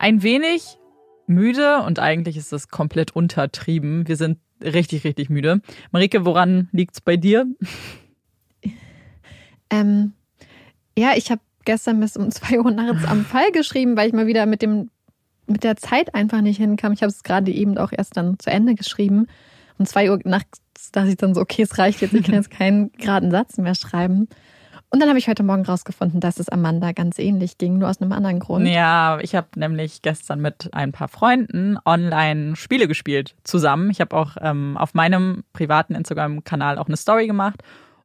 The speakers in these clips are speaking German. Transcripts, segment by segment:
ein wenig müde und eigentlich ist das komplett untertrieben. Wir sind richtig, richtig müde. Marike, woran liegt es bei dir? Ähm, ja, ich habe gestern bis um zwei Uhr nachts am Fall geschrieben, weil ich mal wieder mit dem mit der Zeit einfach nicht hinkam. Ich habe es gerade eben auch erst dann zu Ende geschrieben. Um zwei Uhr nachts dachte ich dann so, okay, es reicht jetzt, ich kann jetzt keinen geraden Satz mehr schreiben. Und dann habe ich heute Morgen rausgefunden, dass es Amanda ganz ähnlich ging, nur aus einem anderen Grund. Ja, ich habe nämlich gestern mit ein paar Freunden online Spiele gespielt zusammen. Ich habe auch ähm, auf meinem privaten Instagram-Kanal auch eine Story gemacht.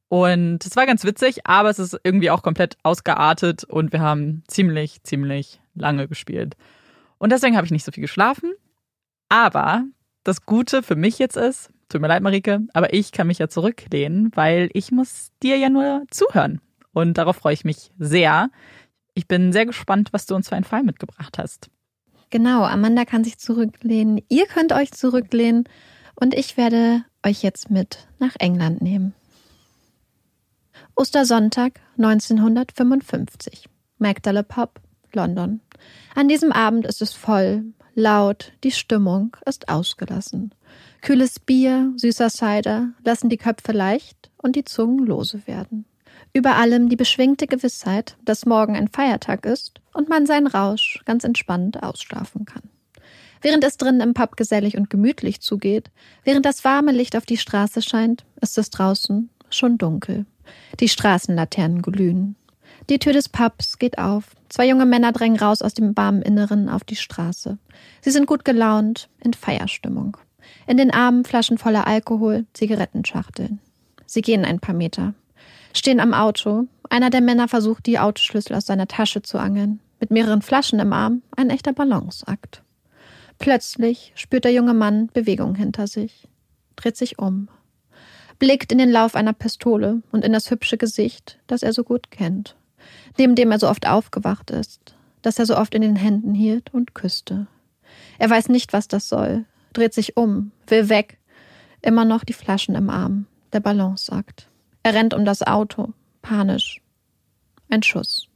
Und es war ganz witzig, aber es ist irgendwie auch komplett ausgeartet und wir haben ziemlich, ziemlich lange gespielt. Und deswegen habe ich nicht so viel geschlafen. Aber das Gute für mich jetzt ist, tut mir leid, Marike, aber ich kann mich ja zurücklehnen, weil ich muss dir ja nur zuhören. Und darauf freue ich mich sehr. Ich bin sehr gespannt, was du uns für einen Fall mitgebracht hast. Genau, Amanda kann sich zurücklehnen. Ihr könnt euch zurücklehnen. Und ich werde euch jetzt mit nach England nehmen. Ostersonntag 1955. Magdala Pub, London, An diesem Abend ist es voll, laut, die Stimmung ist ausgelassen. Kühles Bier, süßer Cider lassen die Köpfe leicht und die Zungen lose werden. Über allem die beschwingte Gewissheit, dass morgen ein Feiertag ist und man seinen Rausch ganz entspannt ausschlafen kann. Während es drinnen im Pub gesellig und gemütlich zugeht, während das warme Licht auf die Straße scheint, ist es draußen schon dunkel. Die Straßenlaternen glühen. Die Tür des Pubs geht auf. Zwei junge Männer drängen raus aus dem warmen Inneren auf die Straße. Sie sind gut gelaunt, in Feierstimmung. In den Armen Flaschen voller Alkohol, Zigarettenschachteln. Sie gehen ein paar Meter. Stehen am Auto. Einer der Männer versucht, die Autoschlüssel aus seiner Tasche zu angeln. Mit mehreren Flaschen im Arm, ein echter Balanceakt. Plötzlich spürt der junge Mann Bewegung hinter sich, dreht sich um, blickt in den Lauf einer Pistole und in das hübsche Gesicht, das er so gut kennt, neben dem er so oft aufgewacht ist, das er so oft in den Händen hielt und küsste. Er weiß nicht, was das soll, dreht sich um, will weg, immer noch die Flaschen im Arm, der Balanceakt. Er rennt um das Auto, panisch. Ein Schuss.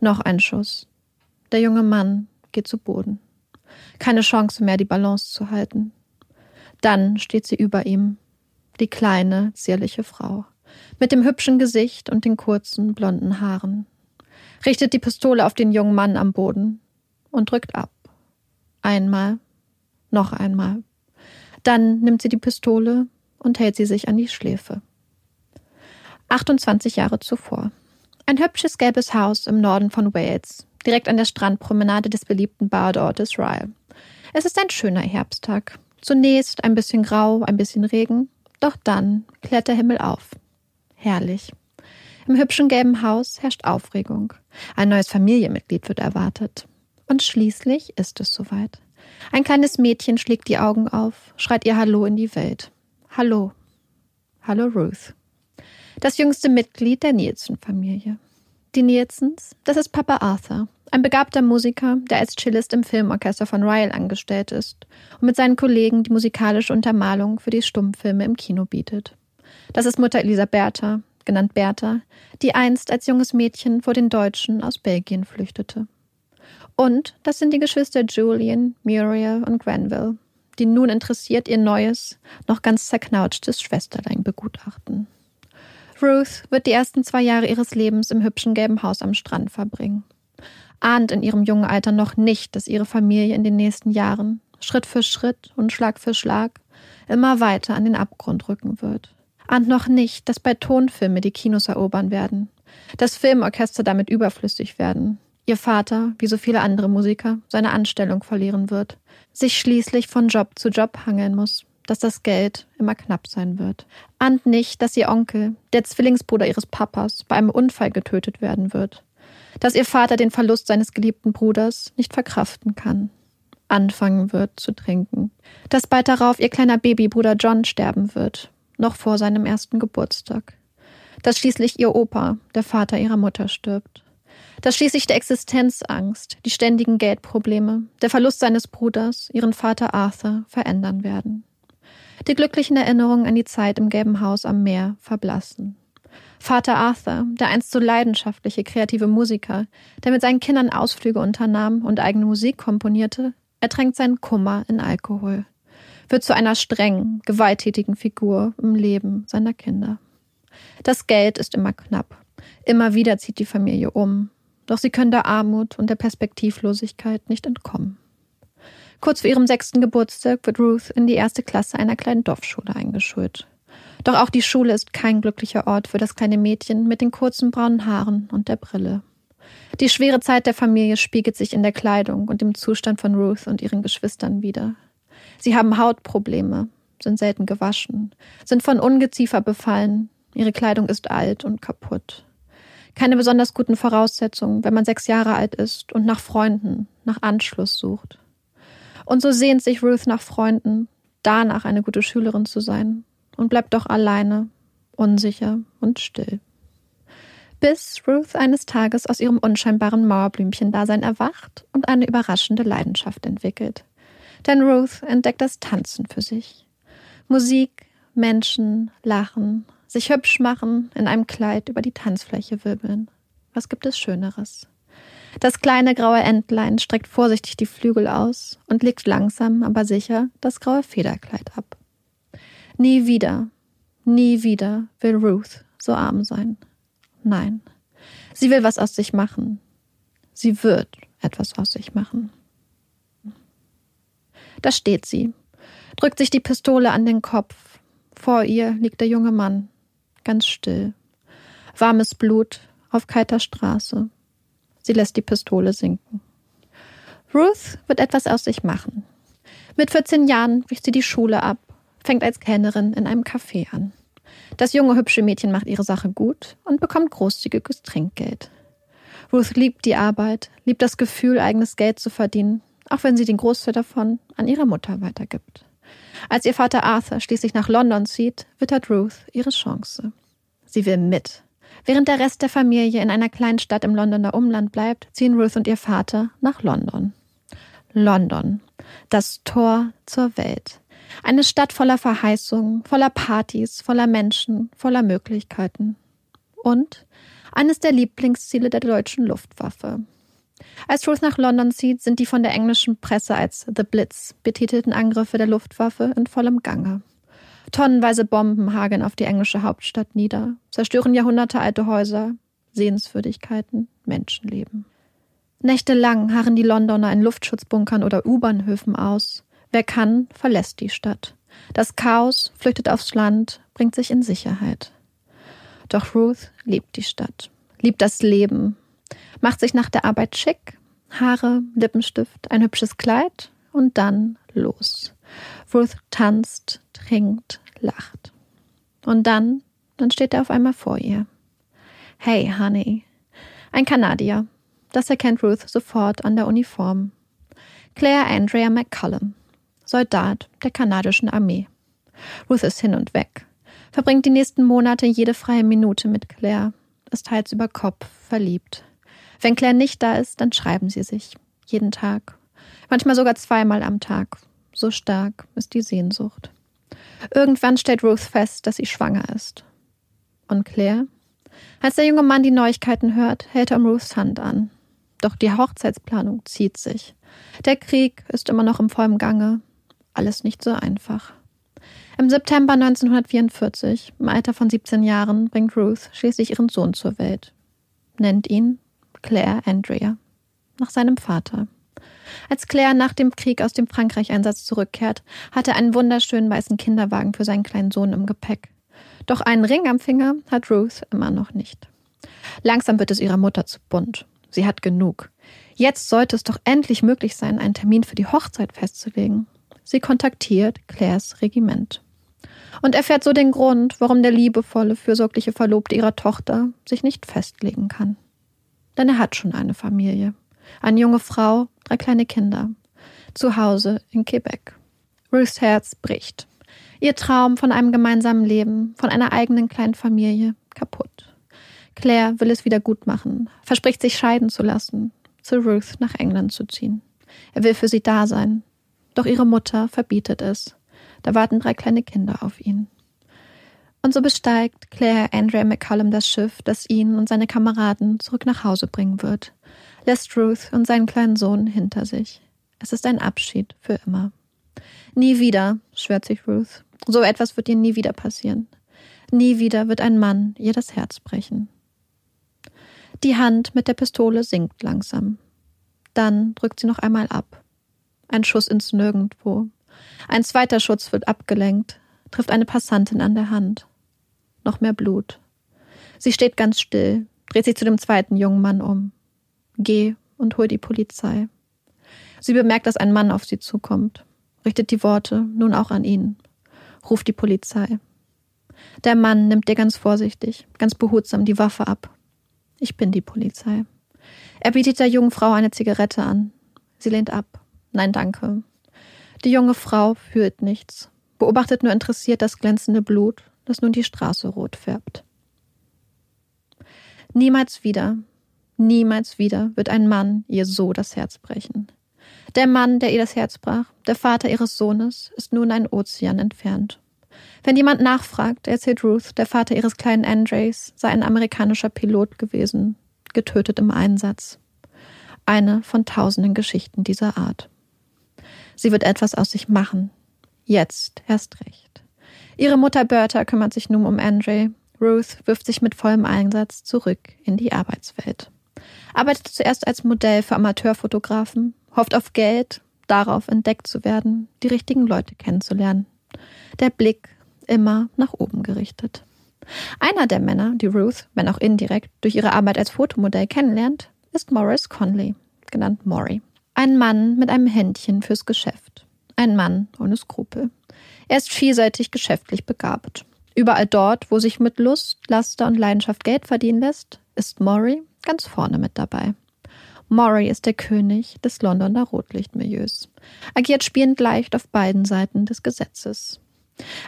Noch ein Schuss. Der junge Mann geht zu Boden. Keine Chance mehr, die Balance zu halten. Dann steht sie über ihm, die kleine, zierliche Frau, mit dem hübschen Gesicht und den kurzen, blonden Haaren, richtet die Pistole auf den jungen Mann am Boden und drückt ab. Einmal, noch einmal. Dann nimmt sie die Pistole und hält sie sich an die Schläfe. 28 Jahre zuvor. Ein hübsches gelbes Haus im Norden von Wales, direkt an der Strandpromenade des beliebten Badortes Ryle. Es ist ein schöner Herbsttag. Zunächst ein bisschen grau, ein bisschen Regen, doch dann klärt der Himmel auf. Herrlich. Im hübschen gelben Haus herrscht Aufregung. Ein neues Familienmitglied wird erwartet. Und schließlich ist es soweit. Ein kleines Mädchen schlägt die Augen auf, schreit ihr Hallo in die Welt. Hallo. Hallo Ruth. Das jüngste Mitglied der Nielsen-Familie. Die Nielsens, das ist Papa Arthur, ein begabter Musiker, der als Cellist im Filmorchester von Ryle angestellt ist und mit seinen Kollegen die musikalische Untermalung für die Stummfilme im Kino bietet. Das ist Mutter Elisabetha, genannt Bertha, die einst als junges Mädchen vor den Deutschen aus Belgien flüchtete. Und das sind die Geschwister Julian, Muriel und Granville, die nun interessiert ihr neues, noch ganz zerknautschtes Schwesterlein begutachten. Ruth wird die ersten zwei Jahre ihres Lebens im hübschen gelben Haus am Strand verbringen. Ahnt in ihrem jungen Alter noch nicht, dass ihre Familie in den nächsten Jahren, Schritt für Schritt und Schlag für Schlag, immer weiter an den Abgrund rücken wird. Ahnt noch nicht, dass bei Tonfilme die Kinos erobern werden, dass Filmorchester damit überflüssig werden, ihr Vater, wie so viele andere Musiker, seine Anstellung verlieren wird, sich schließlich von Job zu Job hangeln muss, dass das Geld immer knapp sein wird. Ahnt nicht, dass ihr Onkel, der Zwillingsbruder ihres Papas, bei einem Unfall getötet werden wird. Dass ihr Vater den Verlust seines geliebten Bruders nicht verkraften kann. Anfangen wird zu trinken. Dass bald darauf ihr kleiner Babybruder John sterben wird, noch vor seinem ersten Geburtstag. Dass schließlich ihr Opa, der Vater ihrer Mutter, stirbt. Dass schließlich der Existenzangst, die ständigen Geldprobleme, der Verlust seines Bruders, ihren Vater Arthur, verändern werden. Die glücklichen Erinnerungen an die Zeit im gelben Haus am Meer verblassen. Vater Arthur, der einst so leidenschaftliche kreative Musiker, der mit seinen Kindern Ausflüge unternahm und eigene Musik komponierte, ertränkt seinen Kummer in Alkohol, wird zu einer strengen, gewalttätigen Figur im Leben seiner Kinder. Das Geld ist immer knapp. Immer wieder zieht die Familie um. Doch sie können der Armut und der Perspektivlosigkeit nicht entkommen. Kurz vor ihrem sechsten Geburtstag wird Ruth in die erste Klasse einer kleinen Dorfschule eingeschult. Doch auch die Schule ist kein glücklicher Ort für das kleine Mädchen mit den kurzen braunen Haaren und der Brille. Die schwere Zeit der Familie spiegelt sich in der Kleidung und im Zustand von Ruth und ihren Geschwistern wider. Sie haben Hautprobleme, sind selten gewaschen, sind von Ungeziefer befallen, ihre Kleidung ist alt und kaputt. Keine besonders guten Voraussetzungen, wenn man sechs Jahre alt ist und nach Freunden, nach Anschluss sucht. Und so sehnt sich Ruth nach Freunden, danach eine gute Schülerin zu sein und bleibt doch alleine, unsicher und still. Bis Ruth eines Tages aus ihrem unscheinbaren Mauerblümchen-Dasein erwacht und eine überraschende Leidenschaft entwickelt. Denn Ruth entdeckt das Tanzen für sich. Musik, Menschen, Lachen, sich hübsch machen, in einem Kleid über die Tanzfläche wirbeln. Was gibt es Schöneres? Das kleine graue Entlein streckt vorsichtig die Flügel aus und legt langsam, aber sicher das graue Federkleid ab. Nie wieder, nie wieder will Ruth so arm sein. Nein, sie will was aus sich machen. Sie wird etwas aus sich machen. Da steht sie, drückt sich die Pistole an den Kopf. Vor ihr liegt der junge Mann, ganz still. Warmes Blut auf kalter Straße. Sie lässt die Pistole sinken. Ruth wird etwas aus sich machen. Mit 14 Jahren bricht sie die Schule ab, fängt als Kellnerin in einem Café an. Das junge, hübsche Mädchen macht ihre Sache gut und bekommt großzügiges Trinkgeld. Ruth liebt die Arbeit, liebt das Gefühl, eigenes Geld zu verdienen, auch wenn sie den Großteil davon an ihre Mutter weitergibt. Als ihr Vater Arthur schließlich nach London zieht, wittert Ruth ihre Chance. Sie will mit. Während der Rest der Familie in einer kleinen Stadt im Londoner Umland bleibt, ziehen Ruth und ihr Vater nach London. London, das Tor zur Welt. Eine Stadt voller Verheißungen, voller Partys, voller Menschen, voller Möglichkeiten. Und eines der Lieblingsziele der deutschen Luftwaffe. Als Ruth nach London zieht, sind die von der englischen Presse als The Blitz betitelten Angriffe der Luftwaffe in vollem Gange. Tonnenweise Bomben hageln auf die englische Hauptstadt nieder, zerstören jahrhundertealte Häuser, Sehenswürdigkeiten, Menschenleben. Nächtelang harren die Londoner in Luftschutzbunkern oder U-Bahnhöfen aus. Wer kann, verlässt die Stadt. Das Chaos flüchtet aufs Land, bringt sich in Sicherheit. Doch Ruth liebt die Stadt, liebt das Leben, macht sich nach der Arbeit schick, Haare, Lippenstift, ein hübsches Kleid und dann los. Ruth tanzt, trinkt, lacht. Und dann, dann steht er auf einmal vor ihr. Hey, Honey. Ein Kanadier. Das erkennt Ruth sofort an der Uniform. Claire Andrea McCullum, Soldat der kanadischen Armee. Ruth ist hin und weg, verbringt die nächsten Monate jede freie Minute mit Claire, ist Hals über Kopf verliebt. Wenn Claire nicht da ist, dann schreiben sie sich. Jeden Tag. Manchmal sogar zweimal am Tag. So stark ist die Sehnsucht. Irgendwann stellt Ruth fest, dass sie schwanger ist. Und Claire? Als der junge Mann die Neuigkeiten hört, hält er um Ruths Hand an. Doch die Hochzeitsplanung zieht sich. Der Krieg ist immer noch im vollen Gange. Alles nicht so einfach. Im September 1944, im Alter von 17 Jahren, bringt Ruth schließlich ihren Sohn zur Welt. Nennt ihn Claire Andrea, nach seinem Vater. Als Claire nach dem Krieg aus dem Frankreich-Einsatz zurückkehrt, hat er einen wunderschönen weißen Kinderwagen für seinen kleinen Sohn im Gepäck. Doch einen Ring am Finger hat Ruth immer noch nicht. Langsam wird es ihrer Mutter zu bunt. Sie hat genug. Jetzt sollte es doch endlich möglich sein, einen Termin für die Hochzeit festzulegen. Sie kontaktiert Claires Regiment und erfährt so den Grund, warum der liebevolle, fürsorgliche Verlobte ihrer Tochter sich nicht festlegen kann. Denn er hat schon eine Familie. Eine junge Frau, drei kleine Kinder. Zu Hause in Quebec. Ruths Herz bricht. Ihr Traum von einem gemeinsamen Leben, von einer eigenen kleinen Familie, kaputt. Claire will es wieder gut machen, verspricht sich scheiden zu lassen, zu Ruth nach England zu ziehen. Er will für sie da sein. Doch ihre Mutter verbietet es. Da warten drei kleine Kinder auf ihn. Und so besteigt Claire Andrea McCullum das Schiff, das ihn und seine Kameraden zurück nach Hause bringen wird, lässt Ruth und seinen kleinen Sohn hinter sich. Es ist ein Abschied für immer. Nie wieder, schwört sich Ruth. So etwas wird ihr nie wieder passieren. Nie wieder wird ein Mann ihr das Herz brechen. Die Hand mit der Pistole sinkt langsam. Dann drückt sie noch einmal ab. Ein Schuss ins Nirgendwo. Ein zweiter Schuss wird abgelenkt, trifft eine Passantin an der Hand noch mehr Blut. Sie steht ganz still, dreht sich zu dem zweiten jungen Mann um. Geh und hol die Polizei. Sie bemerkt, dass ein Mann auf sie zukommt, richtet die Worte nun auch an ihn, ruft die Polizei. Der Mann nimmt ihr ganz vorsichtig, ganz behutsam die Waffe ab. Ich bin die Polizei. Er bietet der jungen Frau eine Zigarette an. Sie lehnt ab. Nein, danke. Die junge Frau fühlt nichts, beobachtet nur interessiert das glänzende Blut das nun die Straße rot färbt. Niemals wieder, niemals wieder wird ein Mann ihr so das Herz brechen. Der Mann, der ihr das Herz brach, der Vater ihres Sohnes, ist nun ein Ozean entfernt. Wenn jemand nachfragt, erzählt Ruth, der Vater ihres kleinen Andres sei ein amerikanischer Pilot gewesen, getötet im Einsatz. Eine von tausenden Geschichten dieser Art. Sie wird etwas aus sich machen. Jetzt erst recht. Ihre Mutter Bertha kümmert sich nun um Andre. Ruth wirft sich mit vollem Einsatz zurück in die Arbeitswelt. Arbeitet zuerst als Modell für Amateurfotografen, hofft auf Geld, darauf entdeckt zu werden, die richtigen Leute kennenzulernen. Der Blick immer nach oben gerichtet. Einer der Männer, die Ruth, wenn auch indirekt, durch ihre Arbeit als Fotomodell kennenlernt, ist Morris Conley, genannt Maury. Ein Mann mit einem Händchen fürs Geschäft. Ein Mann ohne Skrupel. Er ist vielseitig geschäftlich begabt. Überall dort, wo sich mit Lust, Laster und Leidenschaft Geld verdienen lässt, ist Maury ganz vorne mit dabei. Maury ist der König des Londoner Rotlichtmilieus, agiert spielend leicht auf beiden Seiten des Gesetzes.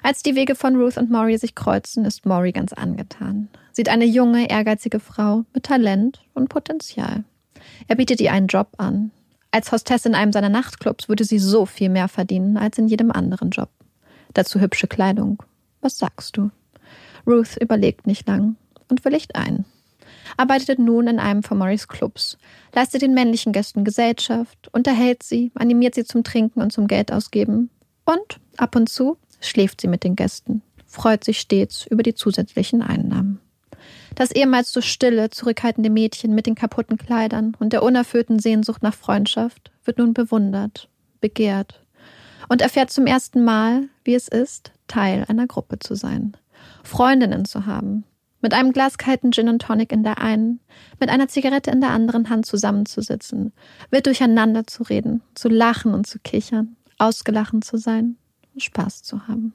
Als die Wege von Ruth und Maury sich kreuzen, ist Maury ganz angetan. Sieht eine junge, ehrgeizige Frau mit Talent und Potenzial. Er bietet ihr einen Job an. Als Hostess in einem seiner Nachtclubs würde sie so viel mehr verdienen als in jedem anderen Job. Dazu hübsche Kleidung. Was sagst du? Ruth überlegt nicht lang und willigt ein. Arbeitet nun in einem von Morris Clubs, leistet den männlichen Gästen Gesellschaft, unterhält sie, animiert sie zum Trinken und zum Geldausgeben und ab und zu schläft sie mit den Gästen, freut sich stets über die zusätzlichen Einnahmen. Das ehemals so stille, zurückhaltende Mädchen mit den kaputten Kleidern und der unerfüllten Sehnsucht nach Freundschaft wird nun bewundert, begehrt und erfährt zum ersten Mal, wie es ist, Teil einer Gruppe zu sein, Freundinnen zu haben, mit einem Glas kalten Gin und Tonic in der einen, mit einer Zigarette in der anderen Hand zusammenzusitzen, wild durcheinander zu reden, zu lachen und zu kichern, ausgelachen zu sein, Spaß zu haben.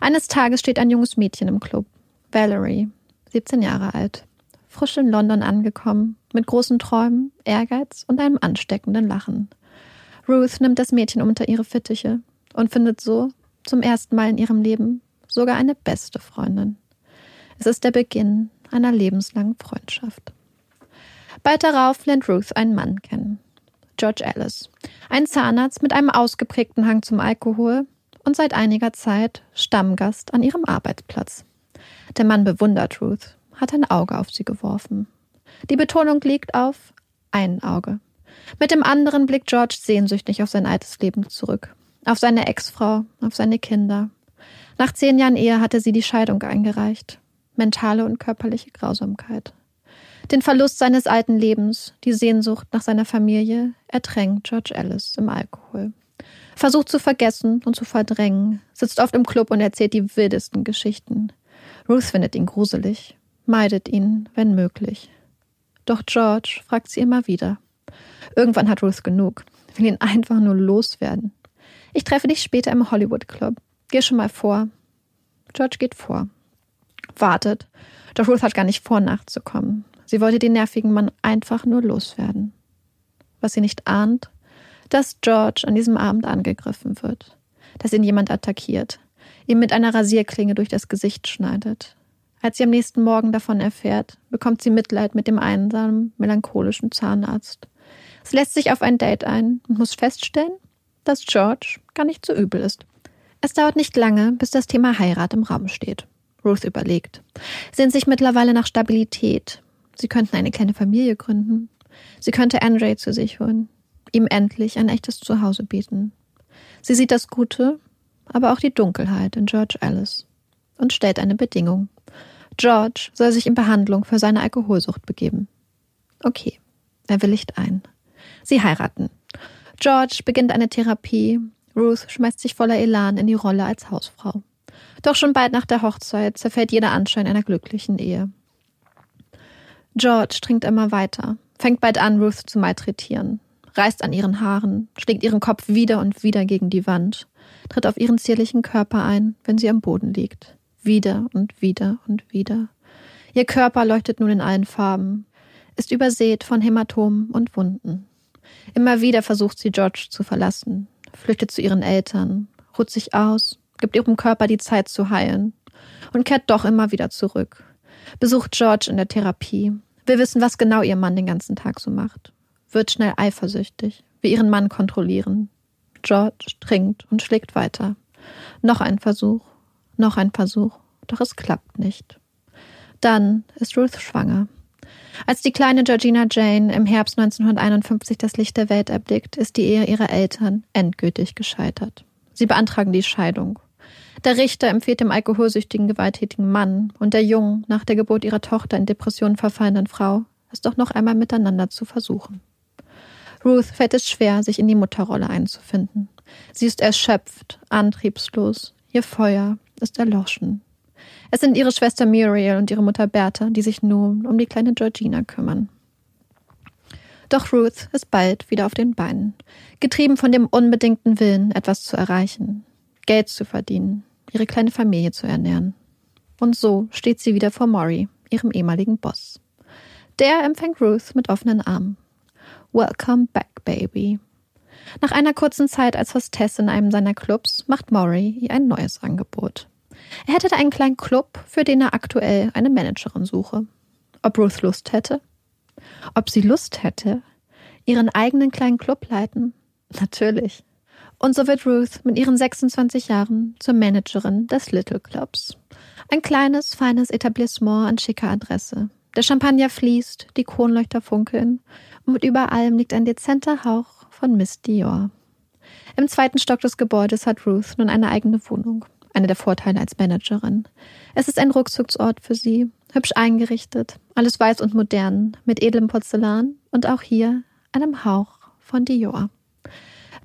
Eines Tages steht ein junges Mädchen im Club, Valerie, 17 Jahre alt, frisch in London angekommen, mit großen Träumen, Ehrgeiz und einem ansteckenden Lachen. Ruth nimmt das Mädchen unter ihre Fittiche und findet so zum ersten Mal in ihrem Leben sogar eine beste Freundin. Es ist der Beginn einer lebenslangen Freundschaft. Bald darauf lernt Ruth einen Mann kennen. George Ellis, ein Zahnarzt mit einem ausgeprägten Hang zum Alkohol und seit einiger Zeit Stammgast an ihrem Arbeitsplatz. Der Mann bewundert Ruth, hat ein Auge auf sie geworfen. Die Betonung liegt auf ein Auge. Mit dem anderen blickt George sehnsüchtig auf sein altes Leben zurück, auf seine Ex-Frau, auf seine Kinder. Nach zehn Jahren Ehe hatte sie die Scheidung eingereicht. Mentale und körperliche Grausamkeit. Den Verlust seines alten Lebens, die Sehnsucht nach seiner Familie ertränkt George Ellis im Alkohol versucht zu vergessen und zu verdrängen, sitzt oft im Club und erzählt die wildesten Geschichten. Ruth findet ihn gruselig, meidet ihn, wenn möglich. Doch George fragt sie immer wieder. Irgendwann hat Ruth genug, will ihn einfach nur loswerden. Ich treffe dich später im Hollywood Club. Geh schon mal vor. George geht vor. Wartet. Doch Ruth hat gar nicht vor, nachzukommen. Sie wollte den nervigen Mann einfach nur loswerden. Was sie nicht ahnt, dass George an diesem Abend angegriffen wird, dass ihn jemand attackiert, ihm mit einer Rasierklinge durch das Gesicht schneidet. Als sie am nächsten Morgen davon erfährt, bekommt sie Mitleid mit dem einsamen, melancholischen Zahnarzt. Sie lässt sich auf ein Date ein und muss feststellen, dass George gar nicht so übel ist. Es dauert nicht lange, bis das Thema Heirat im Raum steht. Ruth überlegt. Sehnt sich mittlerweile nach Stabilität. Sie könnten eine kleine Familie gründen. Sie könnte Andre zu sich holen ihm endlich ein echtes Zuhause bieten. Sie sieht das Gute, aber auch die Dunkelheit in George Alice und stellt eine Bedingung. George soll sich in Behandlung für seine Alkoholsucht begeben. Okay, er willigt ein. Sie heiraten. George beginnt eine Therapie. Ruth schmeißt sich voller Elan in die Rolle als Hausfrau. Doch schon bald nach der Hochzeit zerfällt jeder Anschein einer glücklichen Ehe. George trinkt immer weiter, fängt bald an, Ruth zu malträtieren reißt an ihren Haaren, schlägt ihren Kopf wieder und wieder gegen die Wand, tritt auf ihren zierlichen Körper ein, wenn sie am Boden liegt. Wieder und wieder und wieder. Ihr Körper leuchtet nun in allen Farben, ist übersät von Hämatomen und Wunden. Immer wieder versucht sie George zu verlassen, flüchtet zu ihren Eltern, ruht sich aus, gibt ihrem Körper die Zeit zu heilen und kehrt doch immer wieder zurück. Besucht George in der Therapie. Wir wissen, was genau ihr Mann den ganzen Tag so macht wird schnell eifersüchtig, will ihren Mann kontrollieren. George trinkt und schlägt weiter. Noch ein Versuch, noch ein Versuch, doch es klappt nicht. Dann ist Ruth schwanger. Als die kleine Georgina Jane im Herbst 1951 das Licht der Welt erblickt, ist die Ehe ihrer Eltern endgültig gescheitert. Sie beantragen die Scheidung. Der Richter empfiehlt dem alkoholsüchtigen, gewalttätigen Mann und der jungen, nach der Geburt ihrer Tochter in Depressionen verfallenden Frau, es doch noch einmal miteinander zu versuchen. Ruth fällt es schwer, sich in die Mutterrolle einzufinden. Sie ist erschöpft, antriebslos, ihr Feuer ist erloschen. Es sind ihre Schwester Muriel und ihre Mutter Bertha, die sich nun um die kleine Georgina kümmern. Doch Ruth ist bald wieder auf den Beinen, getrieben von dem unbedingten Willen, etwas zu erreichen, Geld zu verdienen, ihre kleine Familie zu ernähren. Und so steht sie wieder vor Maury, ihrem ehemaligen Boss. Der empfängt Ruth mit offenen Armen. Welcome back, baby. Nach einer kurzen Zeit als Hostess in einem seiner Clubs macht Maury ihr ein neues Angebot. Er hätte da einen kleinen Club, für den er aktuell eine Managerin suche. Ob Ruth Lust hätte? Ob sie Lust hätte? Ihren eigenen kleinen Club leiten? Natürlich. Und so wird Ruth mit ihren 26 Jahren zur Managerin des Little Clubs. Ein kleines, feines Etablissement an schicker Adresse. Der Champagner fließt, die Kronleuchter funkeln und über allem liegt ein dezenter Hauch von Miss Dior. Im zweiten Stock des Gebäudes hat Ruth nun eine eigene Wohnung einer der Vorteile als Managerin. Es ist ein Rückzugsort für sie, hübsch eingerichtet, alles weiß und modern, mit edlem Porzellan und auch hier einem Hauch von Dior.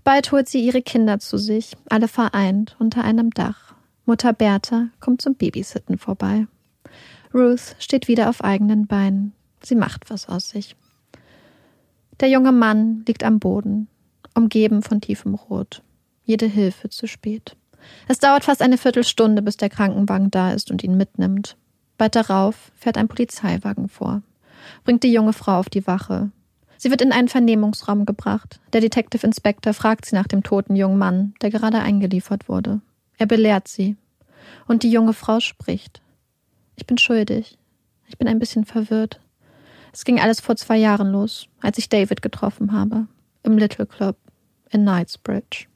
Bald holt sie ihre Kinder zu sich, alle vereint unter einem Dach. Mutter Bertha kommt zum Babysitten vorbei. Ruth steht wieder auf eigenen Beinen. Sie macht was aus sich. Der junge Mann liegt am Boden, umgeben von tiefem Rot. Jede Hilfe zu spät. Es dauert fast eine Viertelstunde, bis der Krankenwagen da ist und ihn mitnimmt. Bald darauf fährt ein Polizeiwagen vor, bringt die junge Frau auf die Wache. Sie wird in einen Vernehmungsraum gebracht. Der Detective Inspector fragt sie nach dem toten jungen Mann, der gerade eingeliefert wurde. Er belehrt sie. Und die junge Frau spricht. Ich bin schuldig. Ich bin ein bisschen verwirrt. Es ging alles vor zwei Jahren los, als ich David getroffen habe. Im Little Club in Knightsbridge.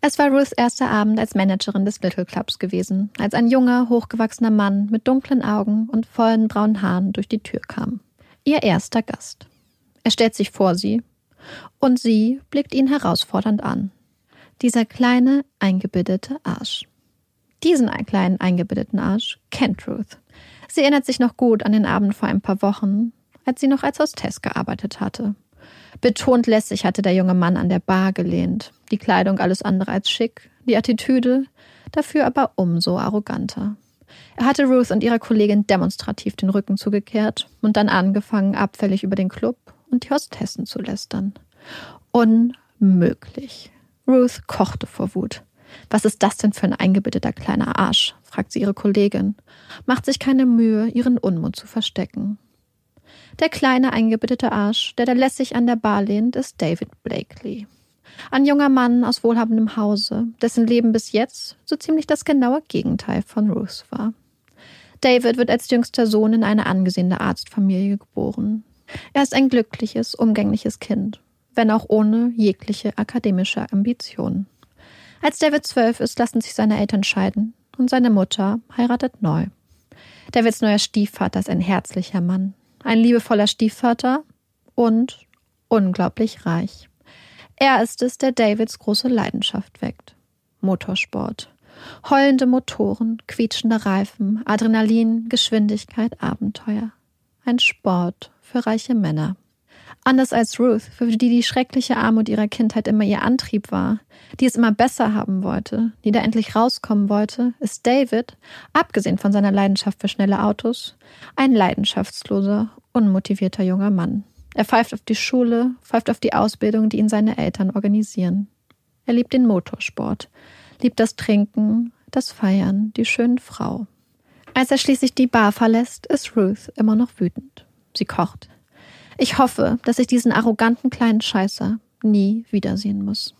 Es war Ruths erster Abend als Managerin des Little Clubs gewesen, als ein junger, hochgewachsener Mann mit dunklen Augen und vollen braunen Haaren durch die Tür kam. Ihr erster Gast. Er stellt sich vor sie, und sie blickt ihn herausfordernd an. Dieser kleine, eingebildete Arsch. Diesen kleinen, eingebildeten Arsch kennt Ruth. Sie erinnert sich noch gut an den Abend vor ein paar Wochen, als sie noch als Hostess gearbeitet hatte. Betont lässig hatte der junge Mann an der Bar gelehnt. Die Kleidung alles andere als schick, die Attitüde dafür aber umso arroganter. Er hatte Ruth und ihrer Kollegin demonstrativ den Rücken zugekehrt und dann angefangen, abfällig über den Club und die Hostessen zu lästern. Unmöglich. Ruth kochte vor Wut. Was ist das denn für ein eingebildeter kleiner Arsch? fragt sie ihre Kollegin. Macht sich keine Mühe, ihren Unmut zu verstecken. Der kleine eingebildete Arsch, der da lässig an der Bar lehnt, ist David Blakely. Ein junger Mann aus wohlhabendem Hause, dessen Leben bis jetzt so ziemlich das genaue Gegenteil von Ruth war. David wird als jüngster Sohn in eine angesehene Arztfamilie geboren. Er ist ein glückliches, umgängliches Kind, wenn auch ohne jegliche akademische Ambitionen. Als David zwölf ist, lassen sich seine Eltern scheiden und seine Mutter heiratet neu. Davids neuer Stiefvater ist ein herzlicher Mann, ein liebevoller Stiefvater und unglaublich reich. Er ist es, der Davids große Leidenschaft weckt. Motorsport. Heulende Motoren, quietschende Reifen, Adrenalin, Geschwindigkeit, Abenteuer. Ein Sport für reiche Männer. Anders als Ruth, für die die schreckliche Armut ihrer Kindheit immer ihr Antrieb war, die es immer besser haben wollte, die da endlich rauskommen wollte, ist David, abgesehen von seiner Leidenschaft für schnelle Autos, ein leidenschaftsloser, unmotivierter junger Mann. Er pfeift auf die Schule, pfeift auf die Ausbildung, die ihn seine Eltern organisieren. Er liebt den Motorsport, liebt das Trinken, das Feiern, die schöne Frau. Als er schließlich die Bar verlässt, ist Ruth immer noch wütend. Sie kocht, ich hoffe, dass ich diesen arroganten kleinen Scheißer nie wiedersehen muss.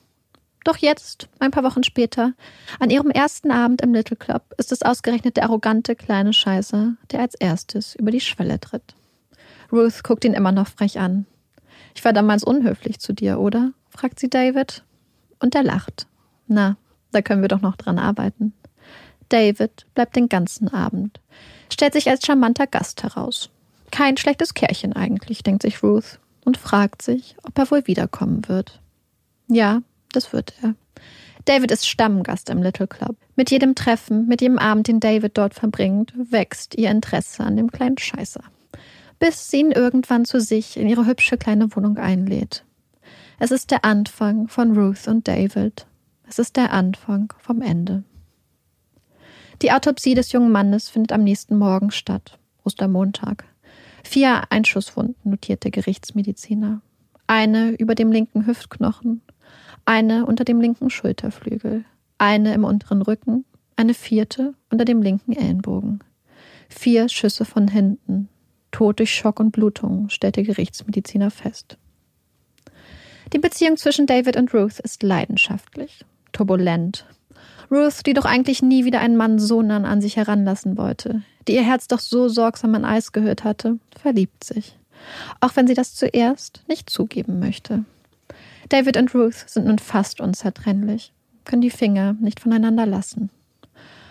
Doch jetzt, ein paar Wochen später, an ihrem ersten Abend im Little Club, ist es ausgerechnet der arrogante kleine Scheißer, der als erstes über die Schwelle tritt. Ruth guckt ihn immer noch frech an. Ich war damals unhöflich zu dir, oder? fragt sie David. Und er lacht. Na, da können wir doch noch dran arbeiten. David bleibt den ganzen Abend. Stellt sich als charmanter Gast heraus. Kein schlechtes Kerlchen eigentlich, denkt sich Ruth und fragt sich, ob er wohl wiederkommen wird. Ja, das wird er. David ist Stammgast im Little Club. Mit jedem Treffen, mit jedem Abend, den David dort verbringt, wächst ihr Interesse an dem kleinen Scheißer. Bis sie ihn irgendwann zu sich in ihre hübsche kleine Wohnung einlädt. Es ist der Anfang von Ruth und David. Es ist der Anfang vom Ende. Die Autopsie des jungen Mannes findet am nächsten Morgen statt, Ostermontag. Vier Einschusswunden notiert der Gerichtsmediziner. Eine über dem linken Hüftknochen, eine unter dem linken Schulterflügel, eine im unteren Rücken, eine vierte unter dem linken Ellenbogen. Vier Schüsse von hinten, Tod durch Schock und Blutung, stellt der Gerichtsmediziner fest. Die Beziehung zwischen David und Ruth ist leidenschaftlich, turbulent. Ruth, die doch eigentlich nie wieder einen Mann so nah an sich heranlassen wollte, die ihr Herz doch so sorgsam an Eis gehört hatte, verliebt sich. Auch wenn sie das zuerst nicht zugeben möchte. David und Ruth sind nun fast unzertrennlich, können die Finger nicht voneinander lassen.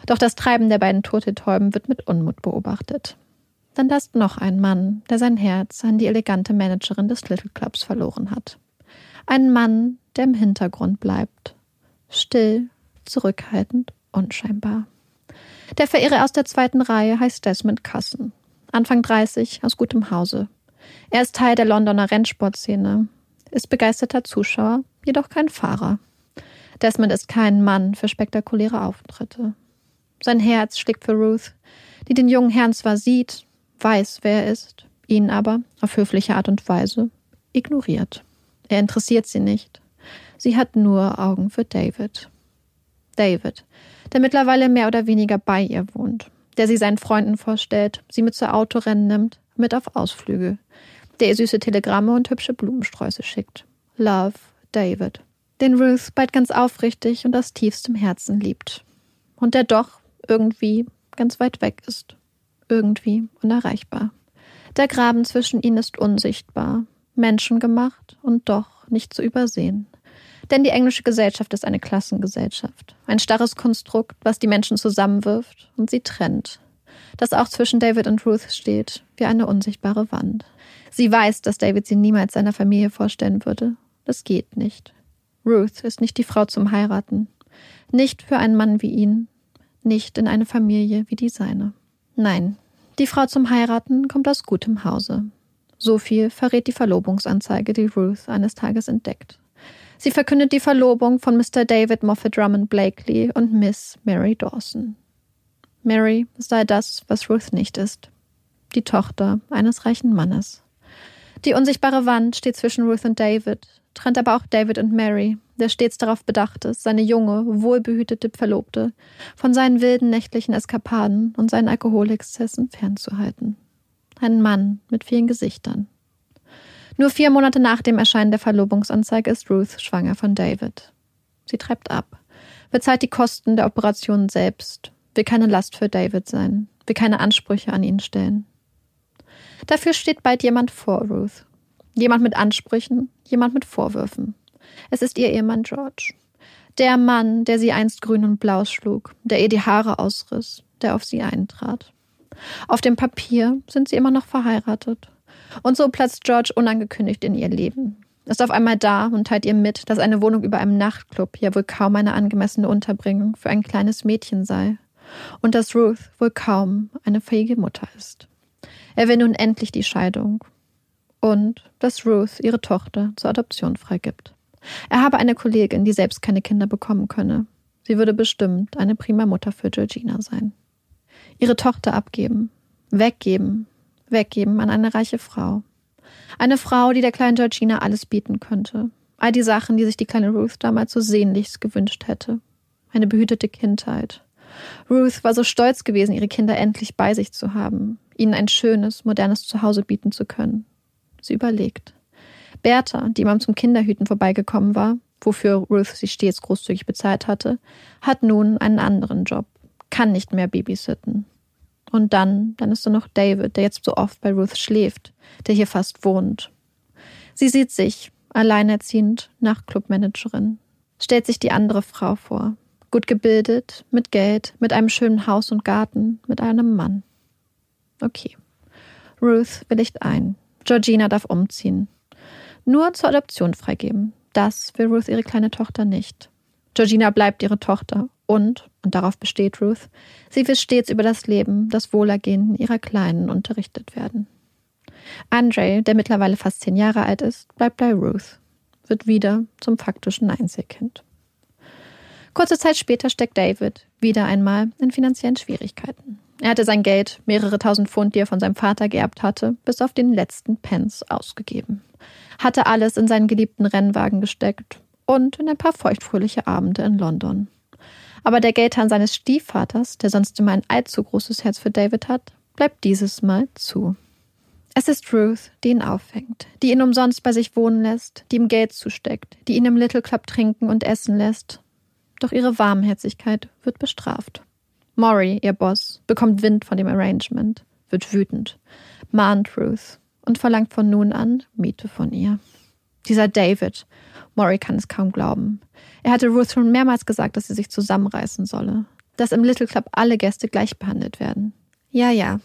Doch das Treiben der beiden Turteltäuben wird mit Unmut beobachtet. Dann da ist noch ein Mann, der sein Herz an die elegante Managerin des Little Clubs verloren hat. Ein Mann, der im Hintergrund bleibt. Still, zurückhaltend, unscheinbar. Der Verehrer aus der zweiten Reihe heißt Desmond Cussen. Anfang 30, aus gutem Hause. Er ist Teil der Londoner Rennsportszene, ist begeisterter Zuschauer, jedoch kein Fahrer. Desmond ist kein Mann für spektakuläre Auftritte. Sein Herz schlägt für Ruth, die den jungen Herrn zwar sieht, weiß, wer er ist, ihn aber auf höfliche Art und Weise ignoriert. Er interessiert sie nicht. Sie hat nur Augen für David. David, der mittlerweile mehr oder weniger bei ihr wohnt, der sie seinen Freunden vorstellt, sie mit zu Autorennen nimmt, mit auf Ausflüge, der ihr süße Telegramme und hübsche Blumensträuße schickt. Love, David. Den Ruth bald ganz aufrichtig und aus tiefstem Herzen liebt. Und der doch irgendwie ganz weit weg ist. Irgendwie unerreichbar. Der Graben zwischen ihnen ist unsichtbar, menschengemacht und doch nicht zu übersehen. Denn die englische Gesellschaft ist eine Klassengesellschaft, ein starres Konstrukt, was die Menschen zusammenwirft und sie trennt, das auch zwischen David und Ruth steht, wie eine unsichtbare Wand. Sie weiß, dass David sie niemals seiner Familie vorstellen würde. Das geht nicht. Ruth ist nicht die Frau zum Heiraten. Nicht für einen Mann wie ihn. Nicht in eine Familie wie die seine. Nein, die Frau zum Heiraten kommt aus gutem Hause. So viel verrät die Verlobungsanzeige, die Ruth eines Tages entdeckt. Sie verkündet die Verlobung von Mr. David Moffat Drummond Blakely und Miss Mary Dawson. Mary sei das, was Ruth nicht ist. Die Tochter eines reichen Mannes. Die unsichtbare Wand steht zwischen Ruth und David, trennt aber auch David und Mary, der stets darauf bedacht ist, seine junge, wohlbehütete Verlobte von seinen wilden nächtlichen Eskapaden und seinen Alkoholexzessen fernzuhalten. Ein Mann mit vielen Gesichtern. Nur vier Monate nach dem Erscheinen der Verlobungsanzeige ist Ruth schwanger von David. Sie treibt ab, bezahlt die Kosten der Operation selbst, will keine Last für David sein, will keine Ansprüche an ihn stellen. Dafür steht bald jemand vor Ruth. Jemand mit Ansprüchen, jemand mit Vorwürfen. Es ist ihr Ehemann George. Der Mann, der sie einst grün und blau schlug, der ihr die Haare ausriss, der auf sie eintrat. Auf dem Papier sind sie immer noch verheiratet. Und so platzt George unangekündigt in ihr Leben. Ist auf einmal da und teilt ihr mit, dass eine Wohnung über einem Nachtclub ja wohl kaum eine angemessene Unterbringung für ein kleines Mädchen sei. Und dass Ruth wohl kaum eine fähige Mutter ist. Er will nun endlich die Scheidung. Und dass Ruth ihre Tochter zur Adoption freigibt. Er habe eine Kollegin, die selbst keine Kinder bekommen könne. Sie würde bestimmt eine prima Mutter für Georgina sein. Ihre Tochter abgeben, weggeben, weggeben an eine reiche Frau. Eine Frau, die der kleinen Georgina alles bieten könnte. All die Sachen, die sich die kleine Ruth damals so sehnlichst gewünscht hätte. Eine behütete Kindheit. Ruth war so stolz gewesen, ihre Kinder endlich bei sich zu haben ihnen ein schönes, modernes Zuhause bieten zu können. Sie überlegt. Bertha, die immer zum Kinderhüten vorbeigekommen war, wofür Ruth sie stets großzügig bezahlt hatte, hat nun einen anderen Job, kann nicht mehr babysitten. Und dann, dann ist da noch David, der jetzt so oft bei Ruth schläft, der hier fast wohnt. Sie sieht sich, alleinerziehend, Nachtclubmanagerin, stellt sich die andere Frau vor, gut gebildet, mit Geld, mit einem schönen Haus und Garten, mit einem Mann. Okay. Ruth willigt ein. Georgina darf umziehen. Nur zur Adoption freigeben. Das will Ruth ihre kleine Tochter nicht. Georgina bleibt ihre Tochter und, und darauf besteht Ruth, sie will stets über das Leben, das Wohlergehen ihrer Kleinen unterrichtet werden. Andre, der mittlerweile fast zehn Jahre alt ist, bleibt bei Ruth, wird wieder zum faktischen Einzelkind. Kurze Zeit später steckt David wieder einmal in finanziellen Schwierigkeiten. Er hatte sein Geld, mehrere tausend Pfund, die er von seinem Vater geerbt hatte, bis auf den letzten Pence ausgegeben. Hatte alles in seinen geliebten Rennwagen gesteckt und in ein paar feuchtfröhliche Abende in London. Aber der Geldhahn seines Stiefvaters, der sonst immer ein allzu großes Herz für David hat, bleibt dieses Mal zu. Es ist Ruth, die ihn auffängt, die ihn umsonst bei sich wohnen lässt, die ihm Geld zusteckt, die ihn im Little Club trinken und essen lässt. Doch ihre Warmherzigkeit wird bestraft. Maury, ihr Boss, bekommt Wind von dem Arrangement, wird wütend, mahnt Ruth und verlangt von nun an Miete von ihr. Dieser David, Maury kann es kaum glauben. Er hatte Ruth schon mehrmals gesagt, dass sie sich zusammenreißen solle, dass im Little Club alle Gäste gleich behandelt werden. Ja, ja,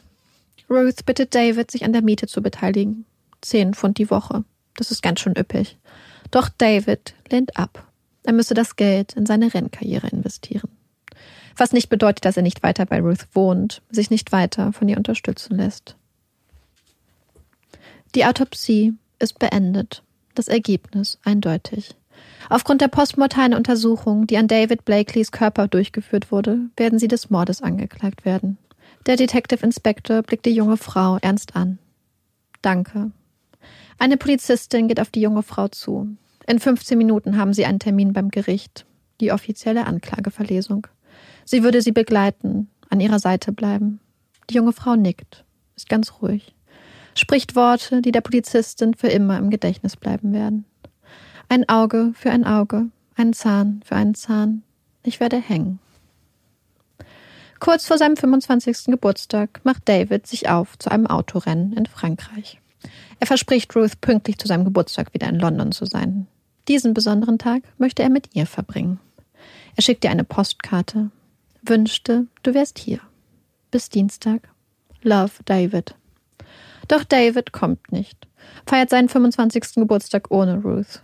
Ruth bittet David, sich an der Miete zu beteiligen. Zehn Pfund die Woche. Das ist ganz schön üppig. Doch David lehnt ab. Er müsse das Geld in seine Rennkarriere investieren. Was nicht bedeutet, dass er nicht weiter bei Ruth wohnt, sich nicht weiter von ihr unterstützen lässt. Die Autopsie ist beendet. Das Ergebnis eindeutig. Aufgrund der postmortalen Untersuchung, die an David Blakeleys Körper durchgeführt wurde, werden sie des Mordes angeklagt werden. Der Detective Inspector blickt die junge Frau ernst an. Danke. Eine Polizistin geht auf die junge Frau zu. In 15 Minuten haben sie einen Termin beim Gericht, die offizielle Anklageverlesung. Sie würde sie begleiten, an ihrer Seite bleiben. Die junge Frau nickt, ist ganz ruhig, spricht Worte, die der Polizistin für immer im Gedächtnis bleiben werden. Ein Auge für ein Auge, ein Zahn für einen Zahn. Ich werde hängen. Kurz vor seinem 25. Geburtstag macht David sich auf zu einem Autorennen in Frankreich. Er verspricht Ruth pünktlich zu seinem Geburtstag wieder in London zu sein. Diesen besonderen Tag möchte er mit ihr verbringen. Er schickt ihr eine Postkarte, wünschte, du wärst hier. Bis Dienstag. Love, David. Doch David kommt nicht, feiert seinen 25. Geburtstag ohne Ruth.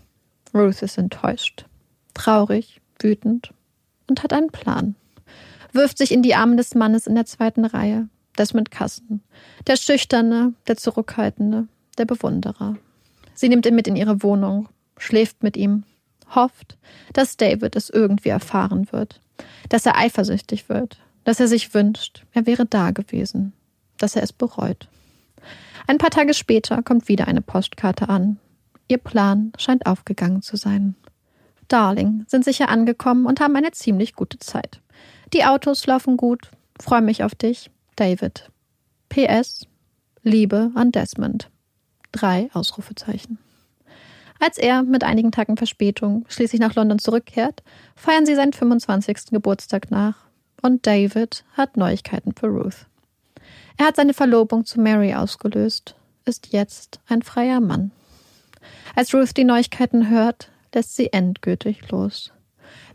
Ruth ist enttäuscht, traurig, wütend und hat einen Plan wirft sich in die Arme des Mannes in der zweiten Reihe, des mit Kasten, der Schüchterne, der Zurückhaltende, der Bewunderer. Sie nimmt ihn mit in ihre Wohnung, schläft mit ihm, hofft, dass David es irgendwie erfahren wird, dass er eifersüchtig wird, dass er sich wünscht, er wäre da gewesen, dass er es bereut. Ein paar Tage später kommt wieder eine Postkarte an. Ihr Plan scheint aufgegangen zu sein. Darling sind sicher angekommen und haben eine ziemlich gute Zeit. Die Autos laufen gut. Freue mich auf dich, David. PS. Liebe an Desmond. Drei Ausrufezeichen. Als er mit einigen Tagen Verspätung schließlich nach London zurückkehrt, feiern sie seinen 25. Geburtstag nach und David hat Neuigkeiten für Ruth. Er hat seine Verlobung zu Mary ausgelöst, ist jetzt ein freier Mann. Als Ruth die Neuigkeiten hört, lässt sie endgültig los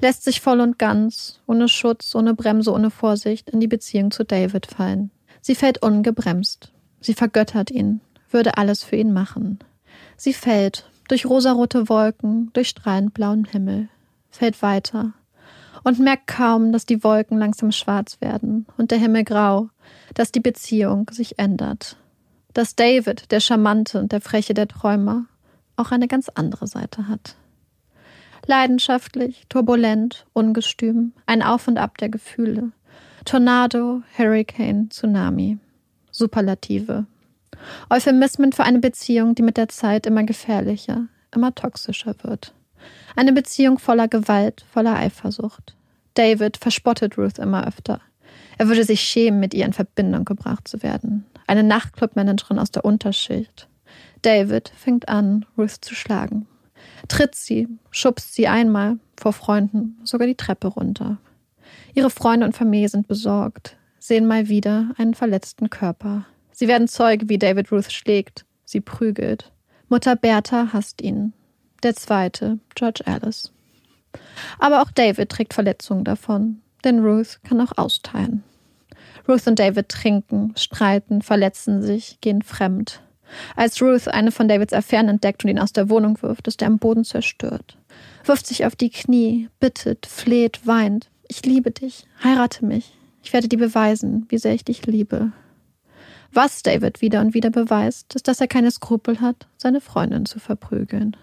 lässt sich voll und ganz, ohne Schutz, ohne Bremse, ohne Vorsicht, in die Beziehung zu David fallen. Sie fällt ungebremst. Sie vergöttert ihn, würde alles für ihn machen. Sie fällt durch rosarote Wolken, durch strahlend blauen Himmel, fällt weiter und merkt kaum, dass die Wolken langsam schwarz werden und der Himmel grau, dass die Beziehung sich ändert. Dass David, der Charmante und der Freche der Träumer, auch eine ganz andere Seite hat. Leidenschaftlich, turbulent, ungestüm, ein Auf und Ab der Gefühle. Tornado, Hurricane, Tsunami. Superlative. Euphemismen für eine Beziehung, die mit der Zeit immer gefährlicher, immer toxischer wird. Eine Beziehung voller Gewalt, voller Eifersucht. David verspottet Ruth immer öfter. Er würde sich schämen, mit ihr in Verbindung gebracht zu werden. Eine Nachtclubmanagerin aus der Unterschicht. David fängt an, Ruth zu schlagen tritt sie, schubst sie einmal vor Freunden sogar die Treppe runter. Ihre Freunde und Familie sind besorgt, sehen mal wieder einen verletzten Körper. Sie werden Zeuge, wie David Ruth schlägt, sie prügelt. Mutter Bertha hasst ihn. Der zweite, George Alice. Aber auch David trägt Verletzungen davon, denn Ruth kann auch austeilen. Ruth und David trinken, streiten, verletzen sich, gehen fremd. Als Ruth eine von Davids Affären entdeckt und ihn aus der Wohnung wirft, ist er am Boden zerstört. Wirft sich auf die Knie, bittet, fleht, weint. Ich liebe dich, heirate mich. Ich werde dir beweisen, wie sehr ich dich liebe. Was David wieder und wieder beweist, ist, dass er keine Skrupel hat, seine Freundin zu verprügeln.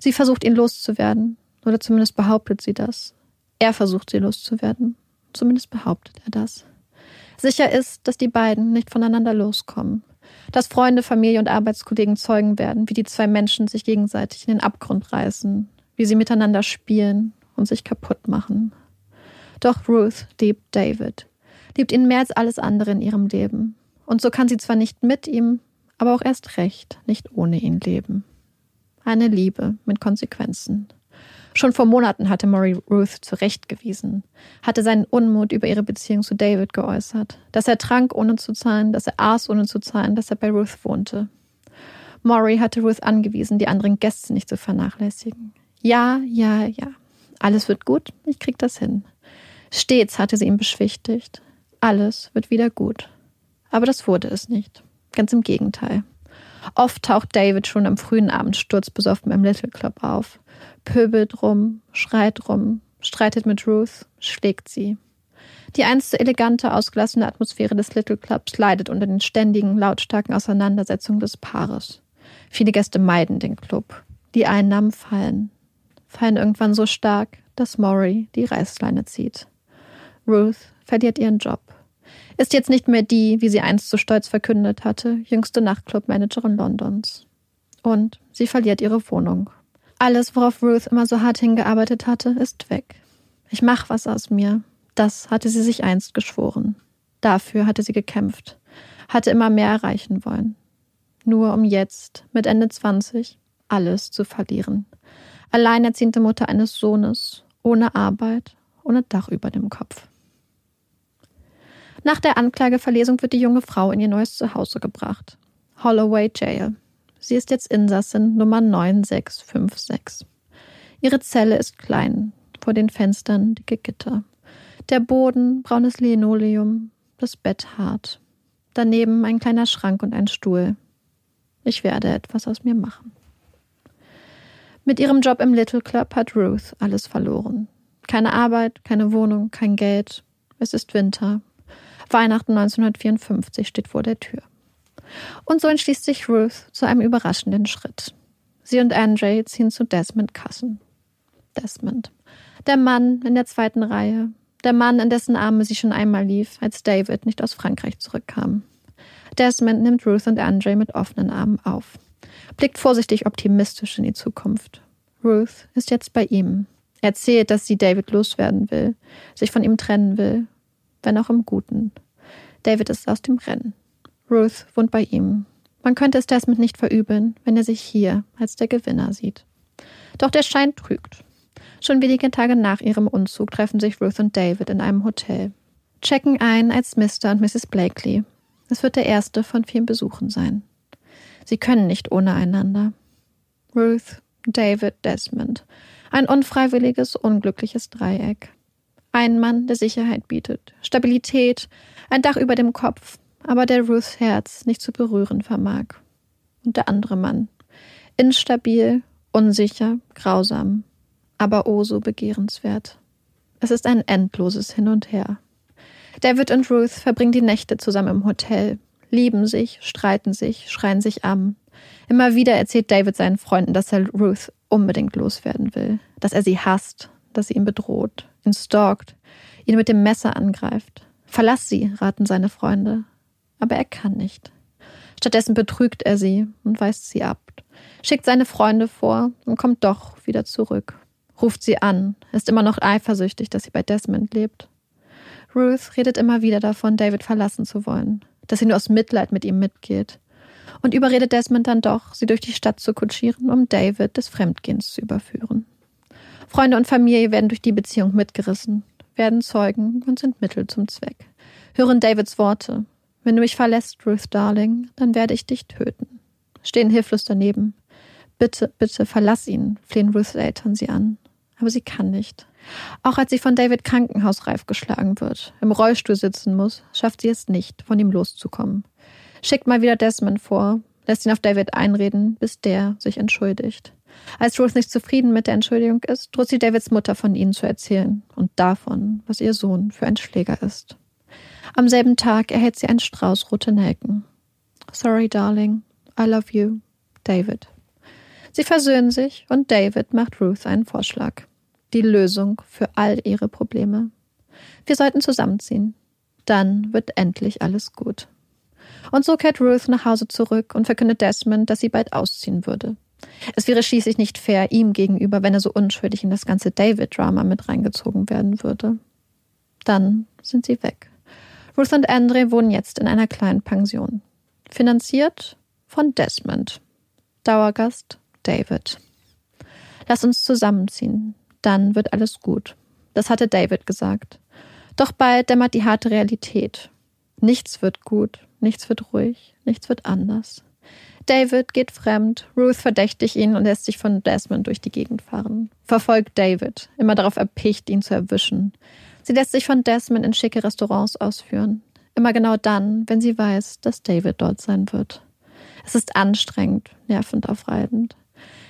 Sie versucht ihn loszuwerden, oder zumindest behauptet sie das. Er versucht sie loszuwerden, zumindest behauptet er das. Sicher ist, dass die beiden nicht voneinander loskommen, dass Freunde, Familie und Arbeitskollegen Zeugen werden, wie die zwei Menschen sich gegenseitig in den Abgrund reißen, wie sie miteinander spielen und sich kaputt machen. Doch Ruth liebt David, liebt ihn mehr als alles andere in ihrem Leben. Und so kann sie zwar nicht mit ihm, aber auch erst recht nicht ohne ihn leben. Eine Liebe mit Konsequenzen. Schon vor Monaten hatte Murray Ruth zurechtgewiesen, hatte seinen Unmut über ihre Beziehung zu David geäußert, dass er trank ohne zu zahlen, dass er aß ohne zu zahlen, dass er bei Ruth wohnte. Maury hatte Ruth angewiesen, die anderen Gäste nicht zu vernachlässigen. Ja, ja, ja. Alles wird gut, ich krieg das hin. Stets hatte sie ihm beschwichtigt. Alles wird wieder gut. Aber das wurde es nicht. Ganz im Gegenteil. Oft taucht David schon am frühen Abend sturzbesoffen im Little Club auf, pöbelt rum, schreit rum, streitet mit Ruth, schlägt sie. Die einst so elegante, ausgelassene Atmosphäre des Little Clubs leidet unter den ständigen, lautstarken Auseinandersetzungen des Paares. Viele Gäste meiden den Club. Die Einnahmen fallen. Fallen irgendwann so stark, dass Maury die Reißleine zieht. Ruth verliert ihren Job. Ist jetzt nicht mehr die, wie sie einst so stolz verkündet hatte, jüngste Nachtclub-Managerin Londons. Und sie verliert ihre Wohnung. Alles, worauf Ruth immer so hart hingearbeitet hatte, ist weg. Ich mach was aus mir. Das hatte sie sich einst geschworen. Dafür hatte sie gekämpft, hatte immer mehr erreichen wollen. Nur um jetzt, mit Ende 20, alles zu verlieren. Alleinerziehende Mutter eines Sohnes, ohne Arbeit, ohne Dach über dem Kopf. Nach der Anklageverlesung wird die junge Frau in ihr neues Zuhause gebracht. Holloway Jail. Sie ist jetzt Insassin Nummer 9656. Ihre Zelle ist klein, vor den Fenstern dicke Gitter. Der Boden braunes Linoleum, das Bett hart. Daneben ein kleiner Schrank und ein Stuhl. Ich werde etwas aus mir machen. Mit ihrem Job im Little Club hat Ruth alles verloren. Keine Arbeit, keine Wohnung, kein Geld. Es ist Winter. Weihnachten 1954 steht vor der Tür. Und so entschließt sich Ruth zu einem überraschenden Schritt. Sie und Andre ziehen zu Desmond Cousin. Desmond. Der Mann in der zweiten Reihe. Der Mann, in dessen Arme sie schon einmal lief, als David nicht aus Frankreich zurückkam. Desmond nimmt Ruth und Andre mit offenen Armen auf. Blickt vorsichtig optimistisch in die Zukunft. Ruth ist jetzt bei ihm. Er erzählt, dass sie David loswerden will, sich von ihm trennen will, wenn auch im Guten. David ist aus dem Rennen. Ruth wohnt bei ihm. Man könnte es Desmond nicht verübeln, wenn er sich hier als der Gewinner sieht. Doch der Schein trügt. Schon wenige Tage nach ihrem Umzug treffen sich Ruth und David in einem Hotel. Checken ein als Mr. und Mrs. Blakely. Es wird der erste von vielen Besuchen sein. Sie können nicht ohne einander. Ruth, David, Desmond. Ein unfreiwilliges, unglückliches Dreieck. Ein Mann, der Sicherheit bietet, Stabilität, ein Dach über dem Kopf, aber der Ruths Herz nicht zu berühren vermag. Und der andere Mann. Instabil, unsicher, grausam, aber oh so begehrenswert. Es ist ein endloses Hin und Her. David und Ruth verbringen die Nächte zusammen im Hotel, lieben sich, streiten sich, schreien sich an. Immer wieder erzählt David seinen Freunden, dass er Ruth unbedingt loswerden will, dass er sie hasst, dass sie ihn bedroht, ihn stalkt, ihn mit dem Messer angreift. Verlass sie, raten seine Freunde aber er kann nicht. Stattdessen betrügt er sie und weist sie ab, schickt seine Freunde vor und kommt doch wieder zurück, ruft sie an, ist immer noch eifersüchtig, dass sie bei Desmond lebt. Ruth redet immer wieder davon, David verlassen zu wollen, dass sie nur aus Mitleid mit ihm mitgeht und überredet Desmond dann doch, sie durch die Stadt zu kutschieren, um David des Fremdgehens zu überführen. Freunde und Familie werden durch die Beziehung mitgerissen, werden Zeugen und sind Mittel zum Zweck. Hören Davids Worte, wenn du mich verlässt, Ruth Darling, dann werde ich dich töten. Stehen hilflos daneben. Bitte, bitte verlass ihn, flehen Ruths Eltern sie an. aber sie kann nicht. Auch als sie von David krankenhausreif geschlagen wird, im Rollstuhl sitzen muss, schafft sie es nicht, von ihm loszukommen. Schickt mal wieder Desmond vor, lässt ihn auf David einreden, bis der sich entschuldigt. Als Ruth nicht zufrieden mit der Entschuldigung ist, droht sie Davids Mutter von ihnen zu erzählen und davon, was ihr Sohn für ein Schläger ist. Am selben Tag erhält sie einen Strauß rote Nelken. Sorry, darling. I love you. David. Sie versöhnen sich und David macht Ruth einen Vorschlag. Die Lösung für all ihre Probleme. Wir sollten zusammenziehen. Dann wird endlich alles gut. Und so kehrt Ruth nach Hause zurück und verkündet Desmond, dass sie bald ausziehen würde. Es wäre schließlich nicht fair ihm gegenüber, wenn er so unschuldig in das ganze David-Drama mit reingezogen werden würde. Dann sind sie weg. Ruth und Andre wohnen jetzt in einer kleinen Pension. Finanziert von Desmond. Dauergast David. Lass uns zusammenziehen. Dann wird alles gut. Das hatte David gesagt. Doch bald dämmert die harte Realität. Nichts wird gut, nichts wird ruhig, nichts wird anders. David geht fremd, Ruth verdächtigt ihn und lässt sich von Desmond durch die Gegend fahren. Verfolgt David, immer darauf erpicht, ihn zu erwischen. Sie lässt sich von Desmond in schicke Restaurants ausführen. Immer genau dann, wenn sie weiß, dass David dort sein wird. Es ist anstrengend, nervend aufreibend.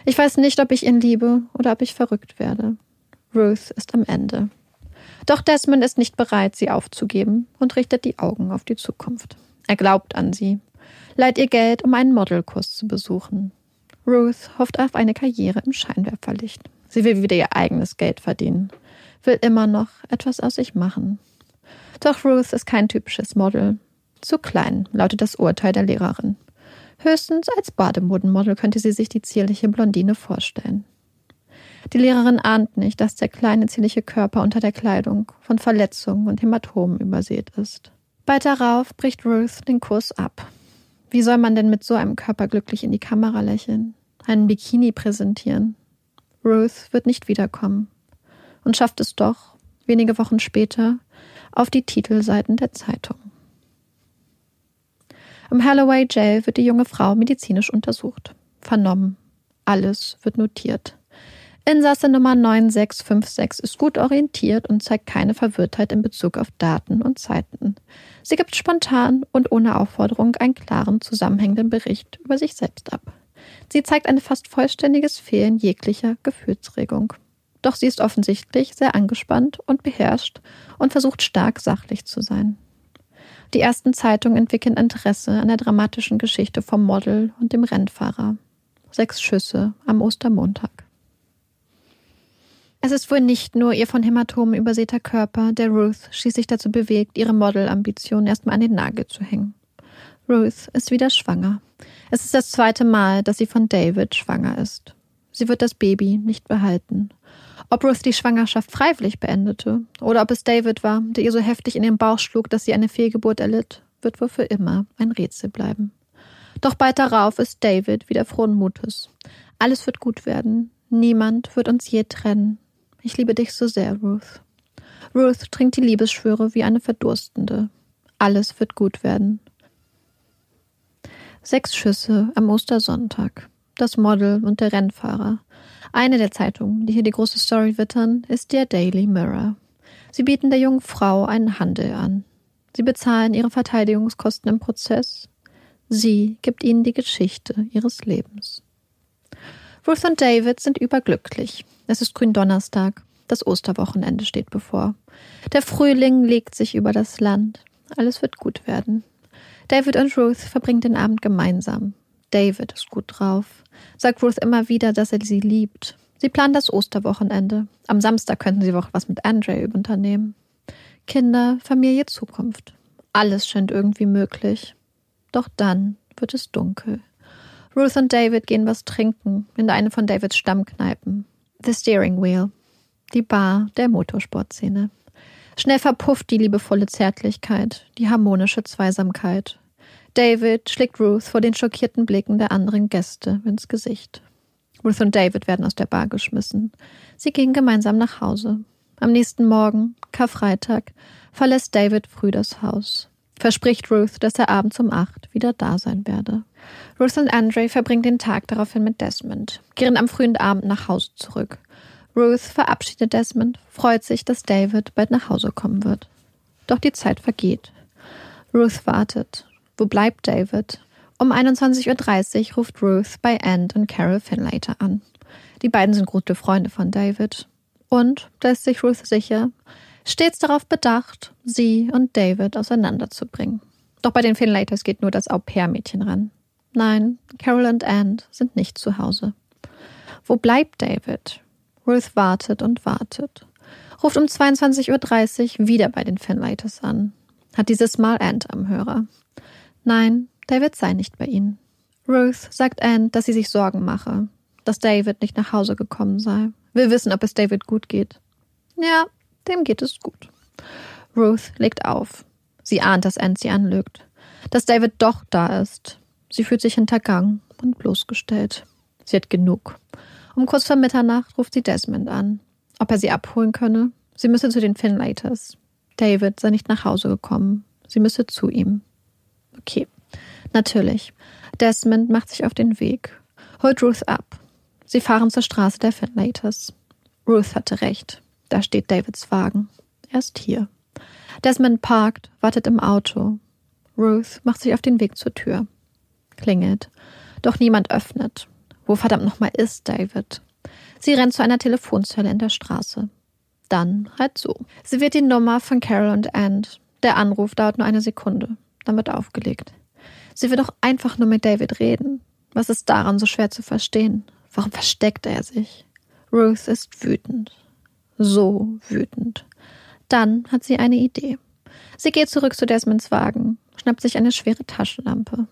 Ich weiß nicht, ob ich ihn liebe oder ob ich verrückt werde. Ruth ist am Ende. Doch Desmond ist nicht bereit, sie aufzugeben und richtet die Augen auf die Zukunft. Er glaubt an sie, leiht ihr Geld, um einen Modelkurs zu besuchen. Ruth hofft auf eine Karriere im Scheinwerferlicht. Sie will wieder ihr eigenes Geld verdienen, will immer noch etwas aus sich machen. Doch Ruth ist kein typisches Model. Zu klein, lautet das Urteil der Lehrerin. Höchstens als Bademodenmodel könnte sie sich die zierliche Blondine vorstellen. Die Lehrerin ahnt nicht, dass der kleine zierliche Körper unter der Kleidung von Verletzungen und Hämatomen übersät ist. Bald darauf bricht Ruth den Kurs ab. Wie soll man denn mit so einem Körper glücklich in die Kamera lächeln, einen Bikini präsentieren? Ruth wird nicht wiederkommen und schafft es doch, wenige Wochen später, auf die Titelseiten der Zeitung. Im Holloway Jail wird die junge Frau medizinisch untersucht, vernommen. Alles wird notiert. Insasse Nummer 9656 ist gut orientiert und zeigt keine Verwirrtheit in Bezug auf Daten und Zeiten. Sie gibt spontan und ohne Aufforderung einen klaren, zusammenhängenden Bericht über sich selbst ab. Sie zeigt ein fast vollständiges Fehlen jeglicher Gefühlsregung. Doch sie ist offensichtlich sehr angespannt und beherrscht und versucht stark sachlich zu sein. Die ersten Zeitungen entwickeln Interesse an der dramatischen Geschichte vom Model und dem Rennfahrer. Sechs Schüsse am Ostermontag. Es ist wohl nicht nur ihr von Hämatomen übersäter Körper, der Ruth schließlich dazu bewegt, ihre Modelambitionen erstmal an den Nagel zu hängen. Ruth ist wieder schwanger. Es ist das zweite Mal, dass sie von David schwanger ist. Sie wird das Baby nicht behalten. Ob Ruth die Schwangerschaft freiwillig beendete oder ob es David war, der ihr so heftig in den Bauch schlug, dass sie eine Fehlgeburt erlitt, wird wohl für immer ein Rätsel bleiben. Doch bald darauf ist David wieder frohen Mutes. Alles wird gut werden. Niemand wird uns je trennen. Ich liebe dich so sehr, Ruth. Ruth trinkt die Liebesschwüre wie eine Verdurstende. Alles wird gut werden. Sechs Schüsse am Ostersonntag. Das Model und der Rennfahrer. Eine der Zeitungen, die hier die große Story wittern, ist der Daily Mirror. Sie bieten der jungen Frau einen Handel an. Sie bezahlen ihre Verteidigungskosten im Prozess. Sie gibt ihnen die Geschichte ihres Lebens. Ruth und David sind überglücklich. Es ist Gründonnerstag. Das Osterwochenende steht bevor. Der Frühling legt sich über das Land. Alles wird gut werden. David und Ruth verbringen den Abend gemeinsam. David ist gut drauf. Sagt Ruth immer wieder, dass er sie liebt. Sie planen das Osterwochenende. Am Samstag könnten sie auch was mit Andre unternehmen. Kinder, Familie, Zukunft. Alles scheint irgendwie möglich. Doch dann wird es dunkel. Ruth und David gehen was trinken in eine von Davids Stammkneipen. The Steering Wheel. Die Bar der Motorsportszene. Schnell verpufft die liebevolle Zärtlichkeit, die harmonische Zweisamkeit. David schlägt Ruth vor den schockierten Blicken der anderen Gäste ins Gesicht. Ruth und David werden aus der Bar geschmissen. Sie gehen gemeinsam nach Hause. Am nächsten Morgen, Karfreitag, verlässt David früh das Haus. Verspricht Ruth, dass er abends um acht wieder da sein werde. Ruth und Andre verbringen den Tag daraufhin mit Desmond, kehren am frühen Abend nach Hause zurück. Ruth verabschiedet Desmond, freut sich, dass David bald nach Hause kommen wird. Doch die Zeit vergeht. Ruth wartet. Wo bleibt David? Um 21.30 Uhr ruft Ruth bei Anne und Carol Finlater an. Die beiden sind gute Freunde von David. Und, da ist sich Ruth sicher, stets darauf bedacht, sie und David auseinanderzubringen. Doch bei den Finlaters geht nur das Au-pair-Mädchen ran. Nein, Carol und Anne sind nicht zu Hause. Wo bleibt David? Ruth wartet und wartet. Ruft um 22.30 Uhr wieder bei den Finlaters an. Hat dieses Mal Anne am Hörer. Nein, David sei nicht bei ihnen. Ruth sagt Anne, dass sie sich Sorgen mache, dass David nicht nach Hause gekommen sei. Will wissen, ob es David gut geht. Ja, dem geht es gut. Ruth legt auf. Sie ahnt, dass Anne sie anlügt. Dass David doch da ist. Sie fühlt sich hintergangen und bloßgestellt. Sie hat genug. Um kurz vor Mitternacht ruft sie Desmond an. Ob er sie abholen könne? Sie müsse zu den Finlaters. David sei nicht nach Hause gekommen. Sie müsse zu ihm. Okay, natürlich. Desmond macht sich auf den Weg, holt Ruth ab. Sie fahren zur Straße der Finlaters. Ruth hatte recht. Da steht Davids Wagen. Er ist hier. Desmond parkt, wartet im Auto. Ruth macht sich auf den Weg zur Tür. Klingelt. Doch niemand öffnet. Wo verdammt nochmal ist David? Sie rennt zu einer Telefonzelle in der Straße. Dann halt so. Sie wird die Nummer von Carol und Ant. Der Anruf dauert nur eine Sekunde. Dann wird aufgelegt. Sie will doch einfach nur mit David reden. Was ist daran so schwer zu verstehen? Warum versteckt er sich? Ruth ist wütend. So wütend. Dann hat sie eine Idee. Sie geht zurück zu Desmonds Wagen, schnappt sich eine schwere Taschenlampe.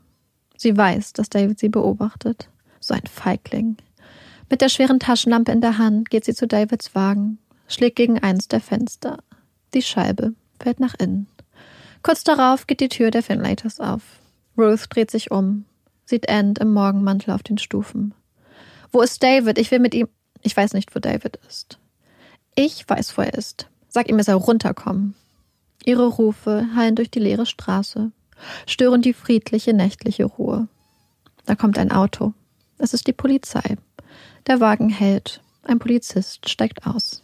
Sie weiß, dass David sie beobachtet. So ein Feigling. Mit der schweren Taschenlampe in der Hand geht sie zu Davids Wagen, schlägt gegen eins der Fenster. Die Scheibe fällt nach innen. Kurz darauf geht die Tür der Finlaters auf. Ruth dreht sich um, sieht End im Morgenmantel auf den Stufen. Wo ist David? Ich will mit ihm. Ich weiß nicht, wo David ist. Ich weiß, wo er ist. Sag ihm, er soll runterkommen. Ihre Rufe hallen durch die leere Straße, stören die friedliche nächtliche Ruhe. Da kommt ein Auto. Es ist die Polizei. Der Wagen hält. Ein Polizist steigt aus.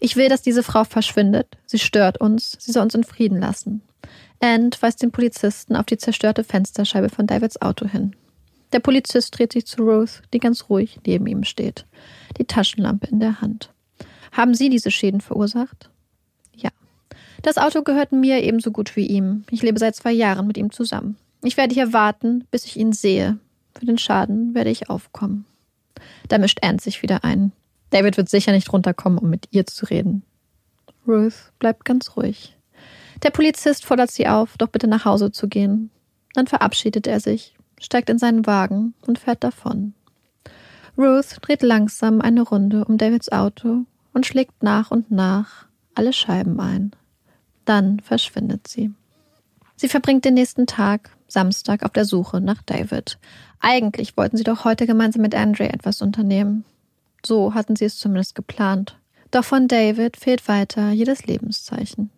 Ich will, dass diese Frau verschwindet. Sie stört uns. Sie soll uns in Frieden lassen. And weist den Polizisten auf die zerstörte Fensterscheibe von Davids Auto hin. Der Polizist dreht sich zu Ruth, die ganz ruhig neben ihm steht, die Taschenlampe in der Hand. Haben Sie diese Schäden verursacht? Ja. Das Auto gehört mir ebenso gut wie ihm. Ich lebe seit zwei Jahren mit ihm zusammen. Ich werde hier warten, bis ich ihn sehe. Für den Schaden werde ich aufkommen. Da mischt Anne sich wieder ein. David wird sicher nicht runterkommen, um mit ihr zu reden. Ruth bleibt ganz ruhig. Der Polizist fordert sie auf, doch bitte nach Hause zu gehen. Dann verabschiedet er sich, steigt in seinen Wagen und fährt davon. Ruth dreht langsam eine Runde um Davids Auto und schlägt nach und nach alle Scheiben ein. Dann verschwindet sie. Sie verbringt den nächsten Tag, Samstag, auf der Suche nach David. Eigentlich wollten sie doch heute gemeinsam mit Andre etwas unternehmen. So hatten sie es zumindest geplant. Doch von David fehlt weiter jedes Lebenszeichen.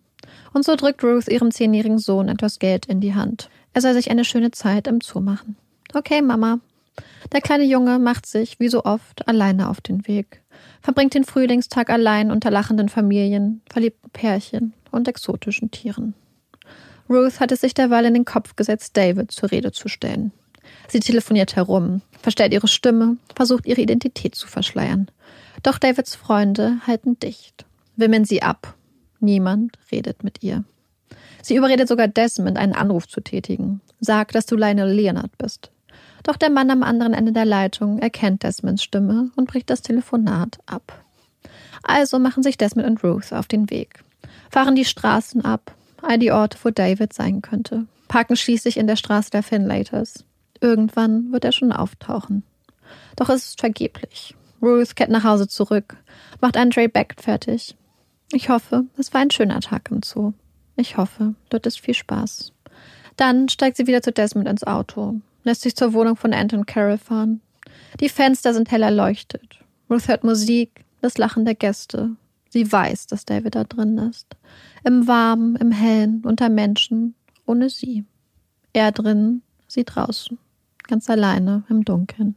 Und so drückt Ruth ihrem zehnjährigen Sohn etwas Geld in die Hand. Er soll sich eine schöne Zeit im Zoo machen. Okay, Mama. Der kleine Junge macht sich, wie so oft, alleine auf den Weg, verbringt den Frühlingstag allein unter lachenden Familien, verliebten Pärchen und exotischen Tieren. Ruth hat es sich derweil in den Kopf gesetzt, David zur Rede zu stellen. Sie telefoniert herum, verstellt ihre Stimme, versucht ihre Identität zu verschleiern. Doch Davids Freunde halten dicht, wimmeln sie ab Niemand redet mit ihr. Sie überredet sogar Desmond, einen Anruf zu tätigen. Sagt, dass du Lionel Leonard bist. Doch der Mann am anderen Ende der Leitung erkennt Desmonds Stimme und bricht das Telefonat ab. Also machen sich Desmond und Ruth auf den Weg, fahren die Straßen ab, all die Orte, wo David sein könnte, parken schließlich in der Straße der Finlaters. Irgendwann wird er schon auftauchen. Doch es ist vergeblich. Ruth kehrt nach Hause zurück, macht Andre Beck fertig, ich hoffe, es war ein schöner Tag im Zoo. Ich hoffe, dort ist viel Spaß. Dann steigt sie wieder zu Desmond ins Auto, lässt sich zur Wohnung von Anton Carroll fahren. Die Fenster sind hell erleuchtet. Ruth hört Musik, das Lachen der Gäste. Sie weiß, dass David da drin ist. Im Warmen, im Hellen, unter Menschen, ohne sie. Er drin, sie draußen. Ganz alleine, im Dunkeln.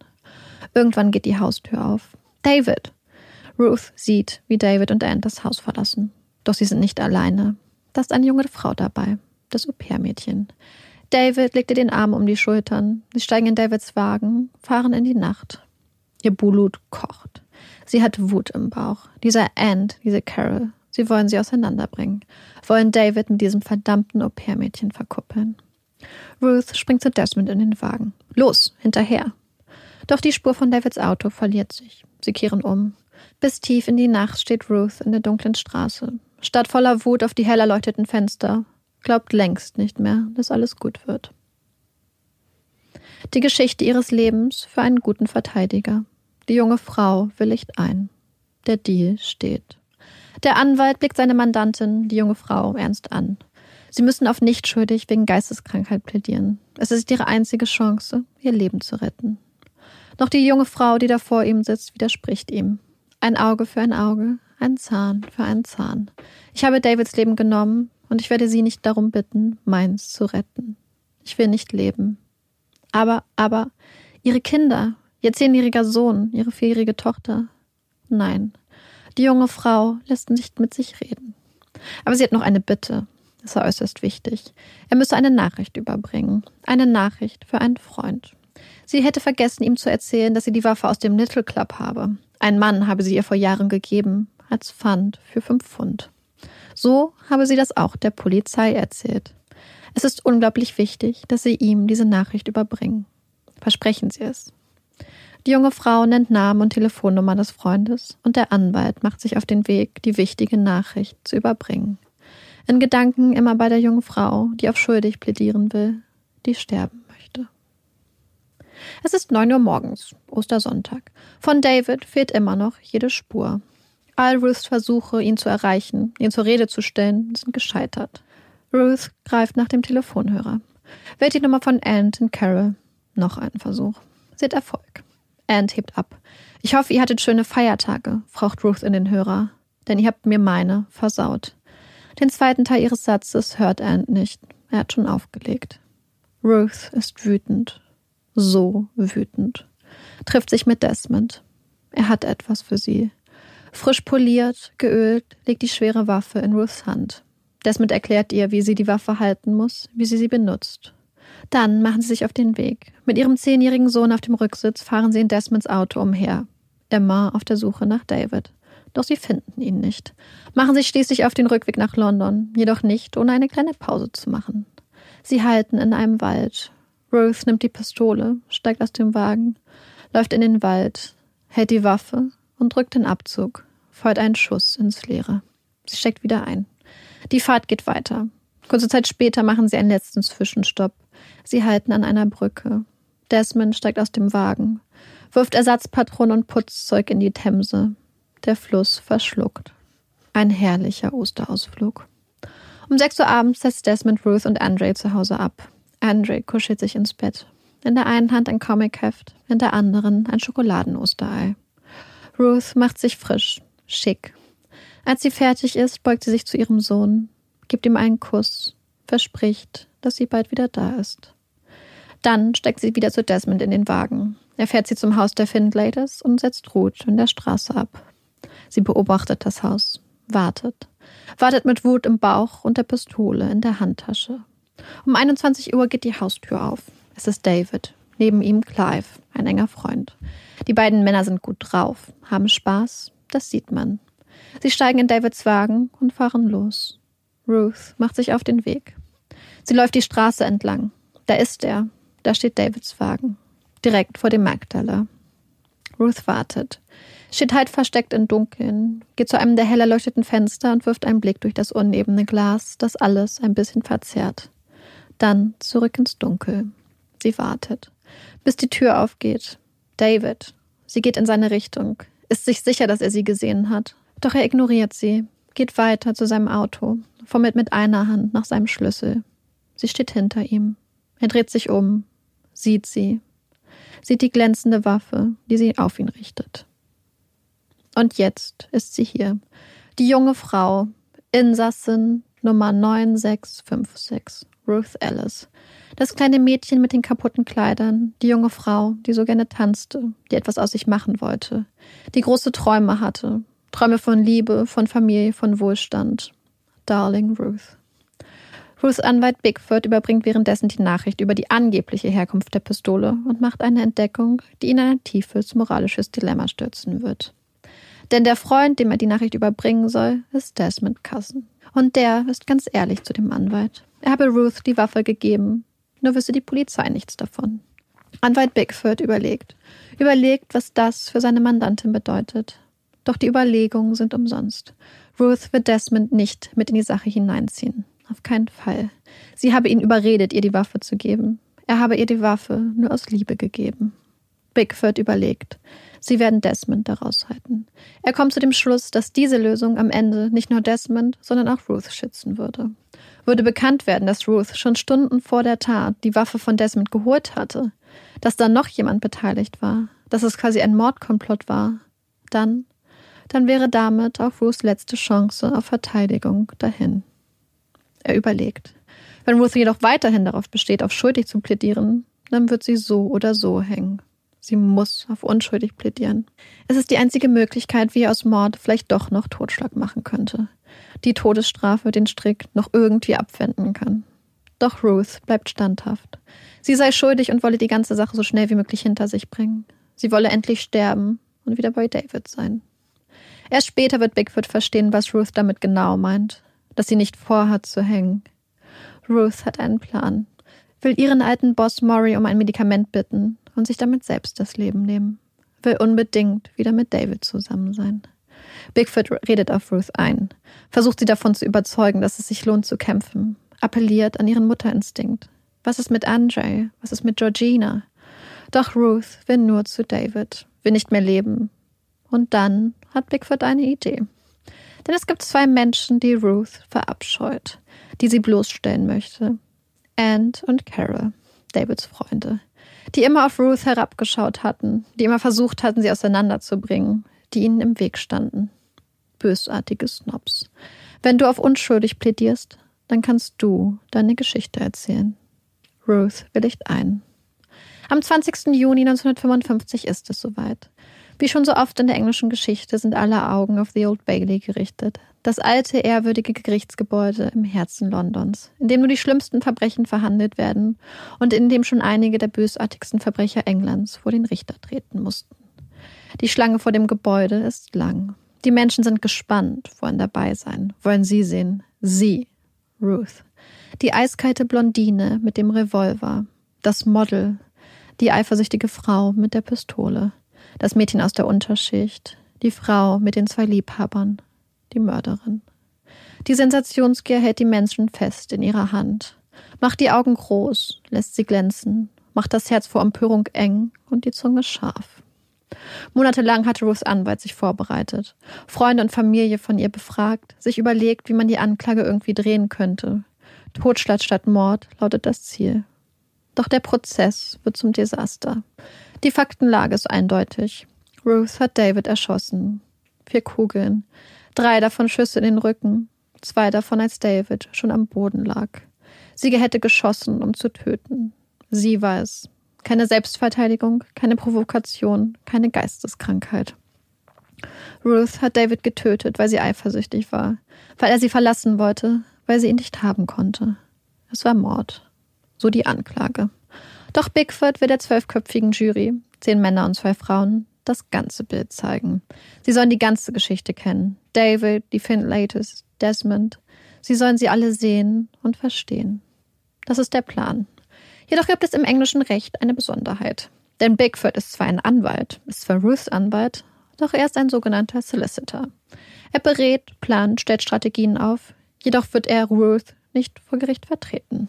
Irgendwann geht die Haustür auf. David! Ruth sieht, wie David und Anne das Haus verlassen. Doch sie sind nicht alleine. Da ist eine junge Frau dabei, das Au-pair-Mädchen. David legt ihr den Arm um die Schultern. Sie steigen in Davids Wagen, fahren in die Nacht. Ihr Blut kocht. Sie hat Wut im Bauch. Dieser Anne, diese Carol, sie wollen sie auseinanderbringen. Wollen David mit diesem verdammten Au-pair-Mädchen verkuppeln. Ruth springt zu Desmond in den Wagen. Los, hinterher. Doch die Spur von Davids Auto verliert sich. Sie kehren um. Bis tief in die Nacht steht Ruth in der dunklen Straße. Statt voller Wut auf die hell erleuchteten Fenster, glaubt längst nicht mehr, dass alles gut wird. Die Geschichte ihres Lebens für einen guten Verteidiger. Die junge Frau willigt ein. Der Deal steht. Der Anwalt blickt seine Mandantin, die junge Frau, ernst an. Sie müssen auf nicht schuldig wegen Geisteskrankheit plädieren. Es ist ihre einzige Chance, ihr Leben zu retten. Doch die junge Frau, die da vor ihm sitzt, widerspricht ihm. Ein Auge für ein Auge, ein Zahn für einen Zahn. Ich habe Davids Leben genommen und ich werde Sie nicht darum bitten, meins zu retten. Ich will nicht leben. Aber, aber, Ihre Kinder, Ihr zehnjähriger Sohn, Ihre vierjährige Tochter. Nein, die junge Frau lässt nicht mit sich reden. Aber sie hat noch eine Bitte. Das war äußerst wichtig. Er müsse eine Nachricht überbringen. Eine Nachricht für einen Freund. Sie hätte vergessen, ihm zu erzählen, dass sie die Waffe aus dem Little Club habe. Ein Mann habe sie ihr vor Jahren gegeben, als Pfand für fünf Pfund. So habe sie das auch der Polizei erzählt. Es ist unglaublich wichtig, dass Sie ihm diese Nachricht überbringen. Versprechen Sie es. Die junge Frau nennt Namen und Telefonnummer des Freundes und der Anwalt macht sich auf den Weg, die wichtige Nachricht zu überbringen. In Gedanken immer bei der jungen Frau, die auf schuldig plädieren will, die sterben möchte. Es ist neun Uhr morgens, Ostersonntag. Von David fehlt immer noch jede Spur. All Ruths Versuche, ihn zu erreichen, ihn zur Rede zu stellen, sind gescheitert. Ruth greift nach dem Telefonhörer. Wählt die Nummer von Ant und Carol. Noch einen Versuch. Sie hat Erfolg. Ant hebt ab. Ich hoffe, ihr hattet schöne Feiertage, fragt Ruth in den Hörer. Denn ihr habt mir meine versaut. Den zweiten Teil ihres Satzes hört Ant nicht. Er hat schon aufgelegt. Ruth ist wütend. So wütend. Trifft sich mit Desmond. Er hat etwas für sie. Frisch poliert, geölt, legt die schwere Waffe in Ruths Hand. Desmond erklärt ihr, wie sie die Waffe halten muss, wie sie sie benutzt. Dann machen sie sich auf den Weg. Mit ihrem zehnjährigen Sohn auf dem Rücksitz fahren sie in Desmonds Auto umher. Immer auf der Suche nach David. Doch sie finden ihn nicht. Machen sich schließlich auf den Rückweg nach London, jedoch nicht, ohne eine kleine Pause zu machen. Sie halten in einem Wald. Ruth nimmt die Pistole, steigt aus dem Wagen, läuft in den Wald, hält die Waffe und drückt den Abzug, feuert einen Schuss ins Leere. Sie steckt wieder ein. Die Fahrt geht weiter. Kurze Zeit später machen sie einen letzten Zwischenstopp. Sie halten an einer Brücke. Desmond steigt aus dem Wagen, wirft Ersatzpatronen und Putzzeug in die Themse. Der Fluss verschluckt. Ein herrlicher Osterausflug. Um sechs Uhr abends setzt Desmond Ruth und Andre zu Hause ab. Andre kuschelt sich ins Bett. In der einen Hand ein Comicheft, in der anderen ein Schokoladen-Osterei. Ruth macht sich frisch, schick. Als sie fertig ist, beugt sie sich zu ihrem Sohn, gibt ihm einen Kuss, verspricht, dass sie bald wieder da ist. Dann steckt sie wieder zu Desmond in den Wagen. Er fährt sie zum Haus der Findlaters und setzt Ruth in der Straße ab. Sie beobachtet das Haus, wartet, wartet mit Wut im Bauch und der Pistole in der Handtasche. Um 21 Uhr geht die Haustür auf. Es ist David, neben ihm Clive, ein enger Freund. Die beiden Männer sind gut drauf, haben Spaß, das sieht man. Sie steigen in Davids Wagen und fahren los. Ruth macht sich auf den Weg. Sie läuft die Straße entlang. Da ist er. Da steht Davids Wagen. Direkt vor dem Magdala. Ruth wartet. Steht halt versteckt im Dunkeln, geht zu einem der hell erleuchteten Fenster und wirft einen Blick durch das unebene Glas, das alles ein bisschen verzerrt. Dann zurück ins Dunkel. Sie wartet, bis die Tür aufgeht. David. Sie geht in seine Richtung, ist sich sicher, dass er sie gesehen hat. Doch er ignoriert sie, geht weiter zu seinem Auto, fummelt mit einer Hand nach seinem Schlüssel. Sie steht hinter ihm. Er dreht sich um, sieht sie, sieht die glänzende Waffe, die sie auf ihn richtet. Und jetzt ist sie hier, die junge Frau, Insassin Nummer 9656, Ruth Ellis, Das kleine Mädchen mit den kaputten Kleidern, die junge Frau, die so gerne tanzte, die etwas aus sich machen wollte, die große Träume hatte, Träume von Liebe, von Familie, von Wohlstand. Darling Ruth. Ruths Anwalt Bigfoot überbringt währenddessen die Nachricht über die angebliche Herkunft der Pistole und macht eine Entdeckung, die ihn in ein tiefes moralisches Dilemma stürzen wird. Denn der Freund, dem er die Nachricht überbringen soll, ist Desmond Cousin. Und der ist ganz ehrlich zu dem Anwalt. Er habe Ruth die Waffe gegeben, nur wisse die Polizei nichts davon. Anwalt Bigfoot überlegt. Überlegt, was das für seine Mandantin bedeutet. Doch die Überlegungen sind umsonst. Ruth wird Desmond nicht mit in die Sache hineinziehen. Auf keinen Fall. Sie habe ihn überredet, ihr die Waffe zu geben. Er habe ihr die Waffe nur aus Liebe gegeben. Bigfoot überlegt. Sie werden Desmond daraus halten. Er kommt zu dem Schluss, dass diese Lösung am Ende nicht nur Desmond, sondern auch Ruth schützen würde. Würde bekannt werden, dass Ruth schon Stunden vor der Tat die Waffe von Desmond geholt hatte, dass da noch jemand beteiligt war, dass es quasi ein Mordkomplott war, dann, dann wäre damit auch Ruths letzte Chance auf Verteidigung dahin. Er überlegt. Wenn Ruth jedoch weiterhin darauf besteht, auf schuldig zu plädieren, dann wird sie so oder so hängen. Sie muss auf unschuldig plädieren. Es ist die einzige Möglichkeit, wie er aus Mord vielleicht doch noch Totschlag machen könnte. Die Todesstrafe den Strick noch irgendwie abwenden kann. Doch Ruth bleibt standhaft. Sie sei schuldig und wolle die ganze Sache so schnell wie möglich hinter sich bringen. Sie wolle endlich sterben und wieder bei David sein. Erst später wird Bigfoot verstehen, was Ruth damit genau meint dass sie nicht vorhat zu hängen. Ruth hat einen Plan, will ihren alten Boss Maury um ein Medikament bitten und sich damit selbst das Leben nehmen, will unbedingt wieder mit David zusammen sein. Bigfoot redet auf Ruth ein, versucht sie davon zu überzeugen, dass es sich lohnt zu kämpfen, appelliert an ihren Mutterinstinkt. Was ist mit Andre? Was ist mit Georgina? Doch Ruth will nur zu David, will nicht mehr leben. Und dann hat Bigfoot eine Idee. Denn es gibt zwei Menschen, die Ruth verabscheut, die sie bloßstellen möchte. Ant und Carol, Davids Freunde, die immer auf Ruth herabgeschaut hatten, die immer versucht hatten, sie auseinanderzubringen, die ihnen im Weg standen. Bösartige Snobs. Wenn du auf unschuldig plädierst, dann kannst du deine Geschichte erzählen. Ruth willigt ein. Am 20. Juni 1955 ist es soweit. Wie schon so oft in der englischen Geschichte sind alle Augen auf The Old Bailey gerichtet. Das alte, ehrwürdige Gerichtsgebäude im Herzen Londons, in dem nur die schlimmsten Verbrechen verhandelt werden und in dem schon einige der bösartigsten Verbrecher Englands vor den Richter treten mussten. Die Schlange vor dem Gebäude ist lang. Die Menschen sind gespannt, wollen dabei sein, wollen sie sehen. Sie, Ruth. Die eiskalte Blondine mit dem Revolver. Das Model. Die eifersüchtige Frau mit der Pistole das Mädchen aus der Unterschicht, die Frau mit den zwei Liebhabern, die Mörderin. Die Sensationsgier hält die Menschen fest in ihrer Hand, macht die Augen groß, lässt sie glänzen, macht das Herz vor Empörung eng und die Zunge scharf. Monatelang hatte Ruths Anwalt sich vorbereitet, Freunde und Familie von ihr befragt, sich überlegt, wie man die Anklage irgendwie drehen könnte. Totschlag statt Mord lautet das Ziel. Doch der Prozess wird zum Desaster. Die Faktenlage ist eindeutig. Ruth hat David erschossen. Vier Kugeln. Drei davon Schüsse in den Rücken. Zwei davon, als David schon am Boden lag. Sie hätte geschossen, um zu töten. Sie war es. Keine Selbstverteidigung, keine Provokation, keine Geisteskrankheit. Ruth hat David getötet, weil sie eifersüchtig war, weil er sie verlassen wollte, weil sie ihn nicht haben konnte. Es war Mord. So die Anklage. Doch Bigfoot will der zwölfköpfigen Jury, zehn Männer und zwei Frauen, das ganze Bild zeigen. Sie sollen die ganze Geschichte kennen. David, die Findlaters, Desmond. Sie sollen sie alle sehen und verstehen. Das ist der Plan. Jedoch gibt es im englischen Recht eine Besonderheit. Denn Bigfoot ist zwar ein Anwalt, ist zwar Ruths Anwalt, doch er ist ein sogenannter Solicitor. Er berät, plant, stellt Strategien auf, jedoch wird er Ruth nicht vor Gericht vertreten.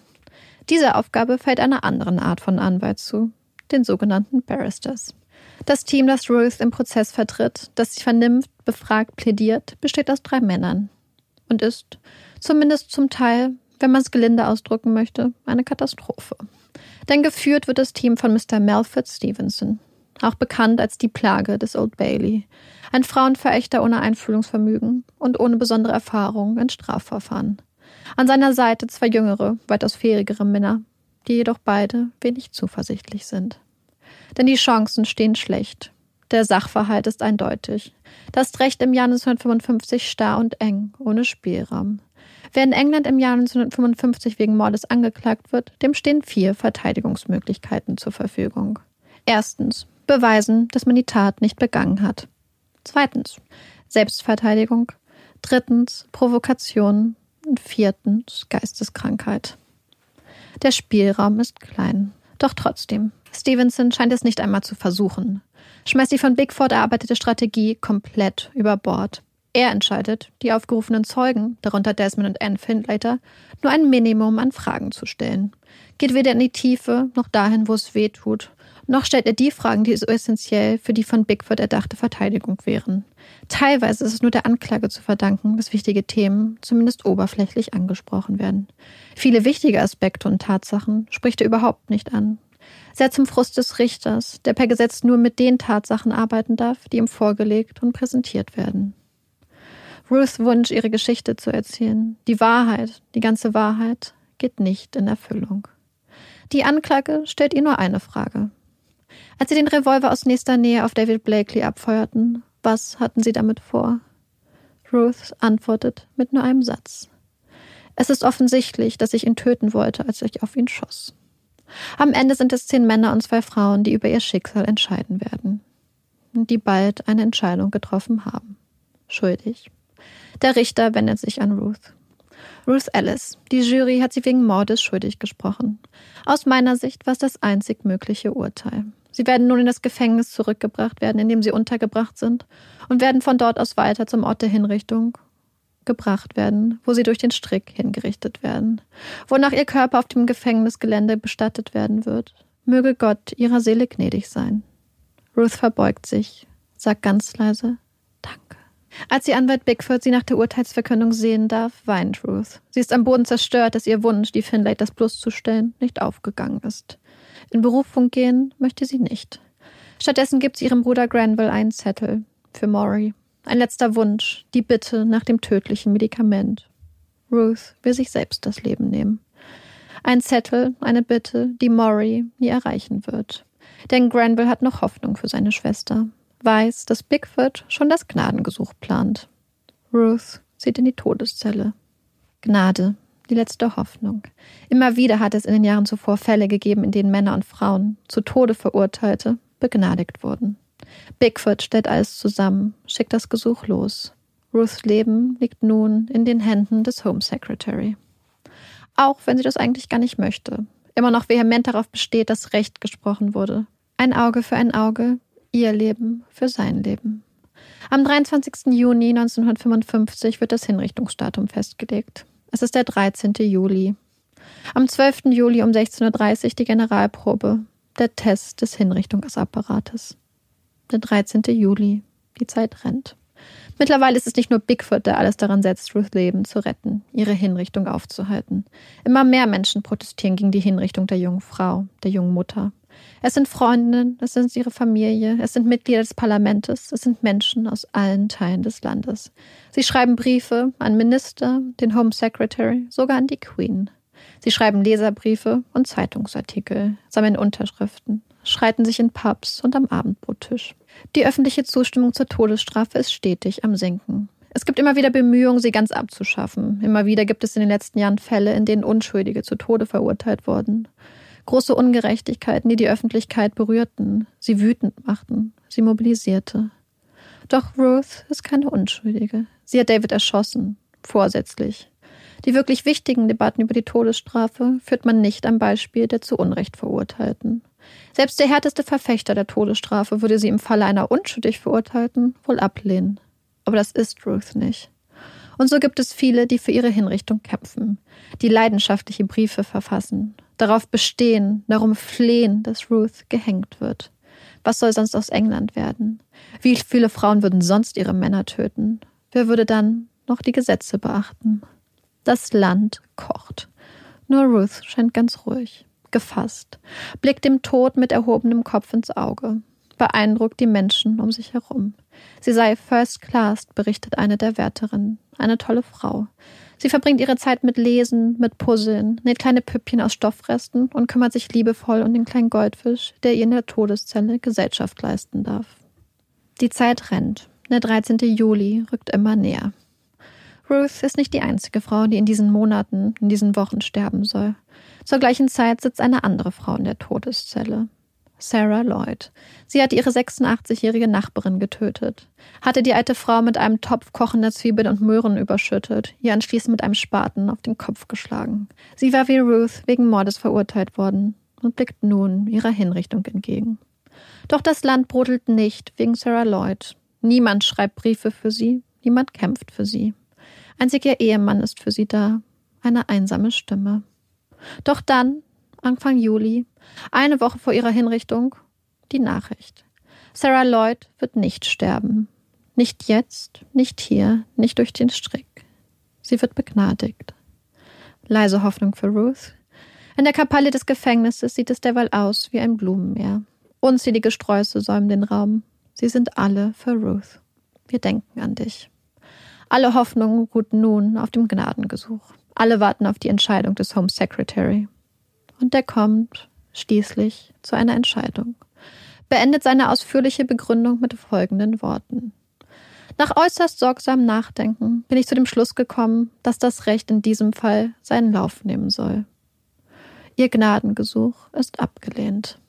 Diese Aufgabe fällt einer anderen Art von Anwalt zu, den sogenannten Barristers. Das Team, das Ruth im Prozess vertritt, das sich vernimmt, befragt, plädiert, besteht aus drei Männern und ist, zumindest zum Teil, wenn man es gelinde ausdrücken möchte, eine Katastrophe. Denn geführt wird das Team von Mr. Melford Stevenson, auch bekannt als die Plage des Old Bailey, ein Frauenverächter ohne Einfühlungsvermögen und ohne besondere Erfahrung in Strafverfahren. An seiner Seite zwei jüngere, weitaus fähigere Männer. die jedoch beide wenig zuversichtlich sind. Denn die Chancen stehen schlecht. Der Sachverhalt ist eindeutig. Das Recht im Jahr 1955 starr und eng, ohne Spielraum. Wer in England im Jahr 1955 wegen Mordes angeklagt wird, dem stehen vier Verteidigungsmöglichkeiten zur Verfügung. Erstens, beweisen, dass man die Tat nicht begangen hat. Zweitens, Selbstverteidigung. Drittens, Provokation. Und viertens, Geisteskrankheit. Der Spielraum ist klein. Doch trotzdem. Stevenson scheint es nicht einmal zu versuchen. Schmeißt die von Bigford erarbeitete Strategie komplett über Bord. Er entscheidet, die aufgerufenen Zeugen, darunter Desmond und Anne Findlater, nur ein Minimum an Fragen zu stellen. Geht weder in die Tiefe noch dahin, wo es weh tut, noch stellt er die Fragen, die so essentiell für die von Bigford erdachte Verteidigung wären. Teilweise ist es nur der Anklage zu verdanken, dass wichtige Themen zumindest oberflächlich angesprochen werden. Viele wichtige Aspekte und Tatsachen spricht er überhaupt nicht an. Sehr zum Frust des Richters, der per Gesetz nur mit den Tatsachen arbeiten darf, die ihm vorgelegt und präsentiert werden. Ruths Wunsch, ihre Geschichte zu erzählen, die Wahrheit, die ganze Wahrheit, geht nicht in Erfüllung. Die Anklage stellt ihr nur eine Frage. Als sie den Revolver aus nächster Nähe auf David Blakely abfeuerten, was hatten sie damit vor? Ruth antwortet mit nur einem Satz. Es ist offensichtlich, dass ich ihn töten wollte, als ich auf ihn schoss. Am Ende sind es zehn Männer und zwei Frauen, die über ihr Schicksal entscheiden werden. Die bald eine Entscheidung getroffen haben. Schuldig der Richter wendet sich an Ruth. Ruth Ellis. Die Jury hat sie wegen Mordes schuldig gesprochen. Aus meiner Sicht war es das einzig mögliche Urteil. Sie werden nun in das Gefängnis zurückgebracht werden, in dem sie untergebracht sind, und werden von dort aus weiter zum Ort der Hinrichtung gebracht werden, wo sie durch den Strick hingerichtet werden, wonach ihr Körper auf dem Gefängnisgelände bestattet werden wird. Möge Gott ihrer Seele gnädig sein. Ruth verbeugt sich, sagt ganz leise Danke. Als ihr Anwalt Bigford sie nach der Urteilsverkündung sehen darf, weint Ruth. Sie ist am Boden zerstört, dass ihr Wunsch, die Finlay das Plus zu stellen, nicht aufgegangen ist. In Berufung gehen möchte sie nicht. Stattdessen gibt sie ihrem Bruder Granville einen Zettel für Maury. Ein letzter Wunsch, die Bitte nach dem tödlichen Medikament. Ruth will sich selbst das Leben nehmen. Ein Zettel, eine Bitte, die Maury nie erreichen wird. Denn Granville hat noch Hoffnung für seine Schwester weiß, dass Bigfoot schon das Gnadengesuch plant. Ruth sieht in die Todeszelle. Gnade, die letzte Hoffnung. Immer wieder hat es in den Jahren zuvor Fälle gegeben, in denen Männer und Frauen, zu Tode Verurteilte, begnadigt wurden. Bigfoot stellt alles zusammen, schickt das Gesuch los. Ruths Leben liegt nun in den Händen des Home Secretary. Auch wenn sie das eigentlich gar nicht möchte. Immer noch vehement darauf besteht, dass Recht gesprochen wurde. Ein Auge für ein Auge, ihr Leben für sein Leben. Am 23. Juni 1955 wird das Hinrichtungsdatum festgelegt. Es ist der 13. Juli. Am 12. Juli um 16.30 Uhr die Generalprobe, der Test des Hinrichtungsapparates. Der 13. Juli. Die Zeit rennt. Mittlerweile ist es nicht nur Bigfoot, der alles daran setzt, Ruths Leben zu retten, ihre Hinrichtung aufzuhalten. Immer mehr Menschen protestieren gegen die Hinrichtung der jungen Frau, der jungen Mutter. Es sind Freundinnen, es sind ihre Familie, es sind Mitglieder des Parlaments, es sind Menschen aus allen Teilen des Landes. Sie schreiben Briefe an Minister, den Home Secretary, sogar an die Queen. Sie schreiben Leserbriefe und Zeitungsartikel, sammeln Unterschriften, schreiten sich in Pubs und am Abendbrottisch. Die öffentliche Zustimmung zur Todesstrafe ist stetig am Sinken. Es gibt immer wieder Bemühungen, sie ganz abzuschaffen. Immer wieder gibt es in den letzten Jahren Fälle, in denen Unschuldige zu Tode verurteilt wurden. Große Ungerechtigkeiten, die die Öffentlichkeit berührten, sie wütend machten, sie mobilisierte. Doch Ruth ist keine Unschuldige. Sie hat David erschossen, vorsätzlich. Die wirklich wichtigen Debatten über die Todesstrafe führt man nicht am Beispiel der zu Unrecht Verurteilten. Selbst der härteste Verfechter der Todesstrafe würde sie im Falle einer unschuldig Verurteilten wohl ablehnen. Aber das ist Ruth nicht. Und so gibt es viele, die für ihre Hinrichtung kämpfen, die leidenschaftliche Briefe verfassen, darauf bestehen, darum flehen, dass Ruth gehängt wird. Was soll sonst aus England werden? Wie viele Frauen würden sonst ihre Männer töten? Wer würde dann noch die Gesetze beachten? Das Land kocht. Nur Ruth scheint ganz ruhig, gefasst, blickt dem Tod mit erhobenem Kopf ins Auge, beeindruckt die Menschen um sich herum. Sie sei First Class, berichtet eine der Wärterinnen, eine tolle Frau. Sie verbringt ihre Zeit mit Lesen, mit Puzzeln, näht kleine Püppchen aus Stoffresten und kümmert sich liebevoll um den kleinen Goldfisch, der ihr in der Todeszelle Gesellschaft leisten darf. Die Zeit rennt. Der 13. Juli rückt immer näher. Ruth ist nicht die einzige Frau, die in diesen Monaten, in diesen Wochen sterben soll. Zur gleichen Zeit sitzt eine andere Frau in der Todeszelle. Sarah Lloyd. Sie hatte ihre 86-jährige Nachbarin getötet, hatte die alte Frau mit einem Topf kochender Zwiebeln und Möhren überschüttet, ihr anschließend mit einem Spaten auf den Kopf geschlagen. Sie war wie Ruth wegen Mordes verurteilt worden und blickt nun ihrer Hinrichtung entgegen. Doch das Land brodelt nicht wegen Sarah Lloyd. Niemand schreibt Briefe für sie, niemand kämpft für sie. Einzig ihr Ehemann ist für sie da, eine einsame Stimme. Doch dann, Anfang Juli, eine Woche vor ihrer Hinrichtung, die Nachricht. Sarah Lloyd wird nicht sterben. Nicht jetzt, nicht hier, nicht durch den Strick. Sie wird begnadigt. Leise Hoffnung für Ruth. In der Kapelle des Gefängnisses sieht es derweil aus wie ein Blumenmeer. Unzählige Sträuße säumen den Raum. Sie sind alle für Ruth. Wir denken an dich. Alle Hoffnungen ruhten nun auf dem Gnadengesuch. Alle warten auf die Entscheidung des Home Secretary. Und der kommt schließlich zu einer Entscheidung. Beendet seine ausführliche Begründung mit folgenden Worten. Nach äußerst sorgsamem Nachdenken bin ich zu dem Schluss gekommen, dass das Recht in diesem Fall seinen Lauf nehmen soll. Ihr Gnadengesuch ist abgelehnt.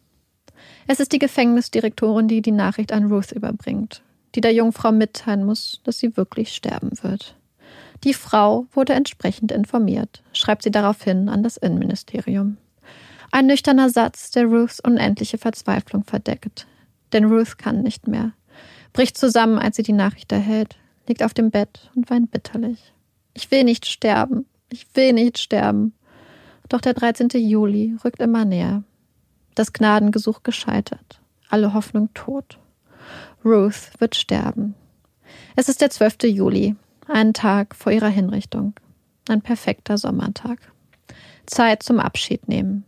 Es ist die Gefängnisdirektorin, die die Nachricht an Ruth überbringt, die der Jungfrau mitteilen muss, dass sie wirklich sterben wird. Die Frau wurde entsprechend informiert, schreibt sie daraufhin an das Innenministerium. Ein nüchterner Satz, der Ruths unendliche Verzweiflung verdeckt. Denn Ruth kann nicht mehr. Bricht zusammen, als sie die Nachricht erhält, liegt auf dem Bett und weint bitterlich. Ich will nicht sterben. Ich will nicht sterben. Doch der 13. Juli rückt immer näher. Das Gnadengesuch gescheitert. Alle Hoffnung tot. Ruth wird sterben. Es ist der 12. Juli, ein Tag vor ihrer Hinrichtung. Ein perfekter Sommertag. Zeit zum Abschied nehmen.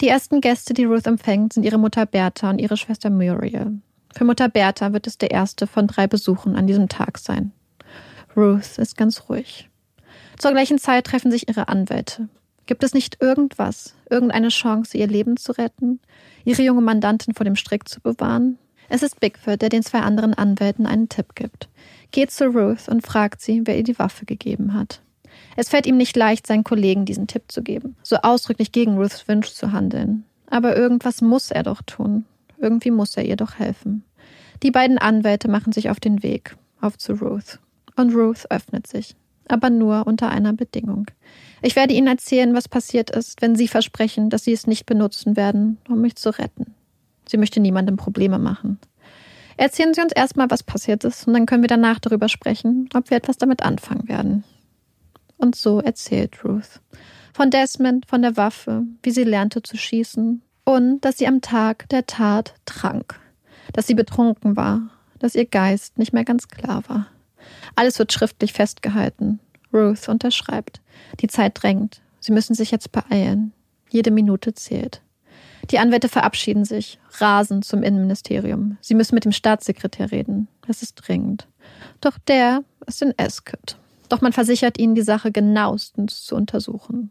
Die ersten Gäste, die Ruth empfängt, sind ihre Mutter Bertha und ihre Schwester Muriel. Für Mutter Bertha wird es der erste von drei Besuchen an diesem Tag sein. Ruth ist ganz ruhig. Zur gleichen Zeit treffen sich ihre Anwälte. Gibt es nicht irgendwas, irgendeine Chance, ihr Leben zu retten, ihre junge Mandantin vor dem Strick zu bewahren? Es ist Bigfoot, der den zwei anderen Anwälten einen Tipp gibt. Geht zu Ruth und fragt sie, wer ihr die Waffe gegeben hat. Es fällt ihm nicht leicht, seinen Kollegen diesen Tipp zu geben, so ausdrücklich gegen Ruths Wunsch zu handeln. Aber irgendwas muss er doch tun. Irgendwie muss er ihr doch helfen. Die beiden Anwälte machen sich auf den Weg, auf zu Ruth. Und Ruth öffnet sich. Aber nur unter einer Bedingung. Ich werde Ihnen erzählen, was passiert ist, wenn Sie versprechen, dass Sie es nicht benutzen werden, um mich zu retten. Sie möchte niemandem Probleme machen. Erzählen Sie uns erstmal, was passiert ist, und dann können wir danach darüber sprechen, ob wir etwas damit anfangen werden. Und so erzählt Ruth. Von Desmond, von der Waffe, wie sie lernte zu schießen und dass sie am Tag der Tat trank, dass sie betrunken war, dass ihr Geist nicht mehr ganz klar war. Alles wird schriftlich festgehalten. Ruth unterschreibt. Die Zeit drängt. Sie müssen sich jetzt beeilen. Jede Minute zählt. Die Anwälte verabschieden sich, rasen zum Innenministerium. Sie müssen mit dem Staatssekretär reden. Es ist dringend. Doch der ist in Eskut. Doch man versichert ihnen, die Sache genauestens zu untersuchen.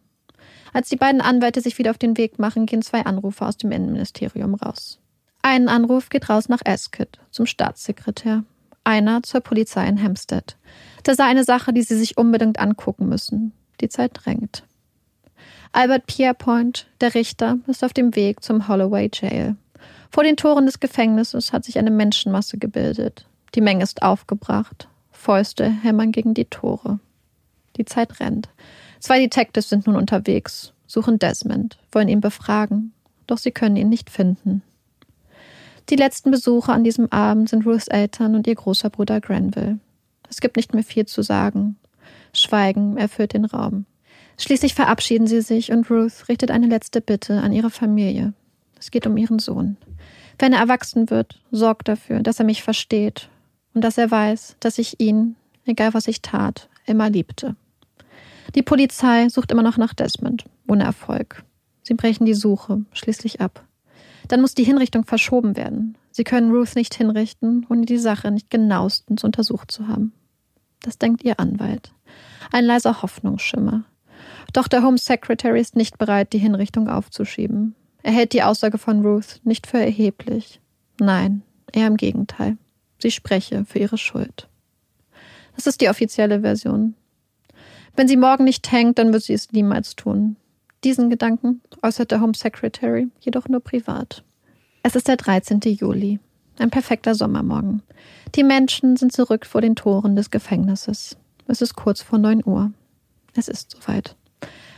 Als die beiden Anwälte sich wieder auf den Weg machen, gehen zwei Anrufe aus dem Innenministerium raus. Ein Anruf geht raus nach Eskut, zum Staatssekretär. Einer zur Polizei in Hampstead. Das sei eine Sache, die sie sich unbedingt angucken müssen. Die Zeit drängt. Albert Pierpoint, der Richter, ist auf dem Weg zum Holloway Jail. Vor den Toren des Gefängnisses hat sich eine Menschenmasse gebildet. Die Menge ist aufgebracht. Fäuste hämmern gegen die Tore. Die Zeit rennt. Zwei Detectives sind nun unterwegs, suchen Desmond, wollen ihn befragen, doch sie können ihn nicht finden. Die letzten Besucher an diesem Abend sind Ruths Eltern und ihr großer Bruder Granville. Es gibt nicht mehr viel zu sagen. Schweigen erfüllt den Raum. Schließlich verabschieden sie sich und Ruth richtet eine letzte Bitte an ihre Familie. Es geht um ihren Sohn. Wenn er erwachsen wird, sorgt dafür, dass er mich versteht und dass er weiß, dass ich ihn, egal was ich tat, immer liebte. Die Polizei sucht immer noch nach Desmond, ohne Erfolg. Sie brechen die Suche schließlich ab. Dann muss die Hinrichtung verschoben werden. Sie können Ruth nicht hinrichten, ohne die Sache nicht genauestens untersucht zu haben. Das denkt ihr Anwalt. Ein leiser Hoffnungsschimmer. Doch der Home Secretary ist nicht bereit, die Hinrichtung aufzuschieben. Er hält die Aussage von Ruth nicht für erheblich. Nein, eher im Gegenteil. Sie spreche für ihre Schuld. Das ist die offizielle Version. Wenn sie morgen nicht hängt, dann wird sie es niemals tun. Diesen Gedanken äußert der Home Secretary jedoch nur privat. Es ist der 13. Juli. Ein perfekter Sommermorgen. Die Menschen sind zurück vor den Toren des Gefängnisses. Es ist kurz vor 9 Uhr. Es ist soweit.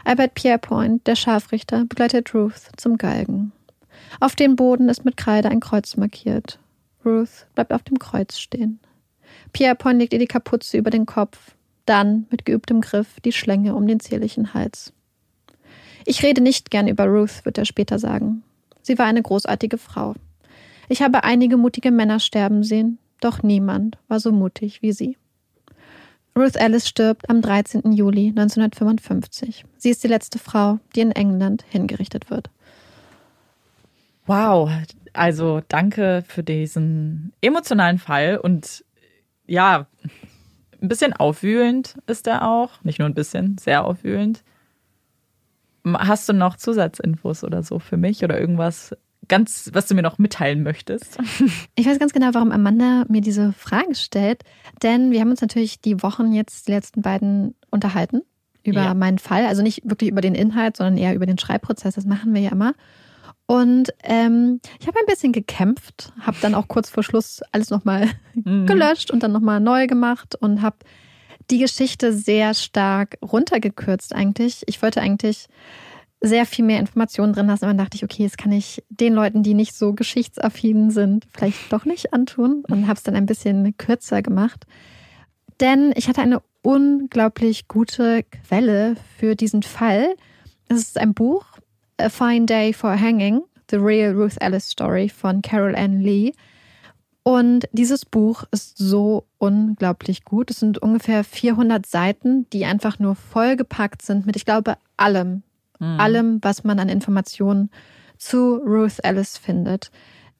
Albert Pierrepoint, der Scharfrichter, begleitet Ruth zum Galgen. Auf dem Boden ist mit Kreide ein Kreuz markiert. Ruth bleibt auf dem Kreuz stehen. Pierrepoint legt ihr die Kapuze über den Kopf, dann mit geübtem Griff die Schlänge um den zierlichen Hals. Ich rede nicht gern über Ruth, wird er später sagen. Sie war eine großartige Frau. Ich habe einige mutige Männer sterben sehen, doch niemand war so mutig wie sie. Ruth Ellis stirbt am 13. Juli 1955. Sie ist die letzte Frau, die in England hingerichtet wird. Wow, also danke für diesen emotionalen Fall und ja, ein bisschen aufwühlend ist er auch. Nicht nur ein bisschen, sehr aufwühlend. Hast du noch Zusatzinfos oder so für mich oder irgendwas ganz, was du mir noch mitteilen möchtest? Ich weiß ganz genau, warum Amanda mir diese Frage stellt, denn wir haben uns natürlich die Wochen jetzt, die letzten beiden unterhalten über ja. meinen Fall. Also nicht wirklich über den Inhalt, sondern eher über den Schreibprozess. Das machen wir ja immer. Und ähm, ich habe ein bisschen gekämpft, habe dann auch kurz vor Schluss alles nochmal mhm. gelöscht und dann nochmal neu gemacht und habe die Geschichte sehr stark runtergekürzt eigentlich. Ich wollte eigentlich sehr viel mehr Informationen drin lassen, aber dann dachte ich, okay, das kann ich den Leuten, die nicht so geschichtsaffin sind, vielleicht doch nicht antun und habe es dann ein bisschen kürzer gemacht. Denn ich hatte eine unglaublich gute Quelle für diesen Fall. Es ist ein Buch A Fine Day for Hanging, The Real Ruth Ellis Story von Carol Ann Lee. Und dieses Buch ist so unglaublich gut. Es sind ungefähr 400 Seiten, die einfach nur vollgepackt sind mit, ich glaube, allem. Mhm. Allem, was man an Informationen zu Ruth Ellis findet.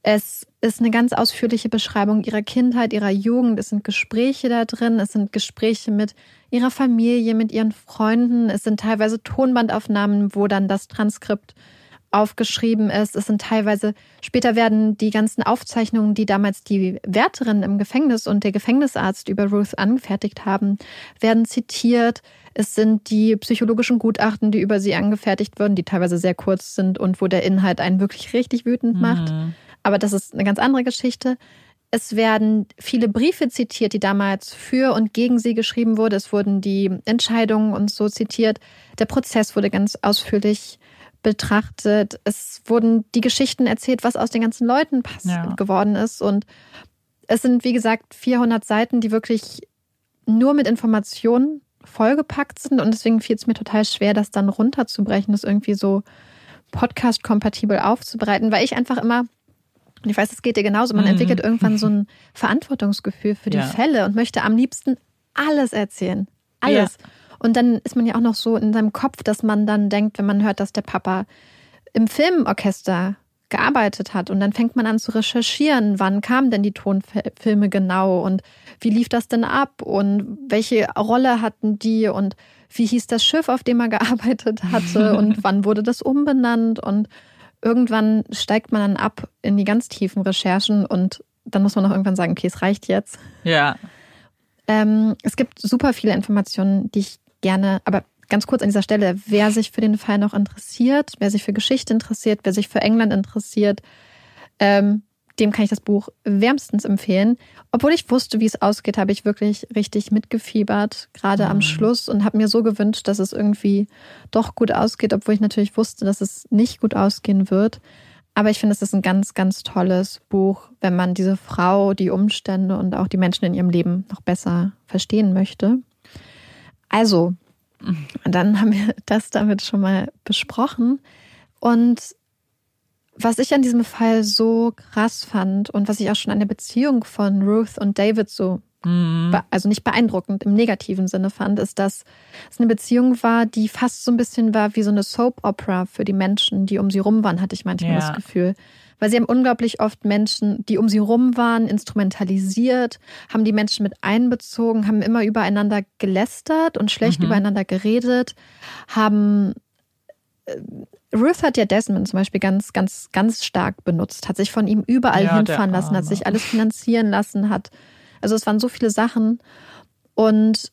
Es ist eine ganz ausführliche Beschreibung ihrer Kindheit, ihrer Jugend. Es sind Gespräche da drin. Es sind Gespräche mit ihrer Familie, mit ihren Freunden. Es sind teilweise Tonbandaufnahmen, wo dann das Transkript aufgeschrieben ist. Es sind teilweise, später werden die ganzen Aufzeichnungen, die damals die Wärterin im Gefängnis und der Gefängnisarzt über Ruth angefertigt haben, werden zitiert. Es sind die psychologischen Gutachten, die über sie angefertigt wurden, die teilweise sehr kurz sind und wo der Inhalt einen wirklich richtig wütend macht. Mhm. Aber das ist eine ganz andere Geschichte. Es werden viele Briefe zitiert, die damals für und gegen sie geschrieben wurden. Es wurden die Entscheidungen und so zitiert. Der Prozess wurde ganz ausführlich betrachtet. Es wurden die Geschichten erzählt, was aus den ganzen Leuten ja. geworden ist. Und es sind, wie gesagt, 400 Seiten, die wirklich nur mit Informationen vollgepackt sind. Und deswegen fiel es mir total schwer, das dann runterzubrechen, das irgendwie so podcast-kompatibel aufzubereiten, weil ich einfach immer und ich weiß, es geht dir genauso. Man mhm. entwickelt irgendwann so ein Verantwortungsgefühl für die ja. Fälle und möchte am liebsten alles erzählen. Alles. Ja. Und dann ist man ja auch noch so in seinem Kopf, dass man dann denkt, wenn man hört, dass der Papa im Filmorchester gearbeitet hat und dann fängt man an zu recherchieren, wann kamen denn die Tonfilme genau und wie lief das denn ab und welche Rolle hatten die und wie hieß das Schiff, auf dem er gearbeitet hatte und wann wurde das umbenannt und irgendwann steigt man dann ab in die ganz tiefen Recherchen und dann muss man auch irgendwann sagen, okay, es reicht jetzt. Ja. Ähm, es gibt super viele Informationen, die ich gerne, aber ganz kurz an dieser Stelle, wer sich für den Fall noch interessiert, wer sich für Geschichte interessiert, wer sich für England interessiert, ähm, dem kann ich das Buch wärmstens empfehlen. Obwohl ich wusste, wie es ausgeht, habe ich wirklich richtig mitgefiebert, gerade mhm. am Schluss und habe mir so gewünscht, dass es irgendwie doch gut ausgeht, obwohl ich natürlich wusste, dass es nicht gut ausgehen wird. Aber ich finde, es ist ein ganz, ganz tolles Buch, wenn man diese Frau, die Umstände und auch die Menschen in ihrem Leben noch besser verstehen möchte. Also, mhm. dann haben wir das damit schon mal besprochen. Und was ich an diesem Fall so krass fand und was ich auch schon an der Beziehung von Ruth und David so Mhm. also nicht beeindruckend im negativen Sinne fand, ist, dass es eine Beziehung war, die fast so ein bisschen war wie so eine Soap-Opera für die Menschen, die um sie rum waren, hatte ich manchmal Ja. das Gefühl. Weil sie haben unglaublich oft Menschen, die um sie rum waren, instrumentalisiert, haben die Menschen mit einbezogen, haben immer übereinander gelästert und schlecht Mhm. übereinander geredet, haben Ruth hat ja Desmond zum Beispiel ganz, ganz, ganz stark benutzt, hat sich von ihm überall Ja, hinfahren lassen, hat sich alles finanzieren lassen, hat, also es waren so viele Sachen. Und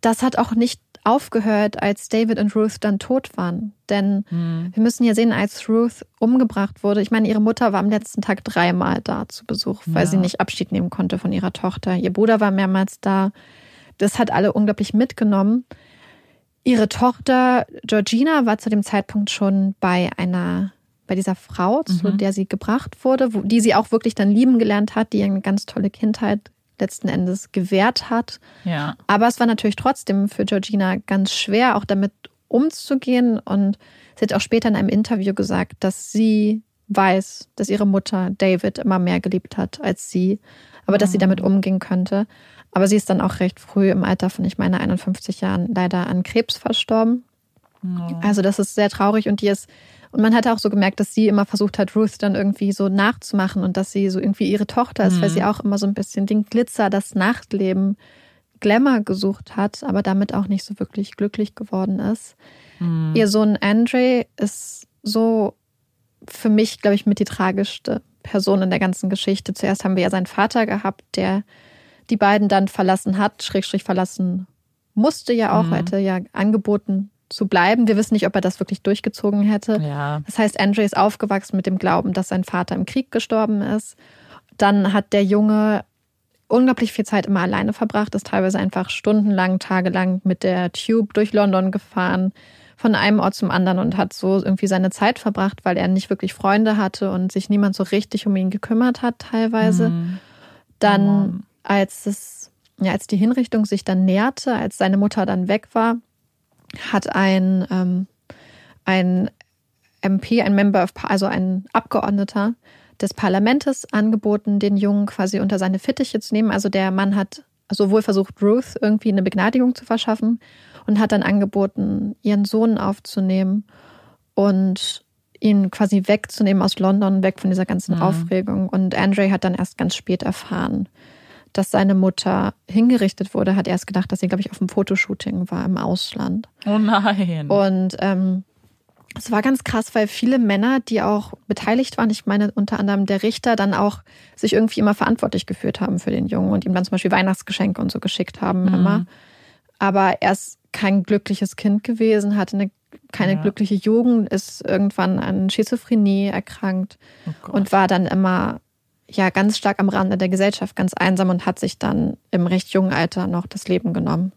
das hat auch nicht aufgehört, als David und Ruth dann tot waren. Denn Mhm. wir müssen ja sehen, als Ruth umgebracht wurde, ich meine, ihre Mutter war am letzten Tag dreimal da zu Besuch, weil Ja. sie nicht Abschied nehmen konnte von ihrer Tochter. Ihr Bruder war mehrmals da. Das hat alle unglaublich mitgenommen. Ihre Tochter Georgina war zu dem Zeitpunkt schon bei einer, bei dieser Frau, zu Mhm. der sie gebracht wurde, wo, die sie auch wirklich dann lieben gelernt hat, die ihr eine ganz tolle Kindheit letzten Endes gewährt hat. Ja. Aber es war natürlich trotzdem für Georgina ganz schwer, auch damit umzugehen. Und sie hat auch später in einem Interview gesagt, dass sie weiß, dass ihre Mutter David immer mehr geliebt hat als sie, aber dass sie damit umgehen könnte. Aber sie ist dann auch recht früh im Alter von, ich meine, 51 Jahren leider an Krebs verstorben. Also das ist sehr traurig und die ist und man hat auch so gemerkt, dass sie immer versucht hat, Ruth dann irgendwie so nachzumachen und dass sie so irgendwie ihre Tochter ist, weil Mhm. sie auch immer so ein bisschen den Glitzer, das Nachtleben, Glamour gesucht hat, aber damit auch nicht so wirklich glücklich geworden ist. Mhm. Ihr Sohn Andre ist so für mich, glaube ich, mit die tragischste Person in der ganzen Geschichte. Zuerst haben wir ja seinen Vater gehabt, der die beiden dann verlassen hat, Schrägstrich verlassen musste ja auch, Mhm. hätte ja angeboten zu bleiben. Wir wissen nicht, ob er das wirklich durchgezogen hätte. Ja. Das heißt, Andre ist aufgewachsen mit dem Glauben, dass sein Vater im Krieg gestorben ist. Dann hat der Junge unglaublich viel Zeit immer alleine verbracht, ist teilweise einfach stundenlang, tagelang mit der Tube durch London gefahren, von einem Ort zum anderen und hat so irgendwie seine Zeit verbracht, weil er nicht wirklich Freunde hatte und sich niemand so richtig um ihn gekümmert hat teilweise. Mhm. Dann, Mann. als es, ja, als die Hinrichtung sich dann näherte, als seine Mutter dann weg war, hat ein, ähm, ein MP, ein Member of, also ein Abgeordneter des Parlamentes angeboten, den Jungen quasi unter seine Fittiche zu nehmen. Also der Mann hat sowohl versucht, Ruth irgendwie eine Begnadigung zu verschaffen und hat dann angeboten, ihren Sohn aufzunehmen und ihn quasi wegzunehmen aus London, weg von dieser ganzen Mhm. Aufregung. Und Andre hat dann erst ganz spät erfahren, dass seine Mutter hingerichtet wurde, hat erst gedacht, dass sie, glaube ich, auf einem Fotoshooting war im Ausland. Oh nein. Und ähm, es war ganz krass, weil viele Männer, die auch beteiligt waren, ich meine unter anderem der Richter, dann auch sich irgendwie immer verantwortlich geführt haben für den Jungen und ihm dann zum Beispiel Weihnachtsgeschenke und so geschickt haben Mhm. immer. Aber er ist kein glückliches Kind gewesen, hatte eine, keine Ja. glückliche Jugend, ist irgendwann an Schizophrenie erkrankt oh und war dann immer ja ganz stark am Rande der Gesellschaft, ganz einsam und hat sich dann im recht jungen Alter noch das Leben genommen.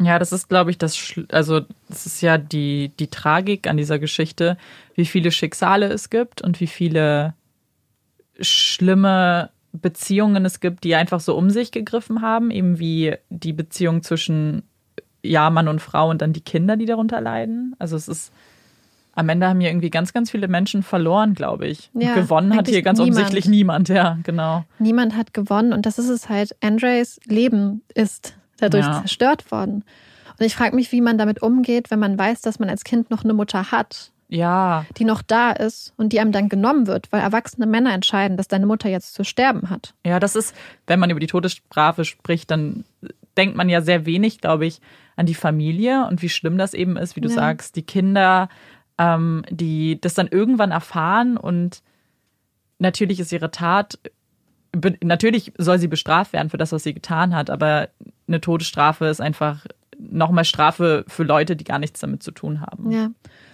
Ja, das ist, glaube ich, das, also das ist ja die, die Tragik an dieser Geschichte, wie viele Schicksale es gibt und wie viele schlimme Beziehungen es gibt, die einfach so um sich gegriffen haben, eben wie die Beziehung zwischen ja, Mann und Frau und dann die Kinder, die darunter leiden. Also es ist am Ende haben hier irgendwie ganz, ganz viele Menschen verloren, glaube ich. Und Ja, gewonnen hat hier ganz niemand. offensichtlich niemand, ja, genau. Niemand hat gewonnen und das ist es halt. Andres Leben ist dadurch Ja. zerstört worden. Und ich frage mich, wie man damit umgeht, wenn man weiß, dass man als Kind noch eine Mutter hat, Ja, die noch da ist und die einem dann genommen wird, weil erwachsene Männer entscheiden, dass deine Mutter jetzt zu sterben hat. Ja, das ist, wenn man über die Todesstrafe spricht, dann denkt man ja sehr wenig, glaube ich, an die Familie und wie schlimm das eben ist, wie du Ja. sagst, die Kinder, ähm, die das dann irgendwann erfahren und natürlich ist ihre Tat, natürlich soll sie bestraft werden für das, was sie getan hat, aber eine Todesstrafe ist einfach nochmal Strafe für Leute, die gar nichts damit zu tun haben. Ja.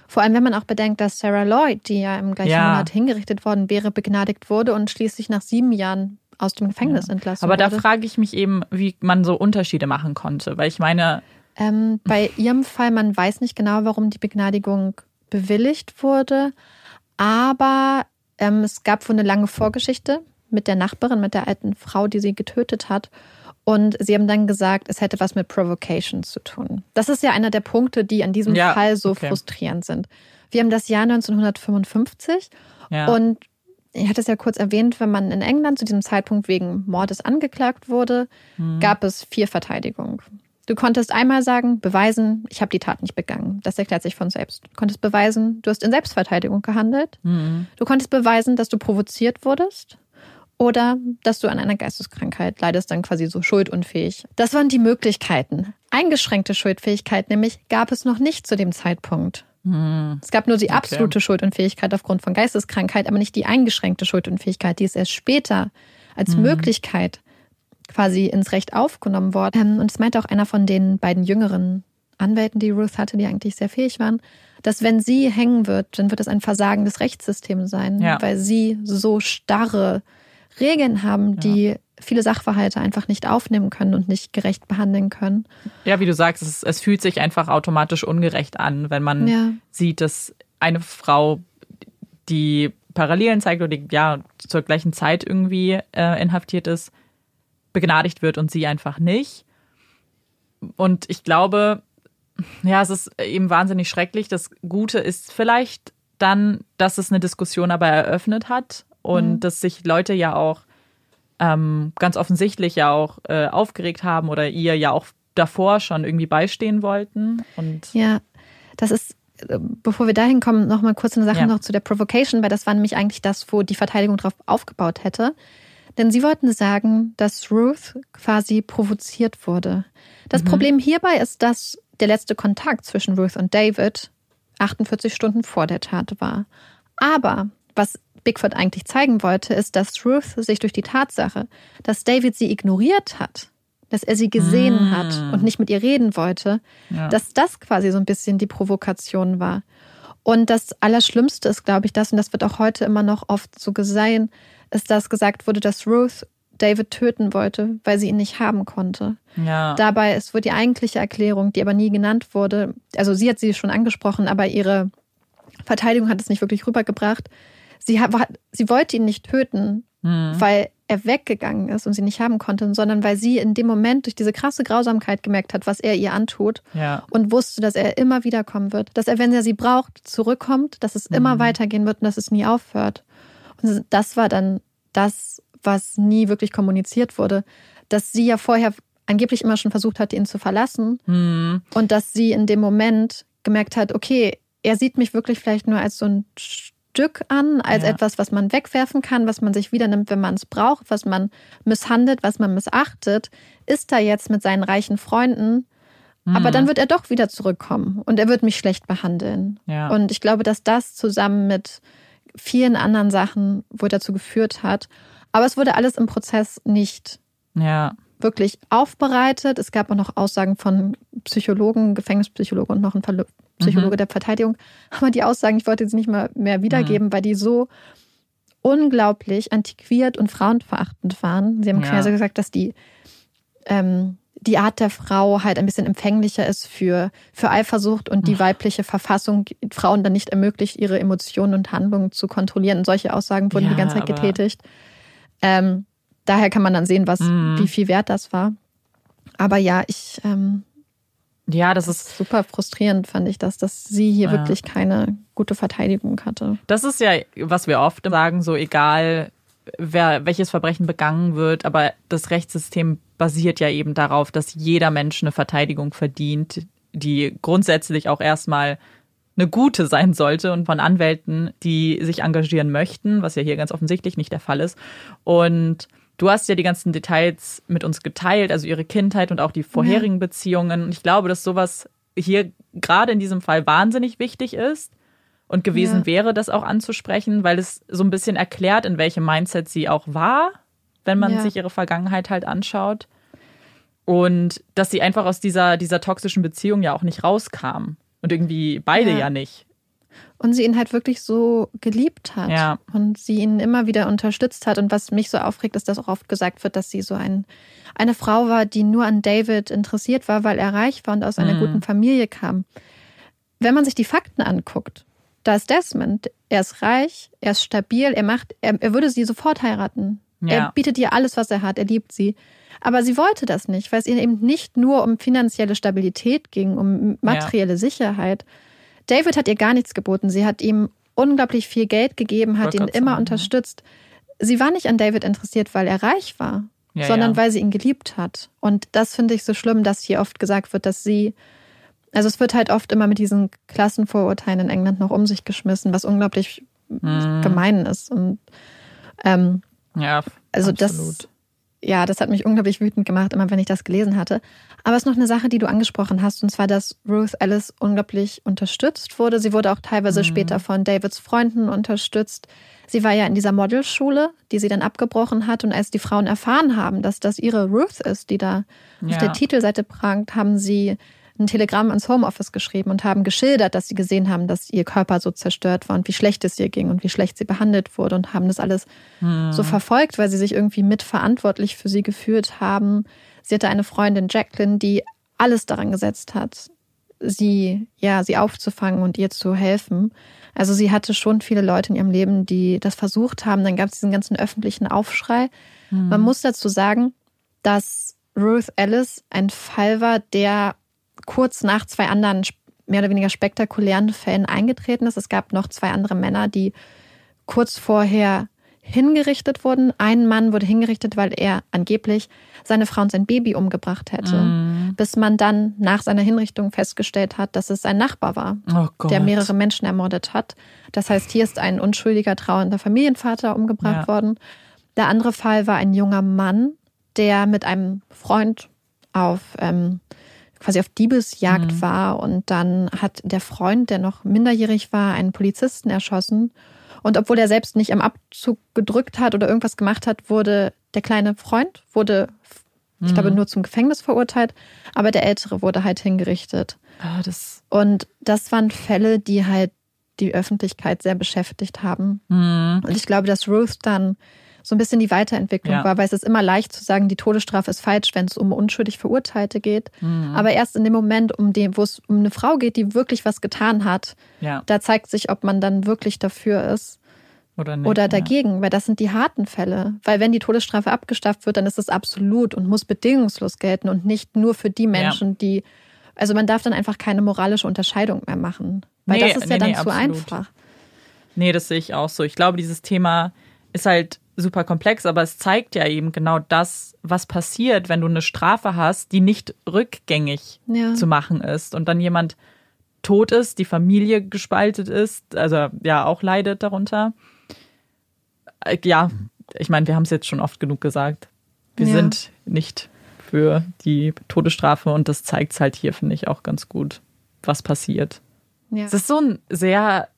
Vor allem, wenn man auch bedenkt, dass Sarah Lloyd, die ja im gleichen Ja. Monat hingerichtet worden wäre, begnadigt wurde und schließlich nach sieben Jahren aus dem Gefängnis entlassen Aber da wurde. frage ich mich eben, wie man so Unterschiede machen konnte, weil ich meine, Ähm, bei ihrem Fall, man weiß nicht genau, warum die Begnadigung bewilligt wurde, aber ähm, es gab wohl eine lange Vorgeschichte mit der Nachbarin, mit der alten Frau, die sie getötet hat. Und sie haben dann gesagt, es hätte was mit Provocation zu tun. Das ist ja einer der Punkte, die an diesem Ja, Fall so okay. frustrierend sind. Wir haben das Jahr 1955 ja. und ich hatte es ja kurz erwähnt, wenn man in England zu diesem Zeitpunkt wegen Mordes angeklagt wurde, mhm. gab es vier Verteidigungen. Du konntest einmal sagen, beweisen, ich habe die Tat nicht begangen. Das erklärt sich von selbst. Du konntest beweisen, du hast in Selbstverteidigung gehandelt. Mhm. Du konntest beweisen, dass du provoziert wurdest oder dass du an einer Geisteskrankheit leidest, dann quasi so schuldunfähig. Das waren die Möglichkeiten. Eingeschränkte Schuldfähigkeit nämlich gab es noch nicht zu dem Zeitpunkt. Mhm. Es gab nur die absolute okay. Schuldunfähigkeit aufgrund von Geisteskrankheit, aber nicht die eingeschränkte Schuldunfähigkeit. Die ist erst später als mhm. Möglichkeit quasi ins Recht aufgenommen worden. Ähm, und es meinte auch einer von den beiden jüngeren Anwälten, die Ruth hatte, die eigentlich sehr fähig waren, dass wenn sie hängen wird, dann wird es ein Versagen des Rechtssystems sein, ja. weil sie so starre Regeln haben, die ja. viele Sachverhalte einfach nicht aufnehmen können und nicht gerecht behandeln können. Ja, wie du sagst, es, es fühlt sich einfach automatisch ungerecht an, wenn man ja. sieht, dass eine Frau, die Parallelen zeigt oder die ja zur gleichen Zeit irgendwie äh, inhaftiert ist, begnadigt wird und sie einfach nicht. Und ich glaube, ja, es ist eben wahnsinnig schrecklich. Das Gute ist vielleicht dann, dass es eine Diskussion aber eröffnet hat und mhm. dass sich Leute ja auch ähm, ganz offensichtlich ja auch äh, aufgeregt haben oder ihr ja auch davor schon irgendwie beistehen wollten. Und ja, das ist äh, bevor wir dahin kommen, noch mal kurz eine Sache ja. noch zu der Provocation, weil das war nämlich eigentlich das, wo die Verteidigung drauf aufgebaut hätte. Denn sie wollten sagen, dass Ruth quasi provoziert wurde. Das mhm. Problem hierbei ist, dass der letzte Kontakt zwischen Ruth und David 48 Stunden vor der Tat war. Aber was Bigfoot eigentlich zeigen wollte, ist, dass Ruth sich durch die Tatsache, dass David sie ignoriert hat, dass er sie gesehen mm. hat und nicht mit ihr reden wollte, ja. dass das quasi so ein bisschen die Provokation war. Und das Allerschlimmste ist, glaube ich, das, und das wird auch heute immer noch oft so gesehen, ist, dass gesagt wurde, dass Ruth David töten wollte, weil sie ihn nicht haben konnte. Ja. Dabei ist wohl die eigentliche Erklärung, die aber nie genannt wurde, also sie hat sie schon angesprochen, aber ihre Verteidigung hat es nicht wirklich rübergebracht. Sie, hat, sie wollte ihn nicht töten, mhm. weil er weggegangen ist und sie nicht haben konnte, sondern weil sie in dem Moment durch diese krasse Grausamkeit gemerkt hat, was er ihr antut ja. und wusste, dass er immer wiederkommen wird, dass er, wenn er sie braucht, zurückkommt, dass es mhm. immer weitergehen wird und dass es nie aufhört. Und das war dann das, was nie wirklich kommuniziert wurde, dass sie ja vorher angeblich immer schon versucht hat, ihn zu verlassen mhm. und dass sie in dem Moment gemerkt hat, okay, er sieht mich wirklich vielleicht nur als so ein Stück an, als ja. etwas, was man wegwerfen kann, was man sich wieder nimmt, wenn man es braucht, was man misshandelt, was man missachtet, ist da jetzt mit seinen reichen Freunden. Mhm. Aber dann wird er doch wieder zurückkommen und er wird mich schlecht behandeln. Ja. Und ich glaube, dass das zusammen mit vielen anderen Sachen wohl dazu geführt hat. Aber es wurde alles im Prozess nicht ja. wirklich aufbereitet. Es gab auch noch Aussagen von Psychologen, Gefängnispsychologe und noch ein Psychologe mhm. der Verteidigung. Aber die Aussagen, ich wollte sie nicht mal mehr wiedergeben, mhm. weil die so unglaublich antiquiert und frauenverachtend waren. Sie haben ja. quasi gesagt, dass die ähm, die Art der Frau halt ein bisschen empfänglicher ist für, für Eifersucht und die weibliche Verfassung Frauen dann nicht ermöglicht, ihre Emotionen und Handlungen zu kontrollieren. Und solche Aussagen wurden ja, die ganze Zeit getätigt. Ähm, daher kann man dann sehen, was, mm. wie viel wert das war. Aber ja, ich. Ähm, ja, das ist super frustrierend, fand ich, dass, dass sie hier ja. wirklich keine gute Verteidigung hatte. Das ist ja, was wir oft sagen, so egal, wer, welches Verbrechen begangen wird, aber das Rechtssystem basiert ja eben darauf, dass jeder Mensch eine Verteidigung verdient, die grundsätzlich auch erstmal eine gute sein sollte und von Anwälten, die sich engagieren möchten, was ja hier ganz offensichtlich nicht der Fall ist. Und du hast ja die ganzen Details mit uns geteilt, also ihre Kindheit und auch die vorherigen ja. Beziehungen. Und ich glaube, dass sowas hier gerade in diesem Fall wahnsinnig wichtig ist und gewesen ja. wäre, das auch anzusprechen, weil es so ein bisschen erklärt, in welchem Mindset sie auch war wenn man ja. sich ihre Vergangenheit halt anschaut. Und dass sie einfach aus dieser, dieser toxischen Beziehung ja auch nicht rauskam. Und irgendwie beide ja, ja nicht. Und sie ihn halt wirklich so geliebt hat. Ja. Und sie ihn immer wieder unterstützt hat. Und was mich so aufregt, ist, dass auch oft gesagt wird, dass sie so ein, eine Frau war, die nur an David interessiert war, weil er reich war und aus einer mhm. guten Familie kam. Wenn man sich die Fakten anguckt, da ist Desmond, er ist reich, er ist stabil, er macht, er, er würde sie sofort heiraten. Ja. Er bietet ihr alles, was er hat. Er liebt sie. Aber sie wollte das nicht, weil es ihr eben nicht nur um finanzielle Stabilität ging, um materielle ja. Sicherheit. David hat ihr gar nichts geboten. Sie hat ihm unglaublich viel Geld gegeben hat, ihn immer sagen, unterstützt. Sie war nicht an David interessiert, weil er reich war, Ja, sondern weil sie ihn geliebt hat. Und das finde ich so schlimm, dass hier oft gesagt wird, dass sie, also es wird halt oft immer mit diesen Klassenvorurteilen in England noch um sich geschmissen, was unglaublich Mhm. gemein ist. Und ähm, Ja, also absolut. das, ja, das hat mich unglaublich wütend gemacht, immer wenn ich das gelesen hatte. Aber es ist noch eine Sache, die du angesprochen hast, und zwar, dass Ruth Alice unglaublich unterstützt wurde. Sie wurde auch teilweise Mhm. später von Davids Freunden unterstützt. Sie war ja in dieser Modelschule, die sie dann abgebrochen hat. Und als die Frauen erfahren haben, dass das ihre Ruth ist, die da auf Ja. der Titelseite prangt, haben sie ein Telegramm ans Homeoffice geschrieben und haben geschildert, dass sie gesehen haben, dass ihr Körper so zerstört war und wie schlecht es ihr ging und wie schlecht sie behandelt wurde und haben das alles so verfolgt, weil sie sich irgendwie mitverantwortlich für sie gefühlt haben. Sie hatte eine Freundin, Jacqueline, die alles daran gesetzt hat, sie, ja, sie aufzufangen und ihr zu helfen. Also sie hatte schon viele Leute in ihrem Leben, die das versucht haben. Dann gab es diesen ganzen öffentlichen Aufschrei. Man muss dazu sagen, dass Ruth Ellis ein Fall war, der kurz nach zwei anderen mehr oder weniger spektakulären Fällen eingetreten ist. Es gab noch zwei andere Männer, die kurz vorher hingerichtet wurden. Ein Mann wurde hingerichtet, weil er angeblich seine Frau und sein Baby umgebracht hätte. Mhm. Bis man dann nach seiner Hinrichtung festgestellt hat, dass es sein Nachbar war, Oh der mehrere Menschen ermordet hat. Das heißt, hier ist ein unschuldiger, trauernder Familienvater umgebracht Ja. worden. Der andere Fall war ein junger Mann, der mit einem Freund auf ähm, quasi auf Diebesjagd Mhm. war und dann hat der Freund, der noch minderjährig war, einen Polizisten erschossen. Und obwohl er selbst nicht am Abzug gedrückt hat oder irgendwas gemacht hat, wurde der kleine Freund wurde, ich glaube, Mhm. nur zum Gefängnis verurteilt, aber der ältere wurde halt hingerichtet. Ah, das, Und das waren Fälle, die halt die Öffentlichkeit sehr beschäftigt haben. hm, Und ich glaube, dass Ruth dann so ein bisschen die Weiterentwicklung Ja. war, weil es ist immer leicht zu sagen, die Todesstrafe ist falsch, wenn es um unschuldig Verurteilte geht. Mhm. Aber erst in dem Moment, um den, wo es um eine Frau geht, die wirklich was getan hat, ja. da zeigt sich, ob man dann wirklich dafür ist Oder nicht. oder ja. dagegen, weil das sind die harten Fälle. Weil wenn die Todesstrafe abgeschafft wird, dann ist es absolut und muss bedingungslos gelten und nicht nur für die Menschen, die. Also man darf dann einfach keine moralische Unterscheidung mehr machen. Weil Nee, das ist ja nee, dann nee, zu absolut. einfach. Nee, das sehe ich auch so. Ich glaube, dieses Thema ist halt super komplex, aber es zeigt ja eben genau das, was passiert, wenn du eine Strafe hast, die nicht rückgängig Ja. zu machen ist und dann jemand tot ist, die Familie gespaltet ist, also ja auch leidet darunter. Äh, Ja, ich meine, wir haben es jetzt schon oft genug gesagt. Wir Ja. sind nicht für die Todesstrafe und das zeigt es halt hier, finde ich, auch ganz gut, was passiert. Ja. Es ist so ein sehr,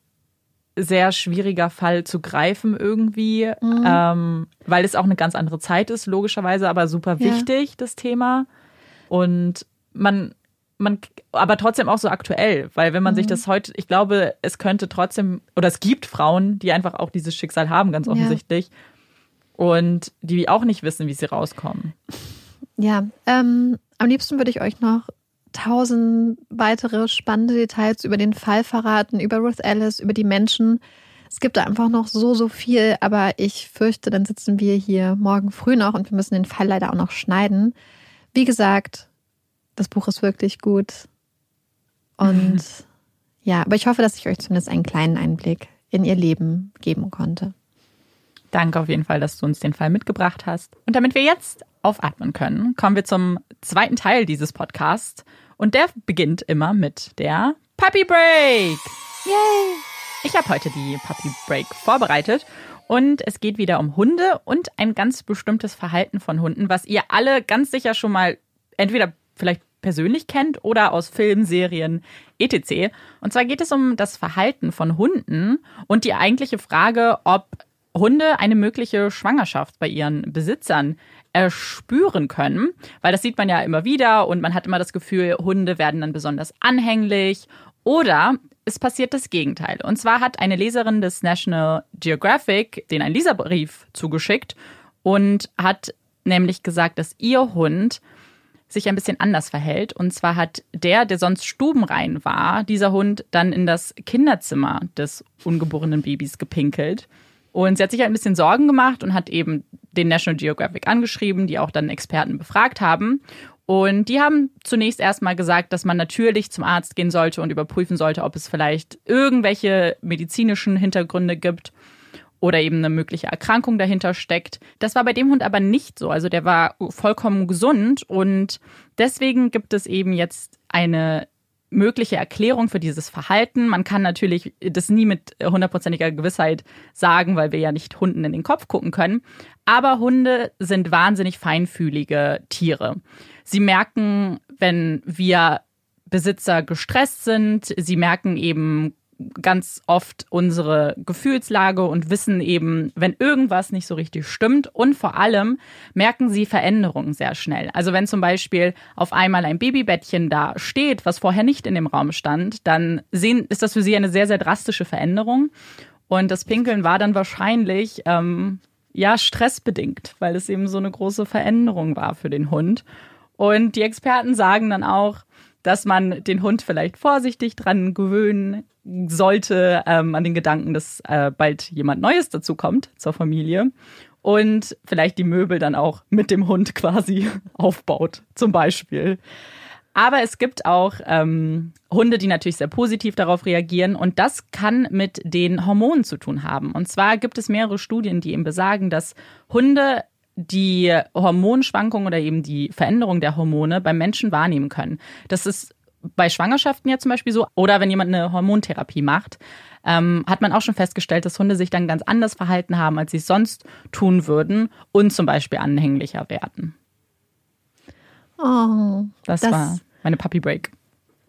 sehr schwieriger Fall zu greifen irgendwie, Mhm. ähm, weil es auch eine ganz andere Zeit ist, logischerweise, aber super Ja. wichtig, das Thema. Und man, man, aber trotzdem auch so aktuell, weil wenn man Mhm. sich das heute, ich glaube, es könnte trotzdem, oder es gibt Frauen, die einfach auch dieses Schicksal haben, ganz Ja. offensichtlich. Und die auch nicht wissen, wie sie rauskommen. Ja, ähm, am liebsten würde ich euch noch tausend weitere spannende Details über den Fall verraten, über Ruth Ellis, über die Menschen. Es gibt da einfach noch so, so viel, aber ich fürchte, dann sitzen wir hier morgen früh noch und wir müssen den Fall leider auch noch schneiden. Wie gesagt, das Buch ist wirklich gut. Und ja, aber ich hoffe, dass ich euch zumindest einen kleinen Einblick in ihr Leben geben konnte. Danke auf jeden Fall, dass du uns den Fall mitgebracht hast. Und damit wir jetzt aufatmen können, kommen wir zum zweiten Teil dieses Podcasts. Und der beginnt immer mit der Puppy Break. Yay! Ich habe heute die Puppy Break vorbereitet. Und es geht wieder um Hunde und ein ganz bestimmtes Verhalten von Hunden, was ihr alle ganz sicher schon mal entweder vielleicht persönlich kennt oder aus Filmen, Serien, etc. Und zwar geht es um das Verhalten von Hunden und die eigentliche Frage, ob Hunde eine mögliche Schwangerschaft bei ihren Besitzern erspüren können, weil das sieht man ja immer wieder und man hat immer das Gefühl, Hunde werden dann besonders anhänglich oder es passiert das Gegenteil. Und zwar hat eine Leserin des National Geographic den einen Leserbrief zugeschickt und hat nämlich gesagt, dass ihr Hund sich ein bisschen anders verhält. Und zwar hat der, der sonst stubenrein war, dieser Hund dann in das Kinderzimmer des ungeborenen Babys gepinkelt. Und sie hat sich halt ein bisschen Sorgen gemacht und hat eben den National Geographic angeschrieben, die auch dann Experten befragt haben. Und die haben zunächst erstmal gesagt, dass man natürlich zum Arzt gehen sollte und überprüfen sollte, ob es vielleicht irgendwelche medizinischen Hintergründe gibt oder eben eine mögliche Erkrankung dahinter steckt. Das war bei dem Hund aber nicht so. Also der war vollkommen gesund und deswegen gibt es eben jetzt eine mögliche Erklärung für dieses Verhalten. Man kann natürlich das nie mit hundertprozentiger Gewissheit sagen, weil wir ja nicht Hunden in den Kopf gucken können. Aber Hunde sind wahnsinnig feinfühlige Tiere. Sie merken, wenn wir Besitzer gestresst sind. Sie merken eben ganz oft unsere Gefühlslage und wissen eben, wenn irgendwas nicht so richtig stimmt. Und vor allem merken sie Veränderungen sehr schnell. Also wenn zum Beispiel auf einmal ein Babybettchen da steht, was vorher nicht in dem Raum stand, dann sehen, ist das für sie eine sehr, sehr drastische Veränderung. Und das Pinkeln war dann wahrscheinlich ähm, ja stressbedingt, weil es eben so eine große Veränderung war für den Hund. Und die Experten sagen dann auch, dass man den Hund vielleicht vorsichtig dran gewöhnen sollte, ähm, an den Gedanken, dass äh, bald jemand Neues dazu kommt zur Familie und vielleicht die Möbel dann auch mit dem Hund quasi aufbaut, zum Beispiel. Aber es gibt auch ähm, Hunde, die natürlich sehr positiv darauf reagieren und das kann mit den Hormonen zu tun haben. Und zwar gibt es mehrere Studien, die eben besagen, dass Hunde die Hormonschwankungen oder eben die Veränderung der Hormone beim Menschen wahrnehmen können. Das ist bei Schwangerschaften ja zum Beispiel so oder wenn jemand eine Hormontherapie macht, ähm, hat man auch schon festgestellt, dass Hunde sich dann ganz anders verhalten haben, als sie es sonst tun würden und zum Beispiel anhänglicher werden. Oh, das, das war meine Puppy Break.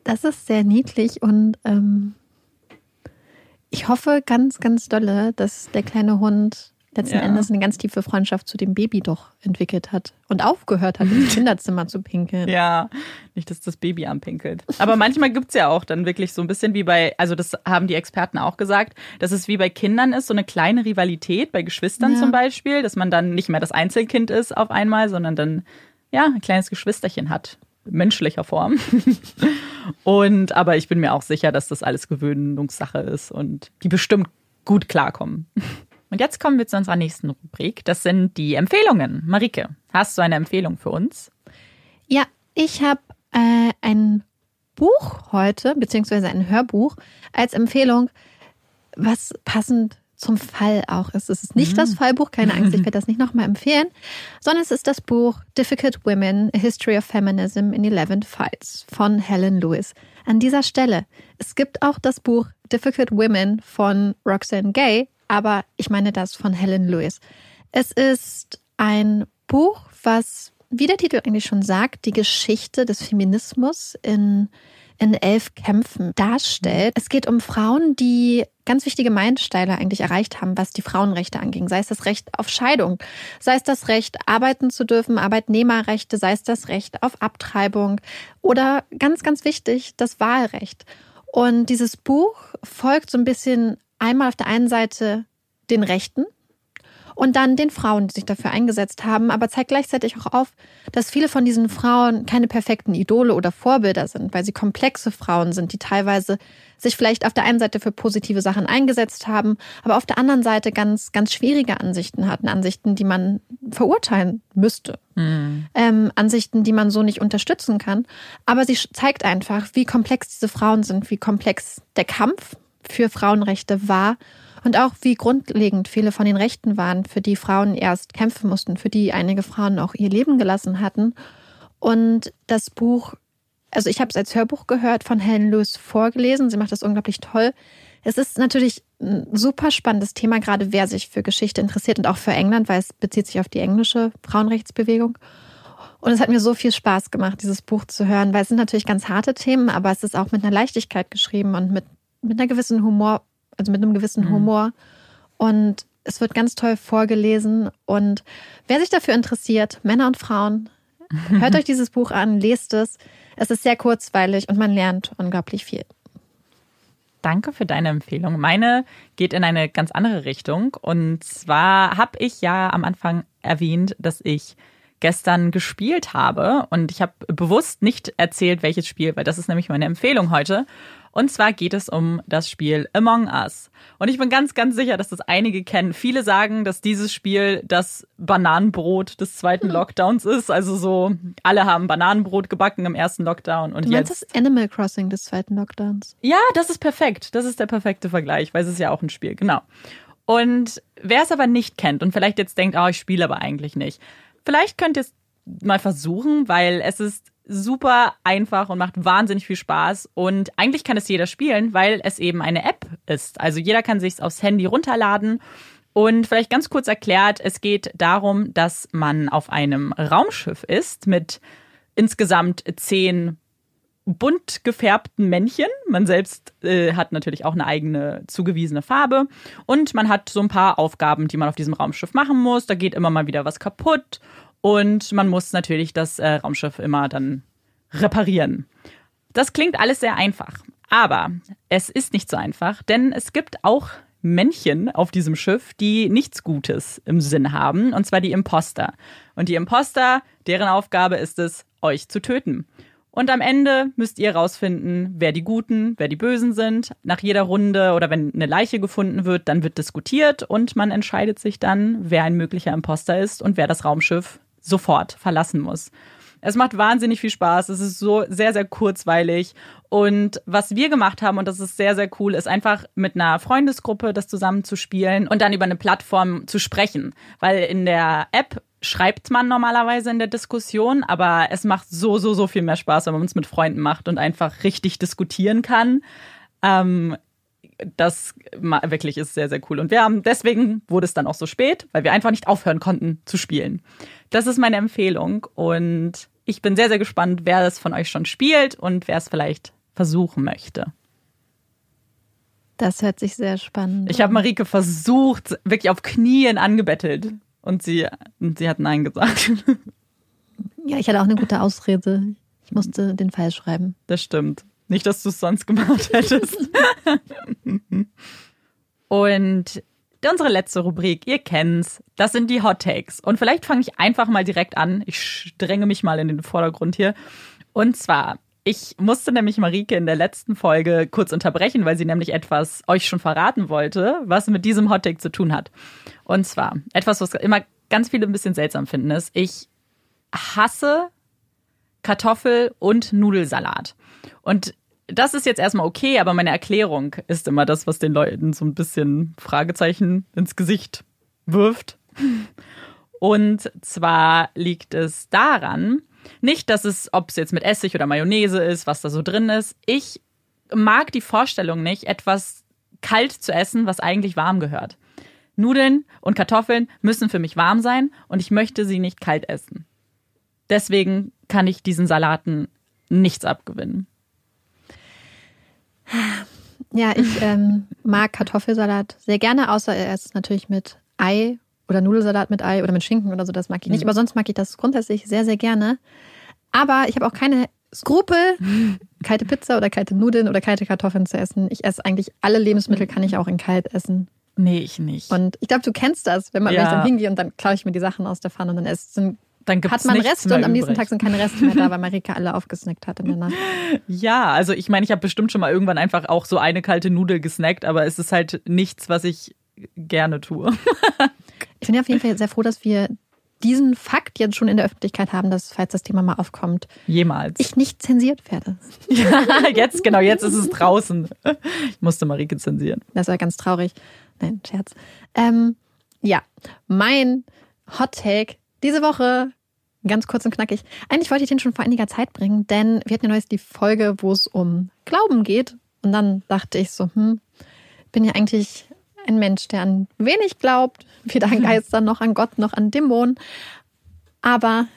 Das ist sehr niedlich und ähm, ich hoffe ganz, ganz dolle, dass der kleine Hund letzten ja. Endes eine ganz tiefe Freundschaft zu dem Baby doch entwickelt hat und aufgehört hat, ins Kinderzimmer zu pinkeln. Ja, nicht, dass das Baby anpinkelt. Aber manchmal gibt es ja auch dann wirklich so ein bisschen wie bei, also das haben die Experten auch gesagt, dass es wie bei Kindern ist, so eine kleine Rivalität, bei Geschwistern ja. zum Beispiel, dass man dann nicht mehr das Einzelkind ist auf einmal, sondern dann ja ein kleines Geschwisterchen hat menschlicher Form. und aber ich bin mir auch sicher, dass das alles Gewöhnungssache ist und die bestimmt gut klarkommen. Und jetzt kommen wir zu unserer nächsten Rubrik. Das sind die Empfehlungen. Marike, hast du eine Empfehlung für uns? Ja, ich habe äh, ein Buch heute, beziehungsweise ein Hörbuch als Empfehlung, was passend zum Fall auch ist. Es ist nicht mhm. das Fallbuch, keine Angst, ich werde das nicht nochmal empfehlen, sondern es ist das Buch Difficult Women, A History of Feminism in Eleven Fights von Helen Lewis. An dieser Stelle, es gibt auch das Buch Difficult Women von Roxanne Gay, aber ich meine das von Helen Lewis. Es ist ein Buch, was, wie der Titel eigentlich schon sagt, die Geschichte des Feminismus in, in elf Kämpfen darstellt. Es geht um Frauen, die ganz wichtige Meilensteine eigentlich erreicht haben, was die Frauenrechte anging. Sei es das Recht auf Scheidung, sei es das Recht, arbeiten zu dürfen, Arbeitnehmerrechte, sei es das Recht auf Abtreibung oder ganz, ganz wichtig, das Wahlrecht. Und dieses Buch folgt so ein bisschen einmal auf der einen Seite den Rechten und dann den Frauen, die sich dafür eingesetzt haben, aber zeigt gleichzeitig auch auf, dass viele von diesen Frauen keine perfekten Idole oder Vorbilder sind, weil sie komplexe Frauen sind, die teilweise sich vielleicht auf der einen Seite für positive Sachen eingesetzt haben, aber auf der anderen Seite ganz, ganz schwierige Ansichten hatten, Ansichten, die man verurteilen müsste, mhm. ähm, Ansichten, die man so nicht unterstützen kann. Aber sie zeigt einfach, wie komplex diese Frauen sind, wie komplex der Kampf für Frauenrechte war und auch wie grundlegend viele von den Rechten waren, für die Frauen erst kämpfen mussten, für die einige Frauen auch ihr Leben gelassen hatten. Und das Buch, also ich habe es als Hörbuch gehört, von Helen Lewis vorgelesen. Sie macht das unglaublich toll. Es ist natürlich ein super spannendes Thema, gerade wer sich für Geschichte interessiert und auch für England, weil es bezieht sich auf die englische Frauenrechtsbewegung. Und es hat mir so viel Spaß gemacht, dieses Buch zu hören, weil es sind natürlich ganz harte Themen, aber es ist auch mit einer Leichtigkeit geschrieben und mit mit einer gewissen Humor, also mit einem gewissen mhm. Humor. Und es wird ganz toll vorgelesen. Und wer sich dafür interessiert, Männer und Frauen, hört euch dieses Buch an, lest es. Es ist sehr kurzweilig und man lernt unglaublich viel. Danke für deine Empfehlung. Meine geht in eine ganz andere Richtung. Und zwar habe ich ja am Anfang erwähnt, dass ich gestern gespielt habe. Und ich habe bewusst nicht erzählt, welches Spiel, weil das ist nämlich meine Empfehlung heute. Und zwar geht es um das Spiel Among Us. Und ich bin ganz, ganz sicher, dass das einige kennen. Viele sagen, dass dieses Spiel das Bananenbrot des zweiten hm. Lockdowns ist. Also so, alle haben Bananenbrot gebacken im ersten Lockdown. Und du meinst jetzt, das Animal Crossing des zweiten Lockdowns? Ja, das ist perfekt. Das ist der perfekte Vergleich, weil es ist ja auch ein Spiel, genau. Und wer es aber nicht kennt und vielleicht jetzt denkt, oh, ich spiele aber eigentlich nicht. Vielleicht könnt ihr es mal versuchen, weil es ist super einfach und macht wahnsinnig viel Spaß. Und eigentlich kann es jeder spielen, weil es eben eine App ist. Also jeder kann sich aufs Handy runterladen. Und vielleicht ganz kurz erklärt, es geht darum, dass man auf einem Raumschiff ist mit insgesamt zehn bunt gefärbten Männchen. Man selbst äh, hat natürlich auch eine eigene zugewiesene Farbe. Und man hat so ein paar Aufgaben, die man auf diesem Raumschiff machen muss. Da geht immer mal wieder was kaputt. Und man muss natürlich das äh, Raumschiff immer dann reparieren. Das klingt alles sehr einfach. Aber es ist nicht so einfach, denn es gibt auch Männchen auf diesem Schiff, die nichts Gutes im Sinn haben, und zwar die Imposter. Und die Imposter, deren Aufgabe ist es, euch zu töten. Und am Ende müsst ihr rausfinden, wer die Guten, wer die Bösen sind. Nach jeder Runde oder wenn eine Leiche gefunden wird, dann wird diskutiert und man entscheidet sich dann, wer ein möglicher Imposter ist und wer das Raumschiff sofort verlassen muss. Es macht wahnsinnig viel Spaß. Es ist so sehr, sehr kurzweilig. Und was wir gemacht haben, und das ist sehr, sehr cool, ist einfach mit einer Freundesgruppe das zusammen zu spielen und dann über eine Plattform zu sprechen. Weil in der App schreibt man normalerweise in der Diskussion, aber es macht so, so, so viel mehr Spaß, wenn man es mit Freunden macht und einfach richtig diskutieren kann. Ähm, das wirklich ist sehr, sehr cool. Und wir haben, deswegen wurde es dann auch so spät, weil wir einfach nicht aufhören konnten zu spielen. Das ist meine Empfehlung und ich bin sehr, sehr gespannt, wer das von euch schon spielt und wer es vielleicht versuchen möchte. Das hört sich sehr spannend. Ich habe Marike versucht, wirklich auf Knien angebettelt und sie, und sie hat Nein gesagt. Ja, ich hatte auch eine gute Ausrede. Ich musste den Fall schreiben. Das stimmt. Nicht, dass du es sonst gemacht hättest. und unsere letzte Rubrik, ihr kennt's, das sind die Hot Takes. Und vielleicht fange ich einfach mal direkt an. Ich dränge mich mal in den Vordergrund hier. Und zwar, ich musste nämlich Marike in der letzten Folge kurz unterbrechen, weil sie nämlich etwas euch schon verraten wollte, was mit diesem Hot Take zu tun hat. Und zwar etwas, was immer ganz viele ein bisschen seltsam finden, ist, ich hasse Kartoffel- und Nudelsalat. Und das ist jetzt erstmal okay, aber meine Erklärung ist immer das, was den Leuten so ein bisschen Fragezeichen ins Gesicht wirft. Und zwar liegt es daran, nicht, dass es, ob es jetzt mit Essig oder Mayonnaise ist, was da so drin ist. Ich mag die Vorstellung nicht, etwas kalt zu essen, was eigentlich warm gehört. Nudeln und Kartoffeln müssen für mich warm sein und ich möchte sie nicht kalt essen. Deswegen kann ich diesen Salaten nichts abgewinnen. Ja, ich ähm, mag Kartoffelsalat sehr gerne, außer er ist natürlich mit Ei oder Nudelsalat mit Ei oder mit Schinken oder so, das mag ich nicht. Mhm. Aber sonst mag ich das grundsätzlich sehr, sehr gerne. Aber ich habe auch keine Skrupel, kalte Pizza oder kalte Nudeln oder kalte Kartoffeln zu essen. Ich esse eigentlich alle Lebensmittel, kann ich auch in kalt essen. Nee, ich nicht. Und ich glaube, du kennst das, wenn man ja. wenn ich dann hingehe und dann klaue ich mir die Sachen aus der Pfanne und dann esse dann hat man Reste und am nächsten Tag sind keine Reste mehr da, weil Marika alle aufgesnackt hat in der Nacht. Ja, also ich meine, ich habe bestimmt schon mal irgendwann einfach auch so eine kalte Nudel gesnackt, aber es ist halt nichts, was ich gerne tue. Ich bin ja auf jeden Fall sehr froh, dass wir diesen Fakt jetzt schon in der Öffentlichkeit haben, dass, falls das Thema mal aufkommt, jemals ich nicht zensiert werde. Ja, jetzt, genau, jetzt ist es draußen. Ich musste Marike zensieren. Das war ganz traurig. Nein, Scherz. Ähm, ja, mein Hot Take diese Woche Ganz kurz und knackig. Eigentlich wollte ich den schon vor einiger Zeit bringen, denn wir hatten ja neulich die Folge, wo es um Glauben geht. Und dann dachte ich so, hm, bin ja eigentlich ein Mensch, der an wenig glaubt, weder an Geister noch an Gott noch an Dämonen. Aber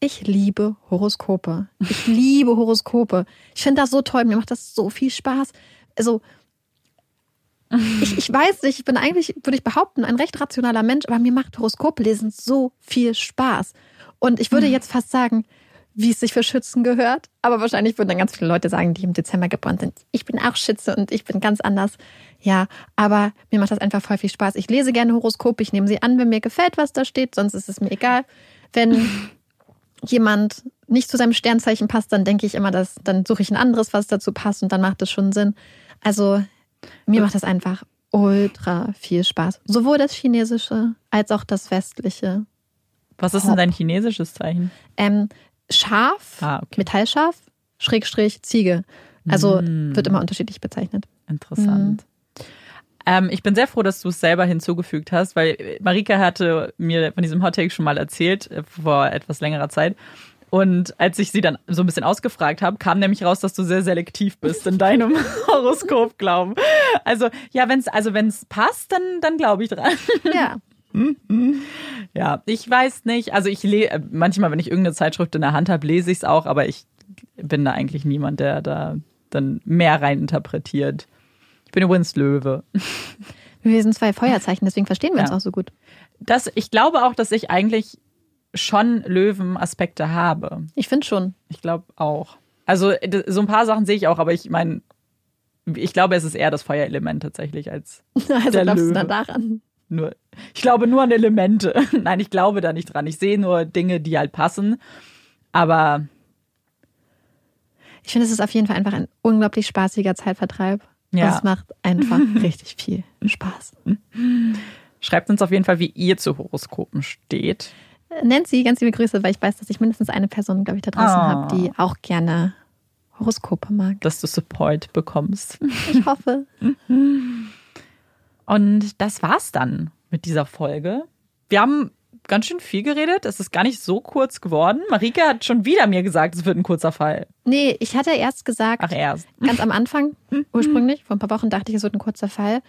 ich liebe Horoskope. Ich liebe Horoskope. Ich finde das so toll. Mir macht das so viel Spaß. Also, ich, ich weiß nicht, ich bin eigentlich, würde ich behaupten, ein recht rationaler Mensch, aber mir macht Horoskope lesen so viel Spaß. Und ich würde mhm. jetzt fast sagen, wie es sich für Schützen gehört. Aber wahrscheinlich würden dann ganz viele Leute sagen, die im Dezember geboren sind. Ich bin auch Schütze und ich bin ganz anders. Ja, aber mir macht das einfach voll viel Spaß. Ich lese gerne Horoskope, ich nehme sie an, wenn mir gefällt, was da steht, sonst ist es mir egal. Wenn jemand nicht zu seinem Sternzeichen passt, dann denke ich immer, dass dann suche ich ein anderes, was dazu passt und dann macht es schon Sinn. Also mir macht das einfach ultra viel Spaß. Sowohl das Chinesische als auch das Westliche. Was ist denn dein chinesisches Zeichen? Ähm, Schaf, Ah, okay. Metallschaf, Schrägstrich, Ziege. Also Mm. wird immer unterschiedlich bezeichnet. Interessant. Ähm, ich bin sehr froh, dass du es selber hinzugefügt hast, weil Marika hatte mir von diesem Hot Take schon mal erzählt, äh, vor etwas längerer Zeit. Und als ich sie dann so ein bisschen ausgefragt habe, kam nämlich raus, dass du sehr selektiv bist in deinem Horoskop-Glauben. Also, ja, wenn es also wenn's passt, dann, dann glaube ich dran. Ja. Ja, ich weiß nicht. Also ich lese manchmal, wenn ich irgendeine Zeitschrift in der Hand habe, lese ich es auch, aber ich bin da eigentlich niemand, der da dann mehr rein interpretiert. Ich bin übrigens Löwe. Wir sind zwei Feuerzeichen, deswegen verstehen wir uns Ja. auch so gut. Das, ich glaube auch, dass ich eigentlich schon Löwen-Aspekte habe. Ich finde schon. Ich glaube auch. Also so ein paar Sachen sehe ich auch, aber ich meine, ich glaube, es ist eher das Feuerelement tatsächlich als Also Der glaubst Löwe. du dann daran? Nur. Ich glaube nur an Elemente. Nein, ich glaube da nicht dran. Ich sehe nur Dinge, die halt passen. Aber Ich finde, es ist auf jeden Fall einfach ein unglaublich spaßiger Zeitvertreib. Ja. Und es macht einfach richtig viel Spaß. schreibt uns auf jeden Fall, wie ihr zu Horoskopen steht. Nancy, ganz liebe Grüße, weil ich weiß, dass ich mindestens eine Person, glaube ich, da draußen Ah. habe, die auch gerne Horoskope mag. dass du Support bekommst. Ich hoffe. Und das war's dann mit dieser Folge. Wir haben ganz schön viel geredet. Es ist gar nicht so kurz geworden. Marike hat schon wieder mir gesagt, es wird ein kurzer Fall. Nee, ich hatte erst gesagt, Ach, erst. ganz am Anfang, ursprünglich, vor ein paar Wochen, dachte ich, es wird ein kurzer Fall.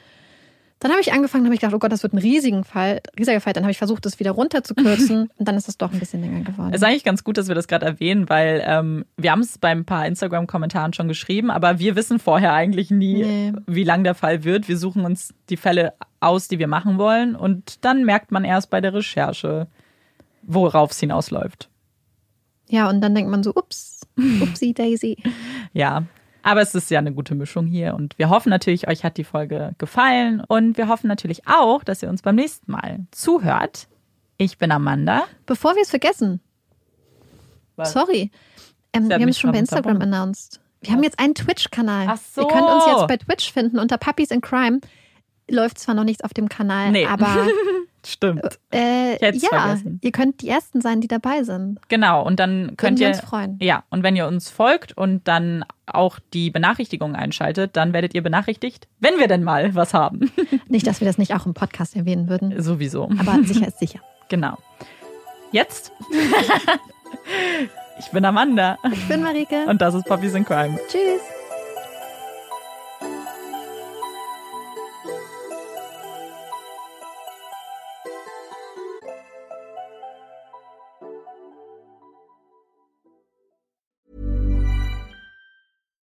Dann habe ich angefangen, habe ich gedacht, oh Gott, das wird ein riesigen Fall, riesiger Fall. Dann habe ich versucht, das wieder runterzukürzen und dann ist es doch ein bisschen länger geworden. Es ist eigentlich ganz gut, dass wir das gerade erwähnen, weil ähm, wir haben es bei ein paar Instagram-Kommentaren schon geschrieben, aber wir wissen vorher eigentlich nie, Nee. wie lang der Fall wird. Wir suchen uns die Fälle aus, die wir machen wollen und dann merkt man erst bei der Recherche, worauf es hinausläuft. ja, und dann denkt man so, ups, upsie daisy. Ja, aber es ist ja eine gute Mischung hier und wir hoffen natürlich, euch hat die Folge gefallen und wir hoffen natürlich auch, dass ihr uns beim nächsten Mal zuhört. Ich bin Amanda. Bevor wir es vergessen, Was? sorry, ähm, wir haben es schon bei Instagram announced. Wir haben jetzt einen Twitch-Kanal. Ach so. Ihr könnt uns jetzt bei Twitch finden unter Puppies in Crime. Läuft zwar noch nichts auf dem Kanal, Nee. aber Stimmt. äh, Ich ja, vergessen. ihr könnt die Ersten sein, die dabei sind. Genau, und dann könnt wir ihr uns freuen. Ja, und wenn ihr uns folgt und dann auch die Benachrichtigungen einschaltet, dann werdet ihr benachrichtigt, wenn wir denn mal was haben. Nicht, dass wir das nicht auch im Podcast erwähnen würden, Sowieso. aber sicher ist sicher. Genau. Jetzt. ich bin Amanda Ich bin Marike. und das ist Puppies in Crime. Tschüss.